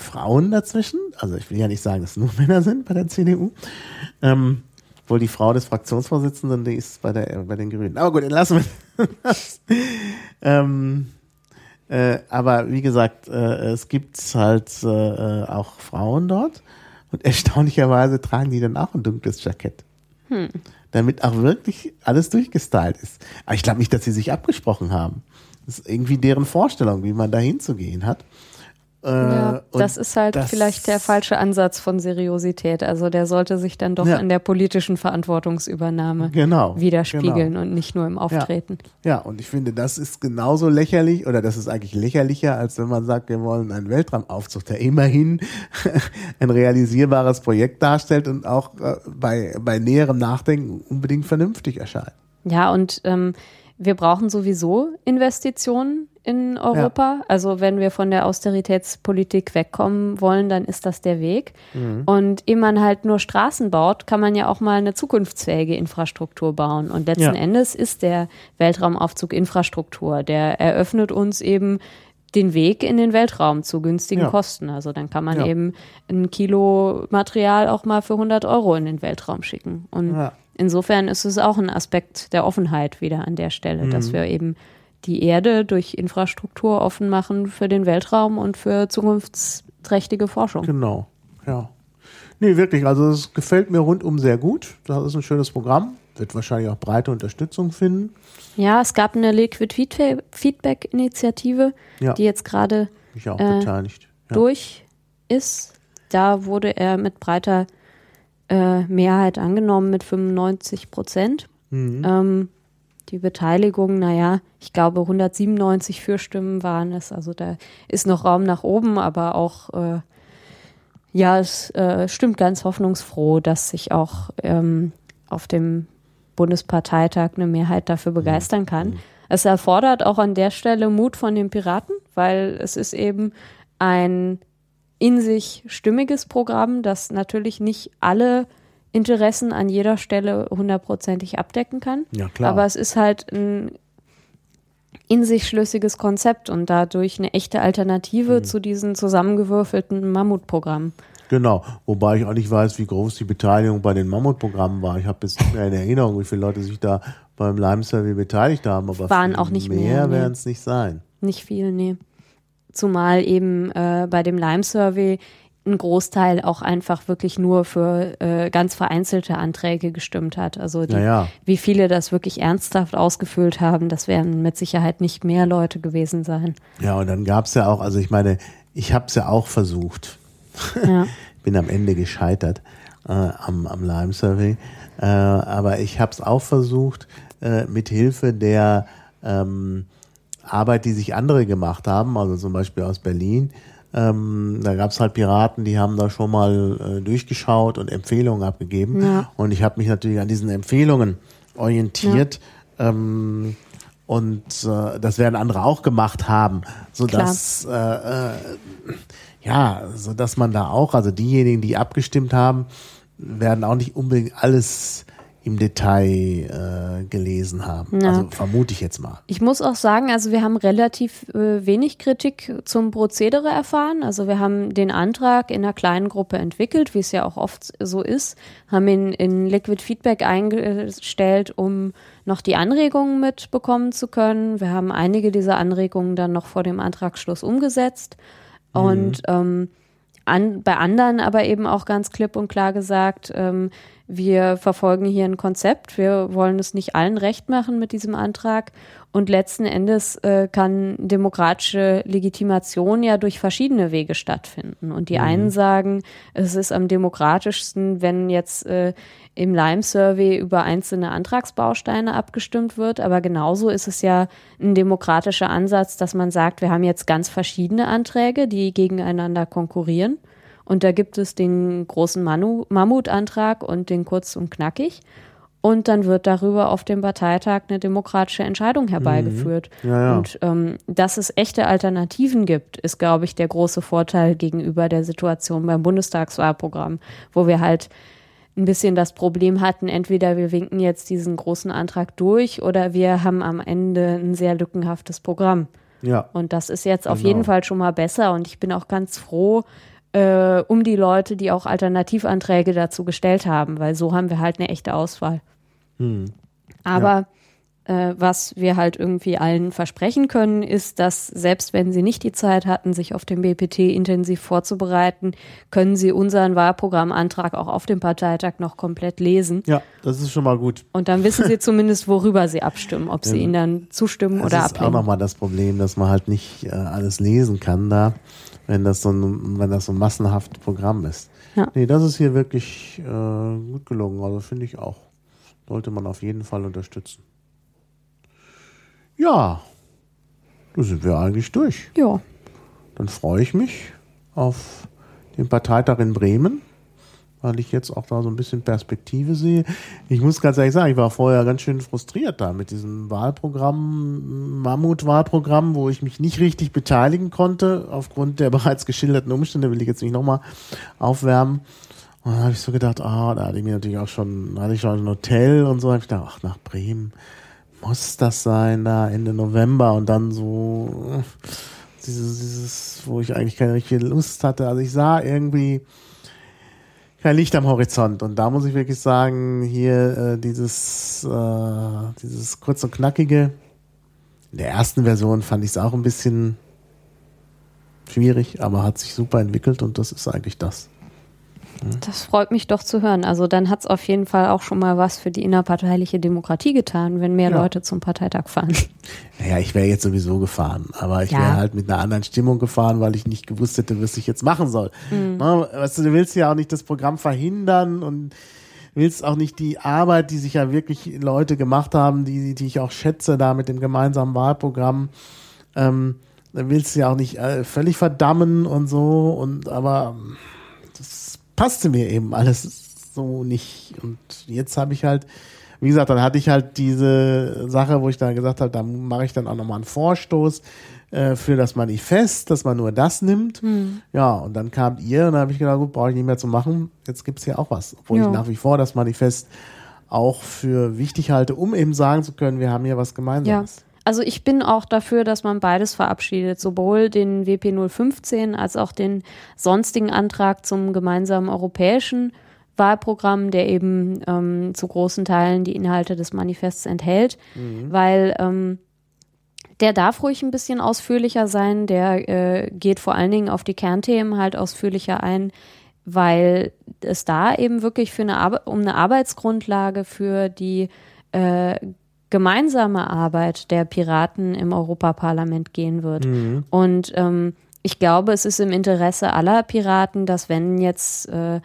Frauen dazwischen. Also ich will ja nicht sagen, dass es nur Männer sind bei der CDU. Ähm, wohl die Frau des Fraktionsvorsitzenden, die ist bei, der, bei den Grünen. Aber gut, dann lassen wir das. ähm, äh, aber wie gesagt, äh, es gibt halt äh, äh, auch Frauen dort und erstaunlicherweise tragen die dann auch ein dunkles Jackett. Damit auch wirklich alles durchgestylt ist. Aber ich glaube nicht, dass sie sich abgesprochen haben. Das ist irgendwie deren Vorstellung, wie man da hinzugehen hat. Äh, Ja, das ist halt das- vielleicht der falsche Ansatz von Seriosität. Also der sollte sich dann doch Ja. in der politischen Verantwortungsübernahme Genau, widerspiegeln genau. und nicht nur im Auftreten. Ja, und ich finde, das ist genauso lächerlich oder das ist eigentlich lächerlicher, als wenn man sagt, wir wollen einen Weltraumaufzug, der immerhin ein realisierbares Projekt darstellt und auch äh, bei, bei näherem Nachdenken unbedingt vernünftig erscheint. Ja, und ähm, wir brauchen sowieso Investitionen in Europa. Also wenn wir von der Austeritätspolitik wegkommen wollen, dann ist das der Weg. Und ehe man halt nur Straßen baut, kann man ja auch mal eine zukunftsfähige Infrastruktur bauen. Und letzten Ja. Endes ist der Weltraumaufzug Infrastruktur. Der eröffnet uns eben den Weg in den Weltraum zu günstigen Ja. Kosten. Also dann kann man Ja. eben ein Kilo Material auch mal für 100 Euro in den Weltraum schicken. Und Ja. insofern ist es auch ein Aspekt der Offenheit wieder an der Stelle, Mhm. dass wir eben die Erde durch Infrastruktur offen machen für den Weltraum und für zukunftsträchtige Forschung. Genau, ja. Nee, wirklich, also es gefällt mir rundum sehr gut. Das ist ein schönes Programm. Wird wahrscheinlich auch breite Unterstützung finden. Ja, es gab eine Liquid Feedback-Initiative, Ja. die jetzt gerade Äh. Ja. durch ist. Da wurde er mit breiter äh, Mehrheit angenommen mit 95 Prozent. Mhm. Ähm, die Beteiligung, naja, ich glaube 197 Fürstimmen waren es. Also da ist noch Raum nach oben, aber auch, äh, ja, es äh, stimmt ganz hoffnungsfroh, dass sich auch ähm, auf dem Bundesparteitag eine Mehrheit dafür begeistern kann. Es erfordert auch an der Stelle Mut von den Piraten, weil es ist eben ein in sich stimmiges Programm, das natürlich nicht alle Interessen an jeder Stelle hundertprozentig abdecken kann. Ja, klar. Aber es ist halt ein in sich schlüssiges Konzept und dadurch eine echte Alternative Mhm. zu diesen zusammengewürfelten Mammutprogrammen. Genau, wobei ich auch nicht weiß, wie groß die Beteiligung bei den Mammutprogrammen war. Ich habe jetzt nicht mehr in Erinnerung, wie viele Leute sich da beim Lime Survey beteiligt haben, aber Waren auch nicht mehr, mehr werden es nicht sein. Nicht viel, nee. Zumal eben äh, bei dem Lime-Survey ein Großteil auch einfach wirklich nur für äh, ganz vereinzelte Anträge gestimmt hat. Also die, Ja, ja. wie viele das wirklich ernsthaft ausgefüllt haben, das werden mit Sicherheit nicht mehr Leute gewesen sein. Ja, und dann gab's ja auch, also ich meine, ich habe es ja auch versucht. Ja. Ich bin am Ende gescheitert äh, am, am Lime Survey. Äh, aber ich habe es auch versucht, äh, mit Hilfe der ähm, Arbeit, die sich andere gemacht haben, also zum Beispiel aus Berlin. Ähm, da gab es halt Piraten, die haben da schon mal äh, durchgeschaut und Empfehlungen abgegeben. Ja. Und ich habe mich natürlich an diesen Empfehlungen orientiert. Ähm, und äh, das werden andere auch gemacht haben, so dass äh, äh, ja, so dass man da auch, also diejenigen, die abgestimmt haben, werden auch nicht unbedingt alles im Detail äh, gelesen haben. Ja. Also vermute ich jetzt mal. Ich muss auch sagen, also wir haben relativ äh, wenig Kritik zum Prozedere erfahren. Also wir haben den Antrag in einer kleinen Gruppe entwickelt, wie es ja auch oft so ist, haben ihn in Liquid Feedback eingestellt, um noch die Anregungen mitbekommen zu können. Wir haben einige dieser Anregungen dann noch vor dem Antragsschluss umgesetzt. Und ähm, an, bei anderen aber eben auch ganz klipp und klar gesagt, ähm, wir verfolgen hier ein Konzept, wir wollen es nicht allen recht machen mit diesem Antrag und letzten Endes äh, kann demokratische Legitimation ja durch verschiedene Wege stattfinden. Und die mhm. einen sagen, es ist am demokratischsten, wenn jetzt äh, im Lime-Survey über einzelne Antragsbausteine abgestimmt wird. Aber genauso ist es ja ein demokratischer Ansatz, dass man sagt, wir haben jetzt ganz verschiedene Anträge, die gegeneinander konkurrieren. Und da gibt es den großen Manu Mammutantrag und den kurz und knackig. Und dann wird darüber auf dem Parteitag eine demokratische Entscheidung herbeigeführt. Mhm. Ja, ja. Und ähm, dass es echte Alternativen gibt, ist, glaube ich, der große Vorteil gegenüber der Situation beim Bundestagswahlprogramm, wo wir halt ein bisschen das Problem hatten, entweder wir winken jetzt diesen großen Antrag durch oder wir haben am Ende ein sehr lückenhaftes Programm. Ja. Und das ist jetzt genau. auf jeden Fall schon mal besser und ich bin auch ganz froh, äh, um die Leute, die auch Alternativanträge dazu gestellt haben, weil so haben wir halt eine echte Auswahl. Hm. Aber äh, was wir halt irgendwie allen versprechen können, ist, dass selbst wenn sie nicht die Zeit hatten, sich auf den BPT intensiv vorzubereiten, können sie unseren Wahlprogrammantrag auch auf dem Parteitag noch komplett lesen. Ja, das ist schon mal gut. Und dann wissen sie zumindest, worüber sie abstimmen, ob sie Ja. ihn dann zustimmen Das oder ist auch ablehnen. nochmal das Problem, dass man halt nicht äh, alles lesen kann da, wenn das so ein, wenn das so ein massenhaftes Programm ist. Ja. Nee, das ist hier wirklich äh, gut gelungen. Also finde ich auch. Sollte man auf jeden Fall unterstützen. Ja, da sind wir eigentlich durch. Ja, Dann freue ich mich auf den Parteitag in Bremen, weil ich jetzt auch da so ein bisschen Perspektive sehe. Ich muss ganz ehrlich sagen, ich war vorher ganz schön frustriert da mit diesem Wahlprogramm, Mammut-Wahlprogramm, wo ich mich nicht richtig beteiligen konnte, aufgrund der bereits geschilderten Umstände, will ich jetzt nicht nochmal aufwärmen. Und dann habe ich so gedacht, ah, da hatte ich mir natürlich auch schon, da hatte ich schon ein Hotel und so, habe ich gedacht, ach, nach Bremen muss das sein, da Ende November und dann so dieses, dieses, wo ich eigentlich keine richtige Lust hatte. Also ich sah irgendwie kein Licht am Horizont und da muss ich wirklich sagen, hier äh, dieses, äh, dieses kurz und knackige. In der ersten Version fand ich es auch ein bisschen schwierig, aber hat sich super entwickelt und das ist eigentlich das. Das freut mich doch zu hören. Also dann hat es auf jeden Fall auch schon mal was für die innerparteiliche Demokratie getan, wenn mehr Ja. Leute zum Parteitag fahren. Naja, ich wäre jetzt sowieso gefahren, aber ich Ja. wäre halt mit einer anderen Stimmung gefahren, weil ich nicht gewusst hätte, was ich jetzt machen soll. Mhm. Ne, weißt du, du willst ja auch nicht das Programm verhindern und willst auch nicht die Arbeit, die sich ja wirklich Leute gemacht haben, die, die ich auch schätze, da mit dem gemeinsamen Wahlprogramm, ähm, willst du ja auch nicht äh, völlig verdammen und so und aber ähm, passte mir eben alles so nicht und jetzt habe ich halt wie gesagt, dann hatte ich halt diese Sache, wo ich dann gesagt habe, da mache ich dann auch nochmal einen Vorstoß äh, für das Manifest, dass man nur das nimmt. Ja, und dann kamt ihr und dann habe ich gedacht, gut, brauche ich nicht mehr zu machen. Jetzt gibt's hier auch was. Obwohl Ja. ich nach wie vor das Manifest auch für wichtig halte, um eben sagen zu können, wir haben hier was Ja. Also ich bin auch dafür, dass man beides verabschiedet, sowohl den WP 015 als auch den sonstigen Antrag zum gemeinsamen europäischen Wahlprogramm, der eben ähm, zu großen Teilen die Inhalte des Manifests enthält, weil ähm, der darf ruhig ein bisschen ausführlicher sein, der äh, geht vor allen Dingen auf die Kernthemen halt ausführlicher ein, weil es da eben wirklich für eine um eine Arbeitsgrundlage für die äh, gemeinsame Arbeit der Piraten im Europaparlament gehen wird. Und ähm, ich glaube, es ist im Interesse aller Piraten, dass wenn jetzt äh,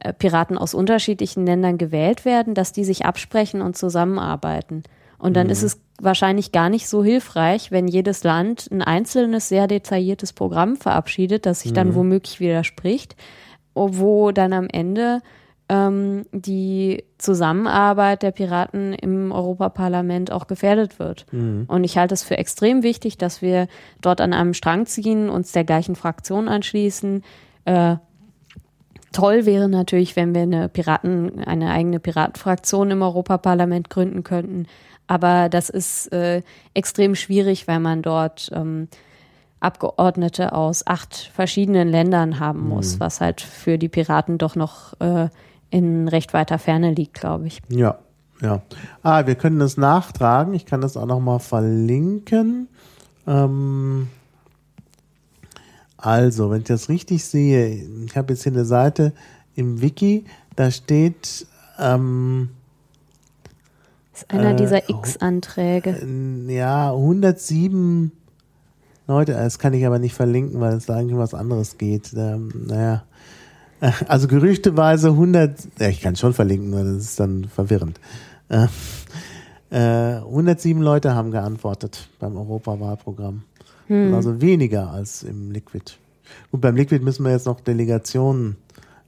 äh, Piraten aus unterschiedlichen Ländern gewählt werden, dass die sich absprechen und zusammenarbeiten. Und dann ist es wahrscheinlich gar nicht so hilfreich, wenn jedes Land ein einzelnes, sehr detailliertes Programm verabschiedet, das sich dann womöglich widerspricht, wo dann am Ende ähm, die Zusammenarbeit der Piraten im Europaparlament auch gefährdet wird. Und ich halte es für extrem wichtig, dass wir dort an einem Strang ziehen, uns der gleichen Fraktion anschließen. Äh, toll wäre natürlich, wenn wir eine Piraten, eine eigene Piratenfraktion im Europaparlament gründen könnten. Aber das ist äh, extrem schwierig, weil man dort ähm, Abgeordnete aus acht verschiedenen Ländern haben muss, was halt für die Piraten doch noch äh, in recht weiter Ferne liegt, glaube ich. Ja, ja. Ah, wir können das nachtragen. Ich kann das auch nochmal verlinken. Ähm, also, wenn ich das richtig sehe, ich habe jetzt hier eine Seite im Wiki, da steht, äh, Ähm, Das ist einer Äh, dieser. X-Anträge. äh, ja, 107 Leute, das kann ich aber nicht verlinken, weil es da eigentlich um was anderes geht. Ähm, naja. Äh, Also gerüchteweise 100, ja, ich kann schon verlinken, das ist dann verwirrend. Äh, äh, 107 Leute haben geantwortet beim Europawahlprogramm. Also weniger als im Liquid. Gut, beim Liquid müssen wir jetzt noch Delegationen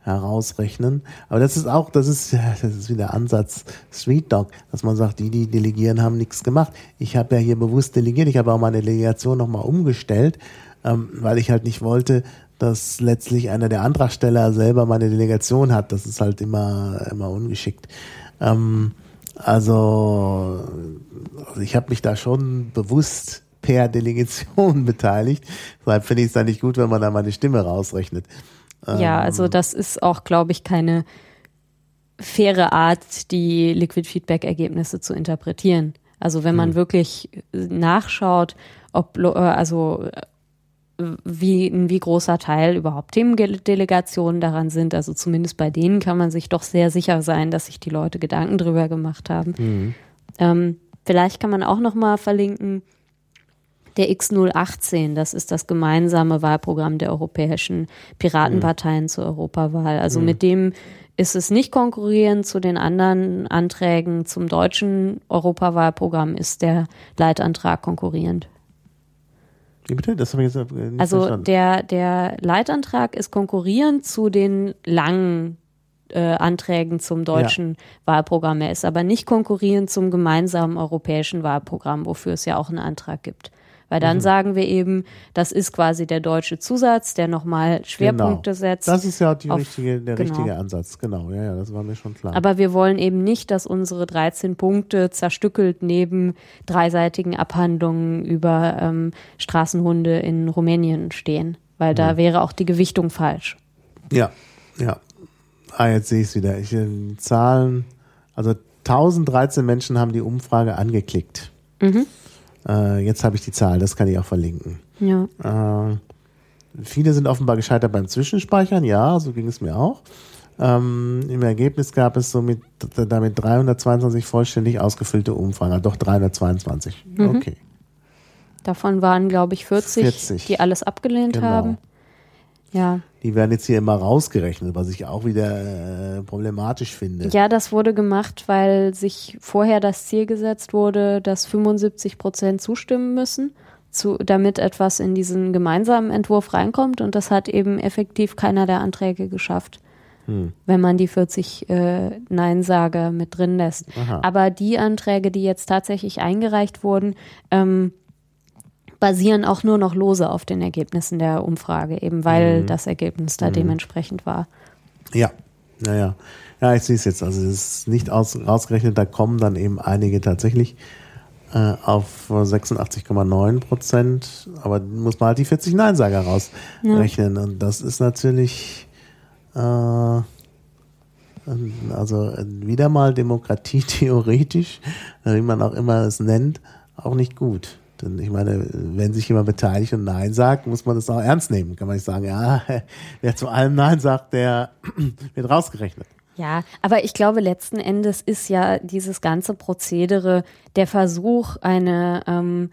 herausrechnen. Aber das ist auch, das ist, das ist wieder Ansatz Street Dog, dass man sagt, die, die delegieren, haben nichts gemacht. Ich habe ja hier bewusst delegiert, ich habe auch meine Delegation nochmal umgestellt, ähm, weil ich halt nicht wollte, dass letztlich einer der Antragsteller selber meine Delegation hat. Das ist halt immer, immer ungeschickt. Ähm, also, also ich habe mich da schon bewusst per Delegation beteiligt. Deshalb finde ich es dann nicht gut, wenn man da meine Stimme rausrechnet. Ja, also das ist auch, glaube ich, keine faire Art, die Liquid Feedback-Ergebnisse zu interpretieren. Also wenn man wirklich nachschaut, ob äh, also wie ein wie großer Teil überhaupt Themendelegationen daran sind, also zumindest bei denen kann man sich doch sehr sicher sein, dass sich die Leute Gedanken drüber gemacht haben. Ähm, vielleicht kann man auch noch mal verlinken der X018, das ist das gemeinsame Wahlprogramm der europäischen Piratenparteien zur Europawahl. Also mit dem ist es nicht konkurrierend zu den anderen Anträgen. Zum deutschen Europawahlprogramm ist der Leitantrag konkurrierend. Wie bitte? Das habe ich jetzt nicht Also verstanden. der, der Leitantrag ist konkurrierend zu den langen äh, Anträgen zum deutschen Wahlprogramm. Er ist aber nicht konkurrierend zum gemeinsamen europäischen Wahlprogramm, wofür es ja auch einen Antrag gibt. Weil Mhm. dann sagen wir eben, das ist quasi der deutsche Zusatz, der nochmal Schwerpunkte genau. setzt. Das ist ja die auf- richtige, der genau. richtige Ansatz. Genau, ja, ja, das war mir schon klar. Aber wir wollen eben nicht, dass unsere 13 Punkte zerstückelt neben dreiseitigen Abhandlungen über ähm, Straßenhunde in Rumänien stehen, weil Mhm. da wäre auch die Gewichtung falsch. ja, ja. Ah, jetzt sehe ich es wieder. Ich, äh, Zahlen, also 1013 Menschen haben die Umfrage angeklickt. Mhm. Äh, jetzt habe ich die Zahl, das kann ich auch verlinken. Ja. Äh, viele sind offenbar gescheitert beim Zwischenspeichern, ja, so ging es mir auch. Ähm, Im Ergebnis gab es somit damit 322 vollständig ausgefüllte Umfragen, doch 322. Mhm. Okay. Davon waren, glaube ich, 40, 40. die alles abgelehnt Genau. haben. Ja. Die werden jetzt hier immer rausgerechnet, was ich auch wieder äh, problematisch finde. ja, das wurde gemacht, weil sich vorher das Ziel gesetzt wurde, dass 75 Prozent zustimmen müssen, zu, damit etwas in diesen gemeinsamen Entwurf reinkommt. Und das hat eben effektiv keiner der Anträge geschafft. Hm. wenn man die 40 äh, Nein-Sager mit drin lässt. Aha. Aber die Anträge, die jetzt tatsächlich eingereicht wurden, ähm, basieren auch nur noch lose auf den Ergebnissen der Umfrage, eben weil Mhm. das Ergebnis da dementsprechend war. Ja, naja. Ja, ich sehe es jetzt. Also es ist nicht aus, ausgerechnet, da kommen dann eben einige tatsächlich äh, auf 86,9 Prozent. Aber muss man halt die 40 Neinsager rausrechnen. Und das ist natürlich äh, also wieder mal Demokratie theoretisch, wie man auch immer es nennt, auch nicht gut. Denn ich meine, wenn sich jemand beteiligt und Nein sagt, muss man das auch ernst nehmen. Kann man nicht sagen, ja, wer zu allem Nein sagt, der wird rausgerechnet. Ja, aber ich glaube, letzten Endes ist ja dieses ganze Prozedere der Versuch, eine, ähm,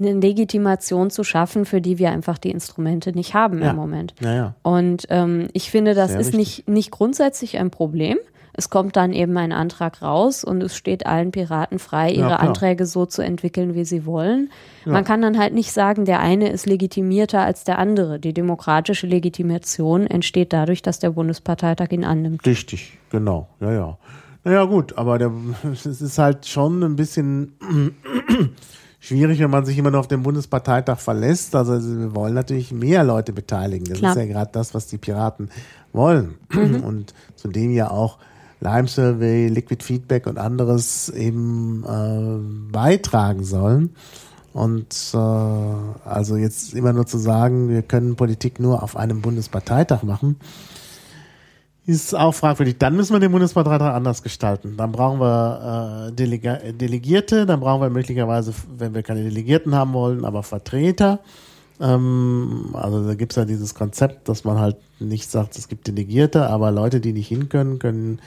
eine Legitimation zu schaffen, für die wir einfach die Instrumente nicht haben Ja. im Moment. Naja. Und ähm, ich finde, das Sehr ist nicht, nicht grundsätzlich ein Problem. Es kommt dann eben ein Antrag raus und es steht allen Piraten frei, ihre klar. Anträge so zu entwickeln, wie sie wollen. Man kann dann halt nicht sagen, der eine ist legitimierter als der andere. Die demokratische Legitimation entsteht dadurch, dass der Bundesparteitag ihn annimmt. Richtig, genau. Ja, ja. Naja, gut, aber der, es ist halt schon ein bisschen schwierig, wenn man sich immer nur auf den Bundesparteitag verlässt. Also wir wollen natürlich mehr Leute beteiligen. Das Klar. ist ja gerade das, was die Piraten wollen. Und zu dem ja auch Lime Survey, Liquid Feedback und anderes eben äh, beitragen sollen. Und äh, also jetzt immer nur zu sagen, wir können Politik nur auf einem Bundesparteitag machen, ist auch fragwürdig. Dann müssen wir den Bundesparteitag anders gestalten. Dann brauchen wir äh, Delega Delegierte, dann brauchen wir möglicherweise, wenn wir keine Delegierten haben wollen, aber Vertreter. Ähm, also da gibt es ja dieses Konzept, dass man halt nicht sagt, es gibt Delegierte, aber Leute, die nicht hin können, können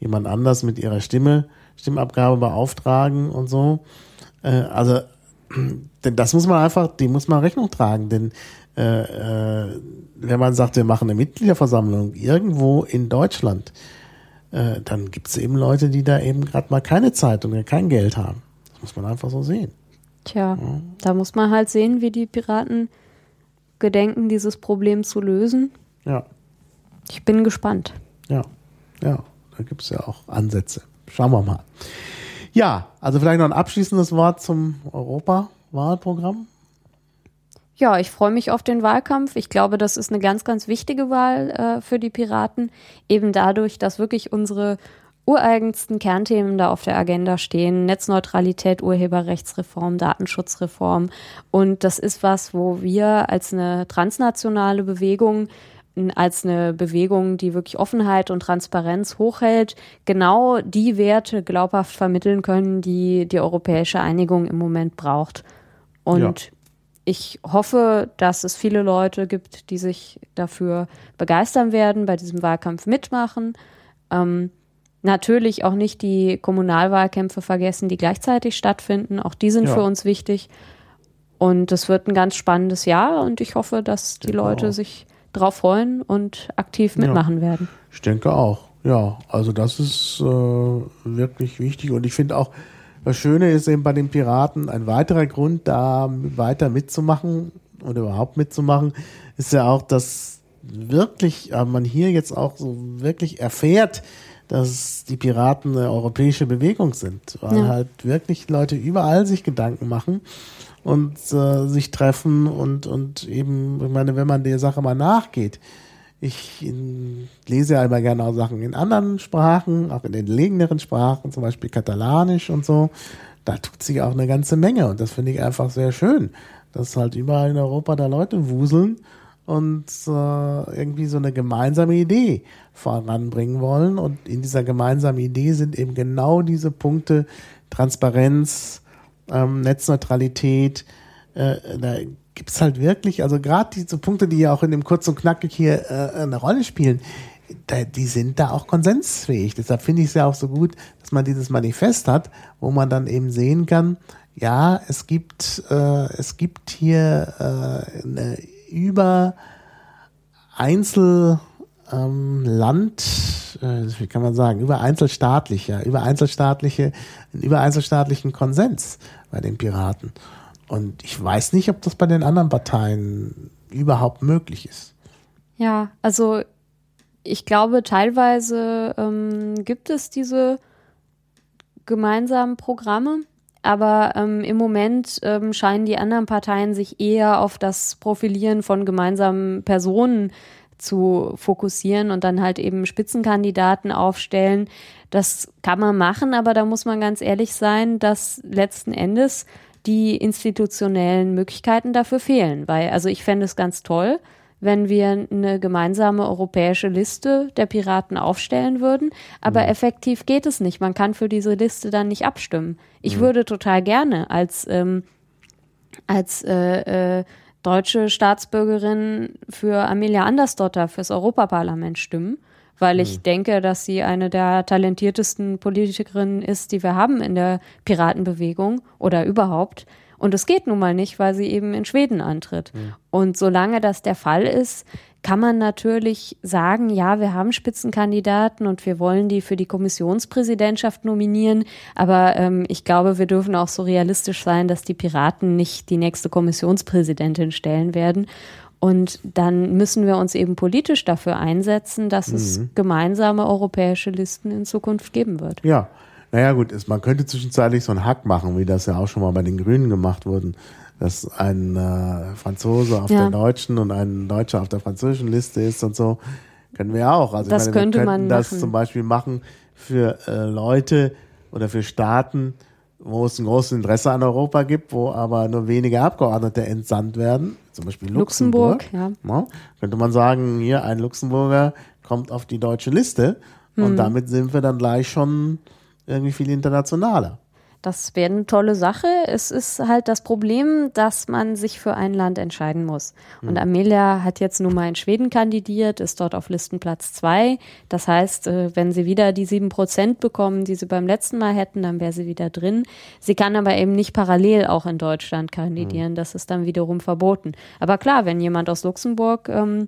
jemand anders mit ihrer Stimme, Stimmabgabe beauftragen und so. Äh, also, denn das muss man einfach, die muss man Rechnung tragen, denn äh, äh, wenn man sagt, wir machen eine Mitgliederversammlung irgendwo in Deutschland, äh, dann gibt es eben Leute, die da eben gerade mal keine Zeit und kein Geld haben. Das muss man einfach so sehen. Tja, ja. da muss man halt sehen, wie die Piraten gedenken, dieses Problem zu lösen. Ja. Ich bin gespannt. Ja, ja, da gibt es ja auch Ansätze. Schauen wir mal. Ja, also vielleicht noch ein abschließendes Wort zum Europawahlprogramm. Ja, ich freue mich auf den Wahlkampf. Ich glaube, das ist eine ganz, ganz wichtige Wahl äh, für die Piraten. Eben dadurch, dass wirklich unsere ureigensten Kernthemen da auf der Agenda stehen. Netzneutralität, Urheberrechtsreform, Datenschutzreform. Und das ist was, wo wir als eine transnationale Bewegung als eine Bewegung, die wirklich Offenheit und Transparenz hochhält, genau die Werte glaubhaft vermitteln können, die die europäische Einigung im Moment braucht. Und ja. ich hoffe, dass es viele Leute gibt, die sich dafür begeistern werden, bei diesem Wahlkampf mitmachen. Ähm, natürlich auch nicht die Kommunalwahlkämpfe vergessen, die gleichzeitig stattfinden. Auch die sind ja. für uns wichtig. Und es wird ein ganz spannendes Jahr und ich hoffe, dass die Leute auch. sich drauf freuen und aktiv mitmachen ja. werden. Ich denke auch. Ja, also das ist äh, wirklich wichtig und ich finde auch, das Schöne ist eben bei den Piraten, ein weiterer Grund, da weiter mitzumachen oder überhaupt mitzumachen, ist ja auch, dass wirklich äh, man hier jetzt auch so wirklich erfährt, dass die Piraten eine europäische Bewegung sind, weil ja. halt wirklich Leute überall sich Gedanken machen und äh, sich treffen und, und eben, ich meine, wenn man der Sache mal nachgeht, ich in, lese ja immer gerne auch Sachen in anderen Sprachen, auch in entlegeneren Sprachen, zum Beispiel Katalanisch und so. Da tut sich auch eine ganze Menge und das finde ich einfach sehr schön, dass halt überall in Europa da Leute wuseln und äh, irgendwie so eine gemeinsame Idee voranbringen wollen. Und in dieser gemeinsamen Idee sind eben genau diese Punkte Transparenz, ähm, Netzneutralität. Äh, da gibt's halt wirklich, also gerade diese Punkte, die ja auch in dem Kurz und Knackig hier äh, eine Rolle spielen, da, die sind da auch konsensfähig. Deshalb finde ich es ja auch so gut, dass man dieses Manifest hat, wo man dann eben sehen kann, ja, es gibt, äh, es gibt hier äh, eine über Einzelland, äh, wie kann man sagen, über einzelstaatliche, über einzelstaatliche, über einzelstaatlichen Konsens bei den Piraten. Und ich weiß nicht, ob das bei den anderen Parteien überhaupt möglich ist. Ja, also ich glaube, teilweise ähm, gibt es diese gemeinsamen Programme, aber ähm, im Moment ähm, scheinen die anderen Parteien sich eher auf das Profilieren von gemeinsamen Personen zu fokussieren und dann halt eben Spitzenkandidaten aufstellen. Das kann man machen, aber da muss man ganz ehrlich sein, dass letzten Endes die institutionellen Möglichkeiten dafür fehlen. Weil, also ich fände es ganz toll, wenn wir eine gemeinsame europäische Liste der Piraten aufstellen würden. Aber mhm. effektiv geht es nicht. Man kann für diese Liste dann nicht abstimmen. Ich mhm. würde total gerne als, ähm, als äh, äh, deutsche Staatsbürgerin für Amelia Andersdotter fürs Europaparlament stimmen, weil ich mhm. denke, dass sie eine der talentiertesten Politikerinnen ist, die wir haben in der Piratenbewegung oder überhaupt. Und es geht nun mal nicht, weil sie eben in Schweden antritt. Mhm. Und solange das der Fall ist, kann man natürlich sagen, ja, wir haben Spitzenkandidaten und wir wollen die für die Kommissionspräsidentschaft nominieren. Aber ähm, ich glaube, wir dürfen auch so realistisch sein, dass die Piraten nicht die nächste Kommissionspräsidentin stellen werden. Und dann müssen wir uns eben politisch dafür einsetzen, dass mhm. es gemeinsame europäische Listen in Zukunft geben wird. Ja, naja gut, man könnte zwischenzeitlich so einen Hack machen, wie das ja auch schon mal bei den Grünen gemacht wurde, dass ein äh, Franzose auf ja. der deutschen und ein Deutscher auf der französischen Liste ist und so. Können wir auch. Also das meine, könnte wir man das machen. zum Beispiel machen für äh, Leute oder für Staaten, wo es ein großes Interesse an Europa gibt, wo aber nur wenige Abgeordnete entsandt werden, zum Beispiel Luxemburg. Luxemburg ja. Ja, könnte man sagen, hier ein Luxemburger kommt auf die deutsche Liste hm. und damit sind wir dann gleich schon irgendwie viel internationaler. Das wäre eine tolle Sache. Es ist halt das Problem, dass man sich für ein Land entscheiden muss. Und mhm. Amelia hat jetzt nun mal in Schweden kandidiert, ist dort auf Listenplatz zwei. Das heißt, äh, wenn sie wieder die sieben Prozent bekommen, die sie beim letzten Mal hätten, dann wäre sie wieder drin. Sie kann aber eben nicht parallel auch in Deutschland kandidieren. Mhm. Das ist dann wiederum verboten. Aber klar, wenn jemand aus Luxemburg ähm,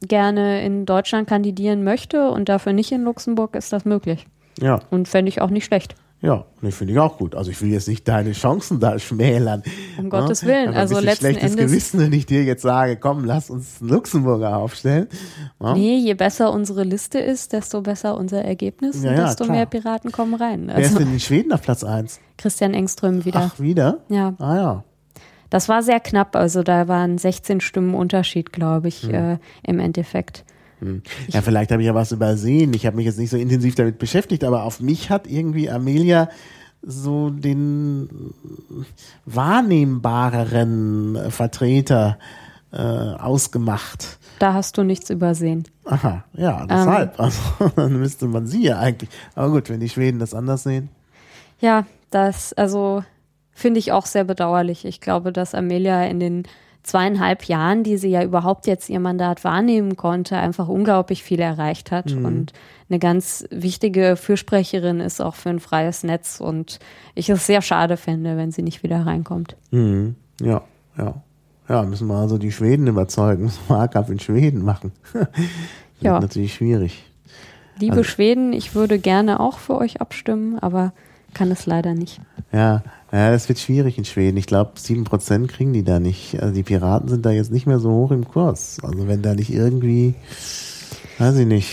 gerne in Deutschland kandidieren möchte und dafür nicht in Luxemburg, ist das möglich. Ja. Und fände ich auch nicht schlecht. Ja, ich finde ich auch gut. Also ich will jetzt nicht deine Chancen da schmälern. Um ne? Gottes Willen. Aber also ein letzten schlechtes Endes. Gewissen, wenn ich dir jetzt sage, komm, lass uns einen Luxemburger aufstellen. Ne? Nee, je besser unsere Liste ist, desto besser unser Ergebnis ja, und ja, desto klar. mehr Piraten kommen rein. Also Wer ist denn in Schweden auf Platz 1? Christian Engström wieder. Ach, wieder? Ja. Ah ja. Das war sehr knapp, also da waren 16 Stimmen Unterschied, glaube ich, hm. äh, im Endeffekt. Hm. Ja, vielleicht habe ich ja was übersehen. Ich habe mich jetzt nicht so intensiv damit beschäftigt, aber auf mich hat irgendwie Amelia so den wahrnehmbareren Vertreter äh, ausgemacht. Da hast du nichts übersehen. Aha, ja, deshalb. Ähm, also, dann müsste man sie ja eigentlich. Aber gut, wenn die Schweden das anders sehen. Ja, das, also finde ich auch sehr bedauerlich. Ich glaube, dass Amelia in den zweieinhalb Jahren, die sie ja überhaupt jetzt ihr Mandat wahrnehmen konnte, einfach unglaublich viel erreicht hat mhm. und eine ganz wichtige Fürsprecherin ist auch für ein freies Netz und ich es sehr schade fände, wenn sie nicht wieder reinkommt. Mhm. Ja, ja. Ja, müssen wir also die Schweden überzeugen, müssen wir Wahlkampf in Schweden machen. das ja. ist natürlich schwierig. Liebe also, Schweden, ich würde gerne auch für euch abstimmen, aber kann es leider nicht. Ja, ja, das wird schwierig in Schweden. Ich glaube, sieben Prozent kriegen die da nicht. Also die Piraten sind da jetzt nicht mehr so hoch im Kurs. Also wenn da nicht irgendwie, weiß ich nicht.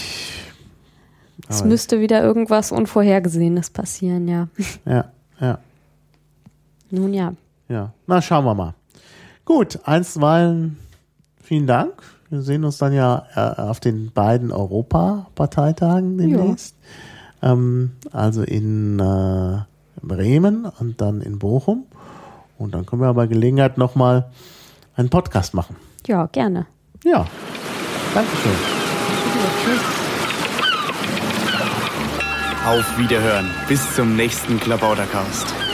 Es müsste wieder irgendwas Unvorhergesehenes passieren, ja. Ja, ja. Nun ja. Ja, na schauen wir mal. Gut, einstweilen vielen Dank. Wir sehen uns dann ja äh, auf den beiden Europaparteitagen demnächst. Ähm, also in äh, Bremen und dann in Bochum. Und dann können wir aber Gelegenheit nochmal einen Podcast machen. Ja, gerne. Ja, Dankeschön. Auf Wiederhören. Bis zum nächsten Klabautercast.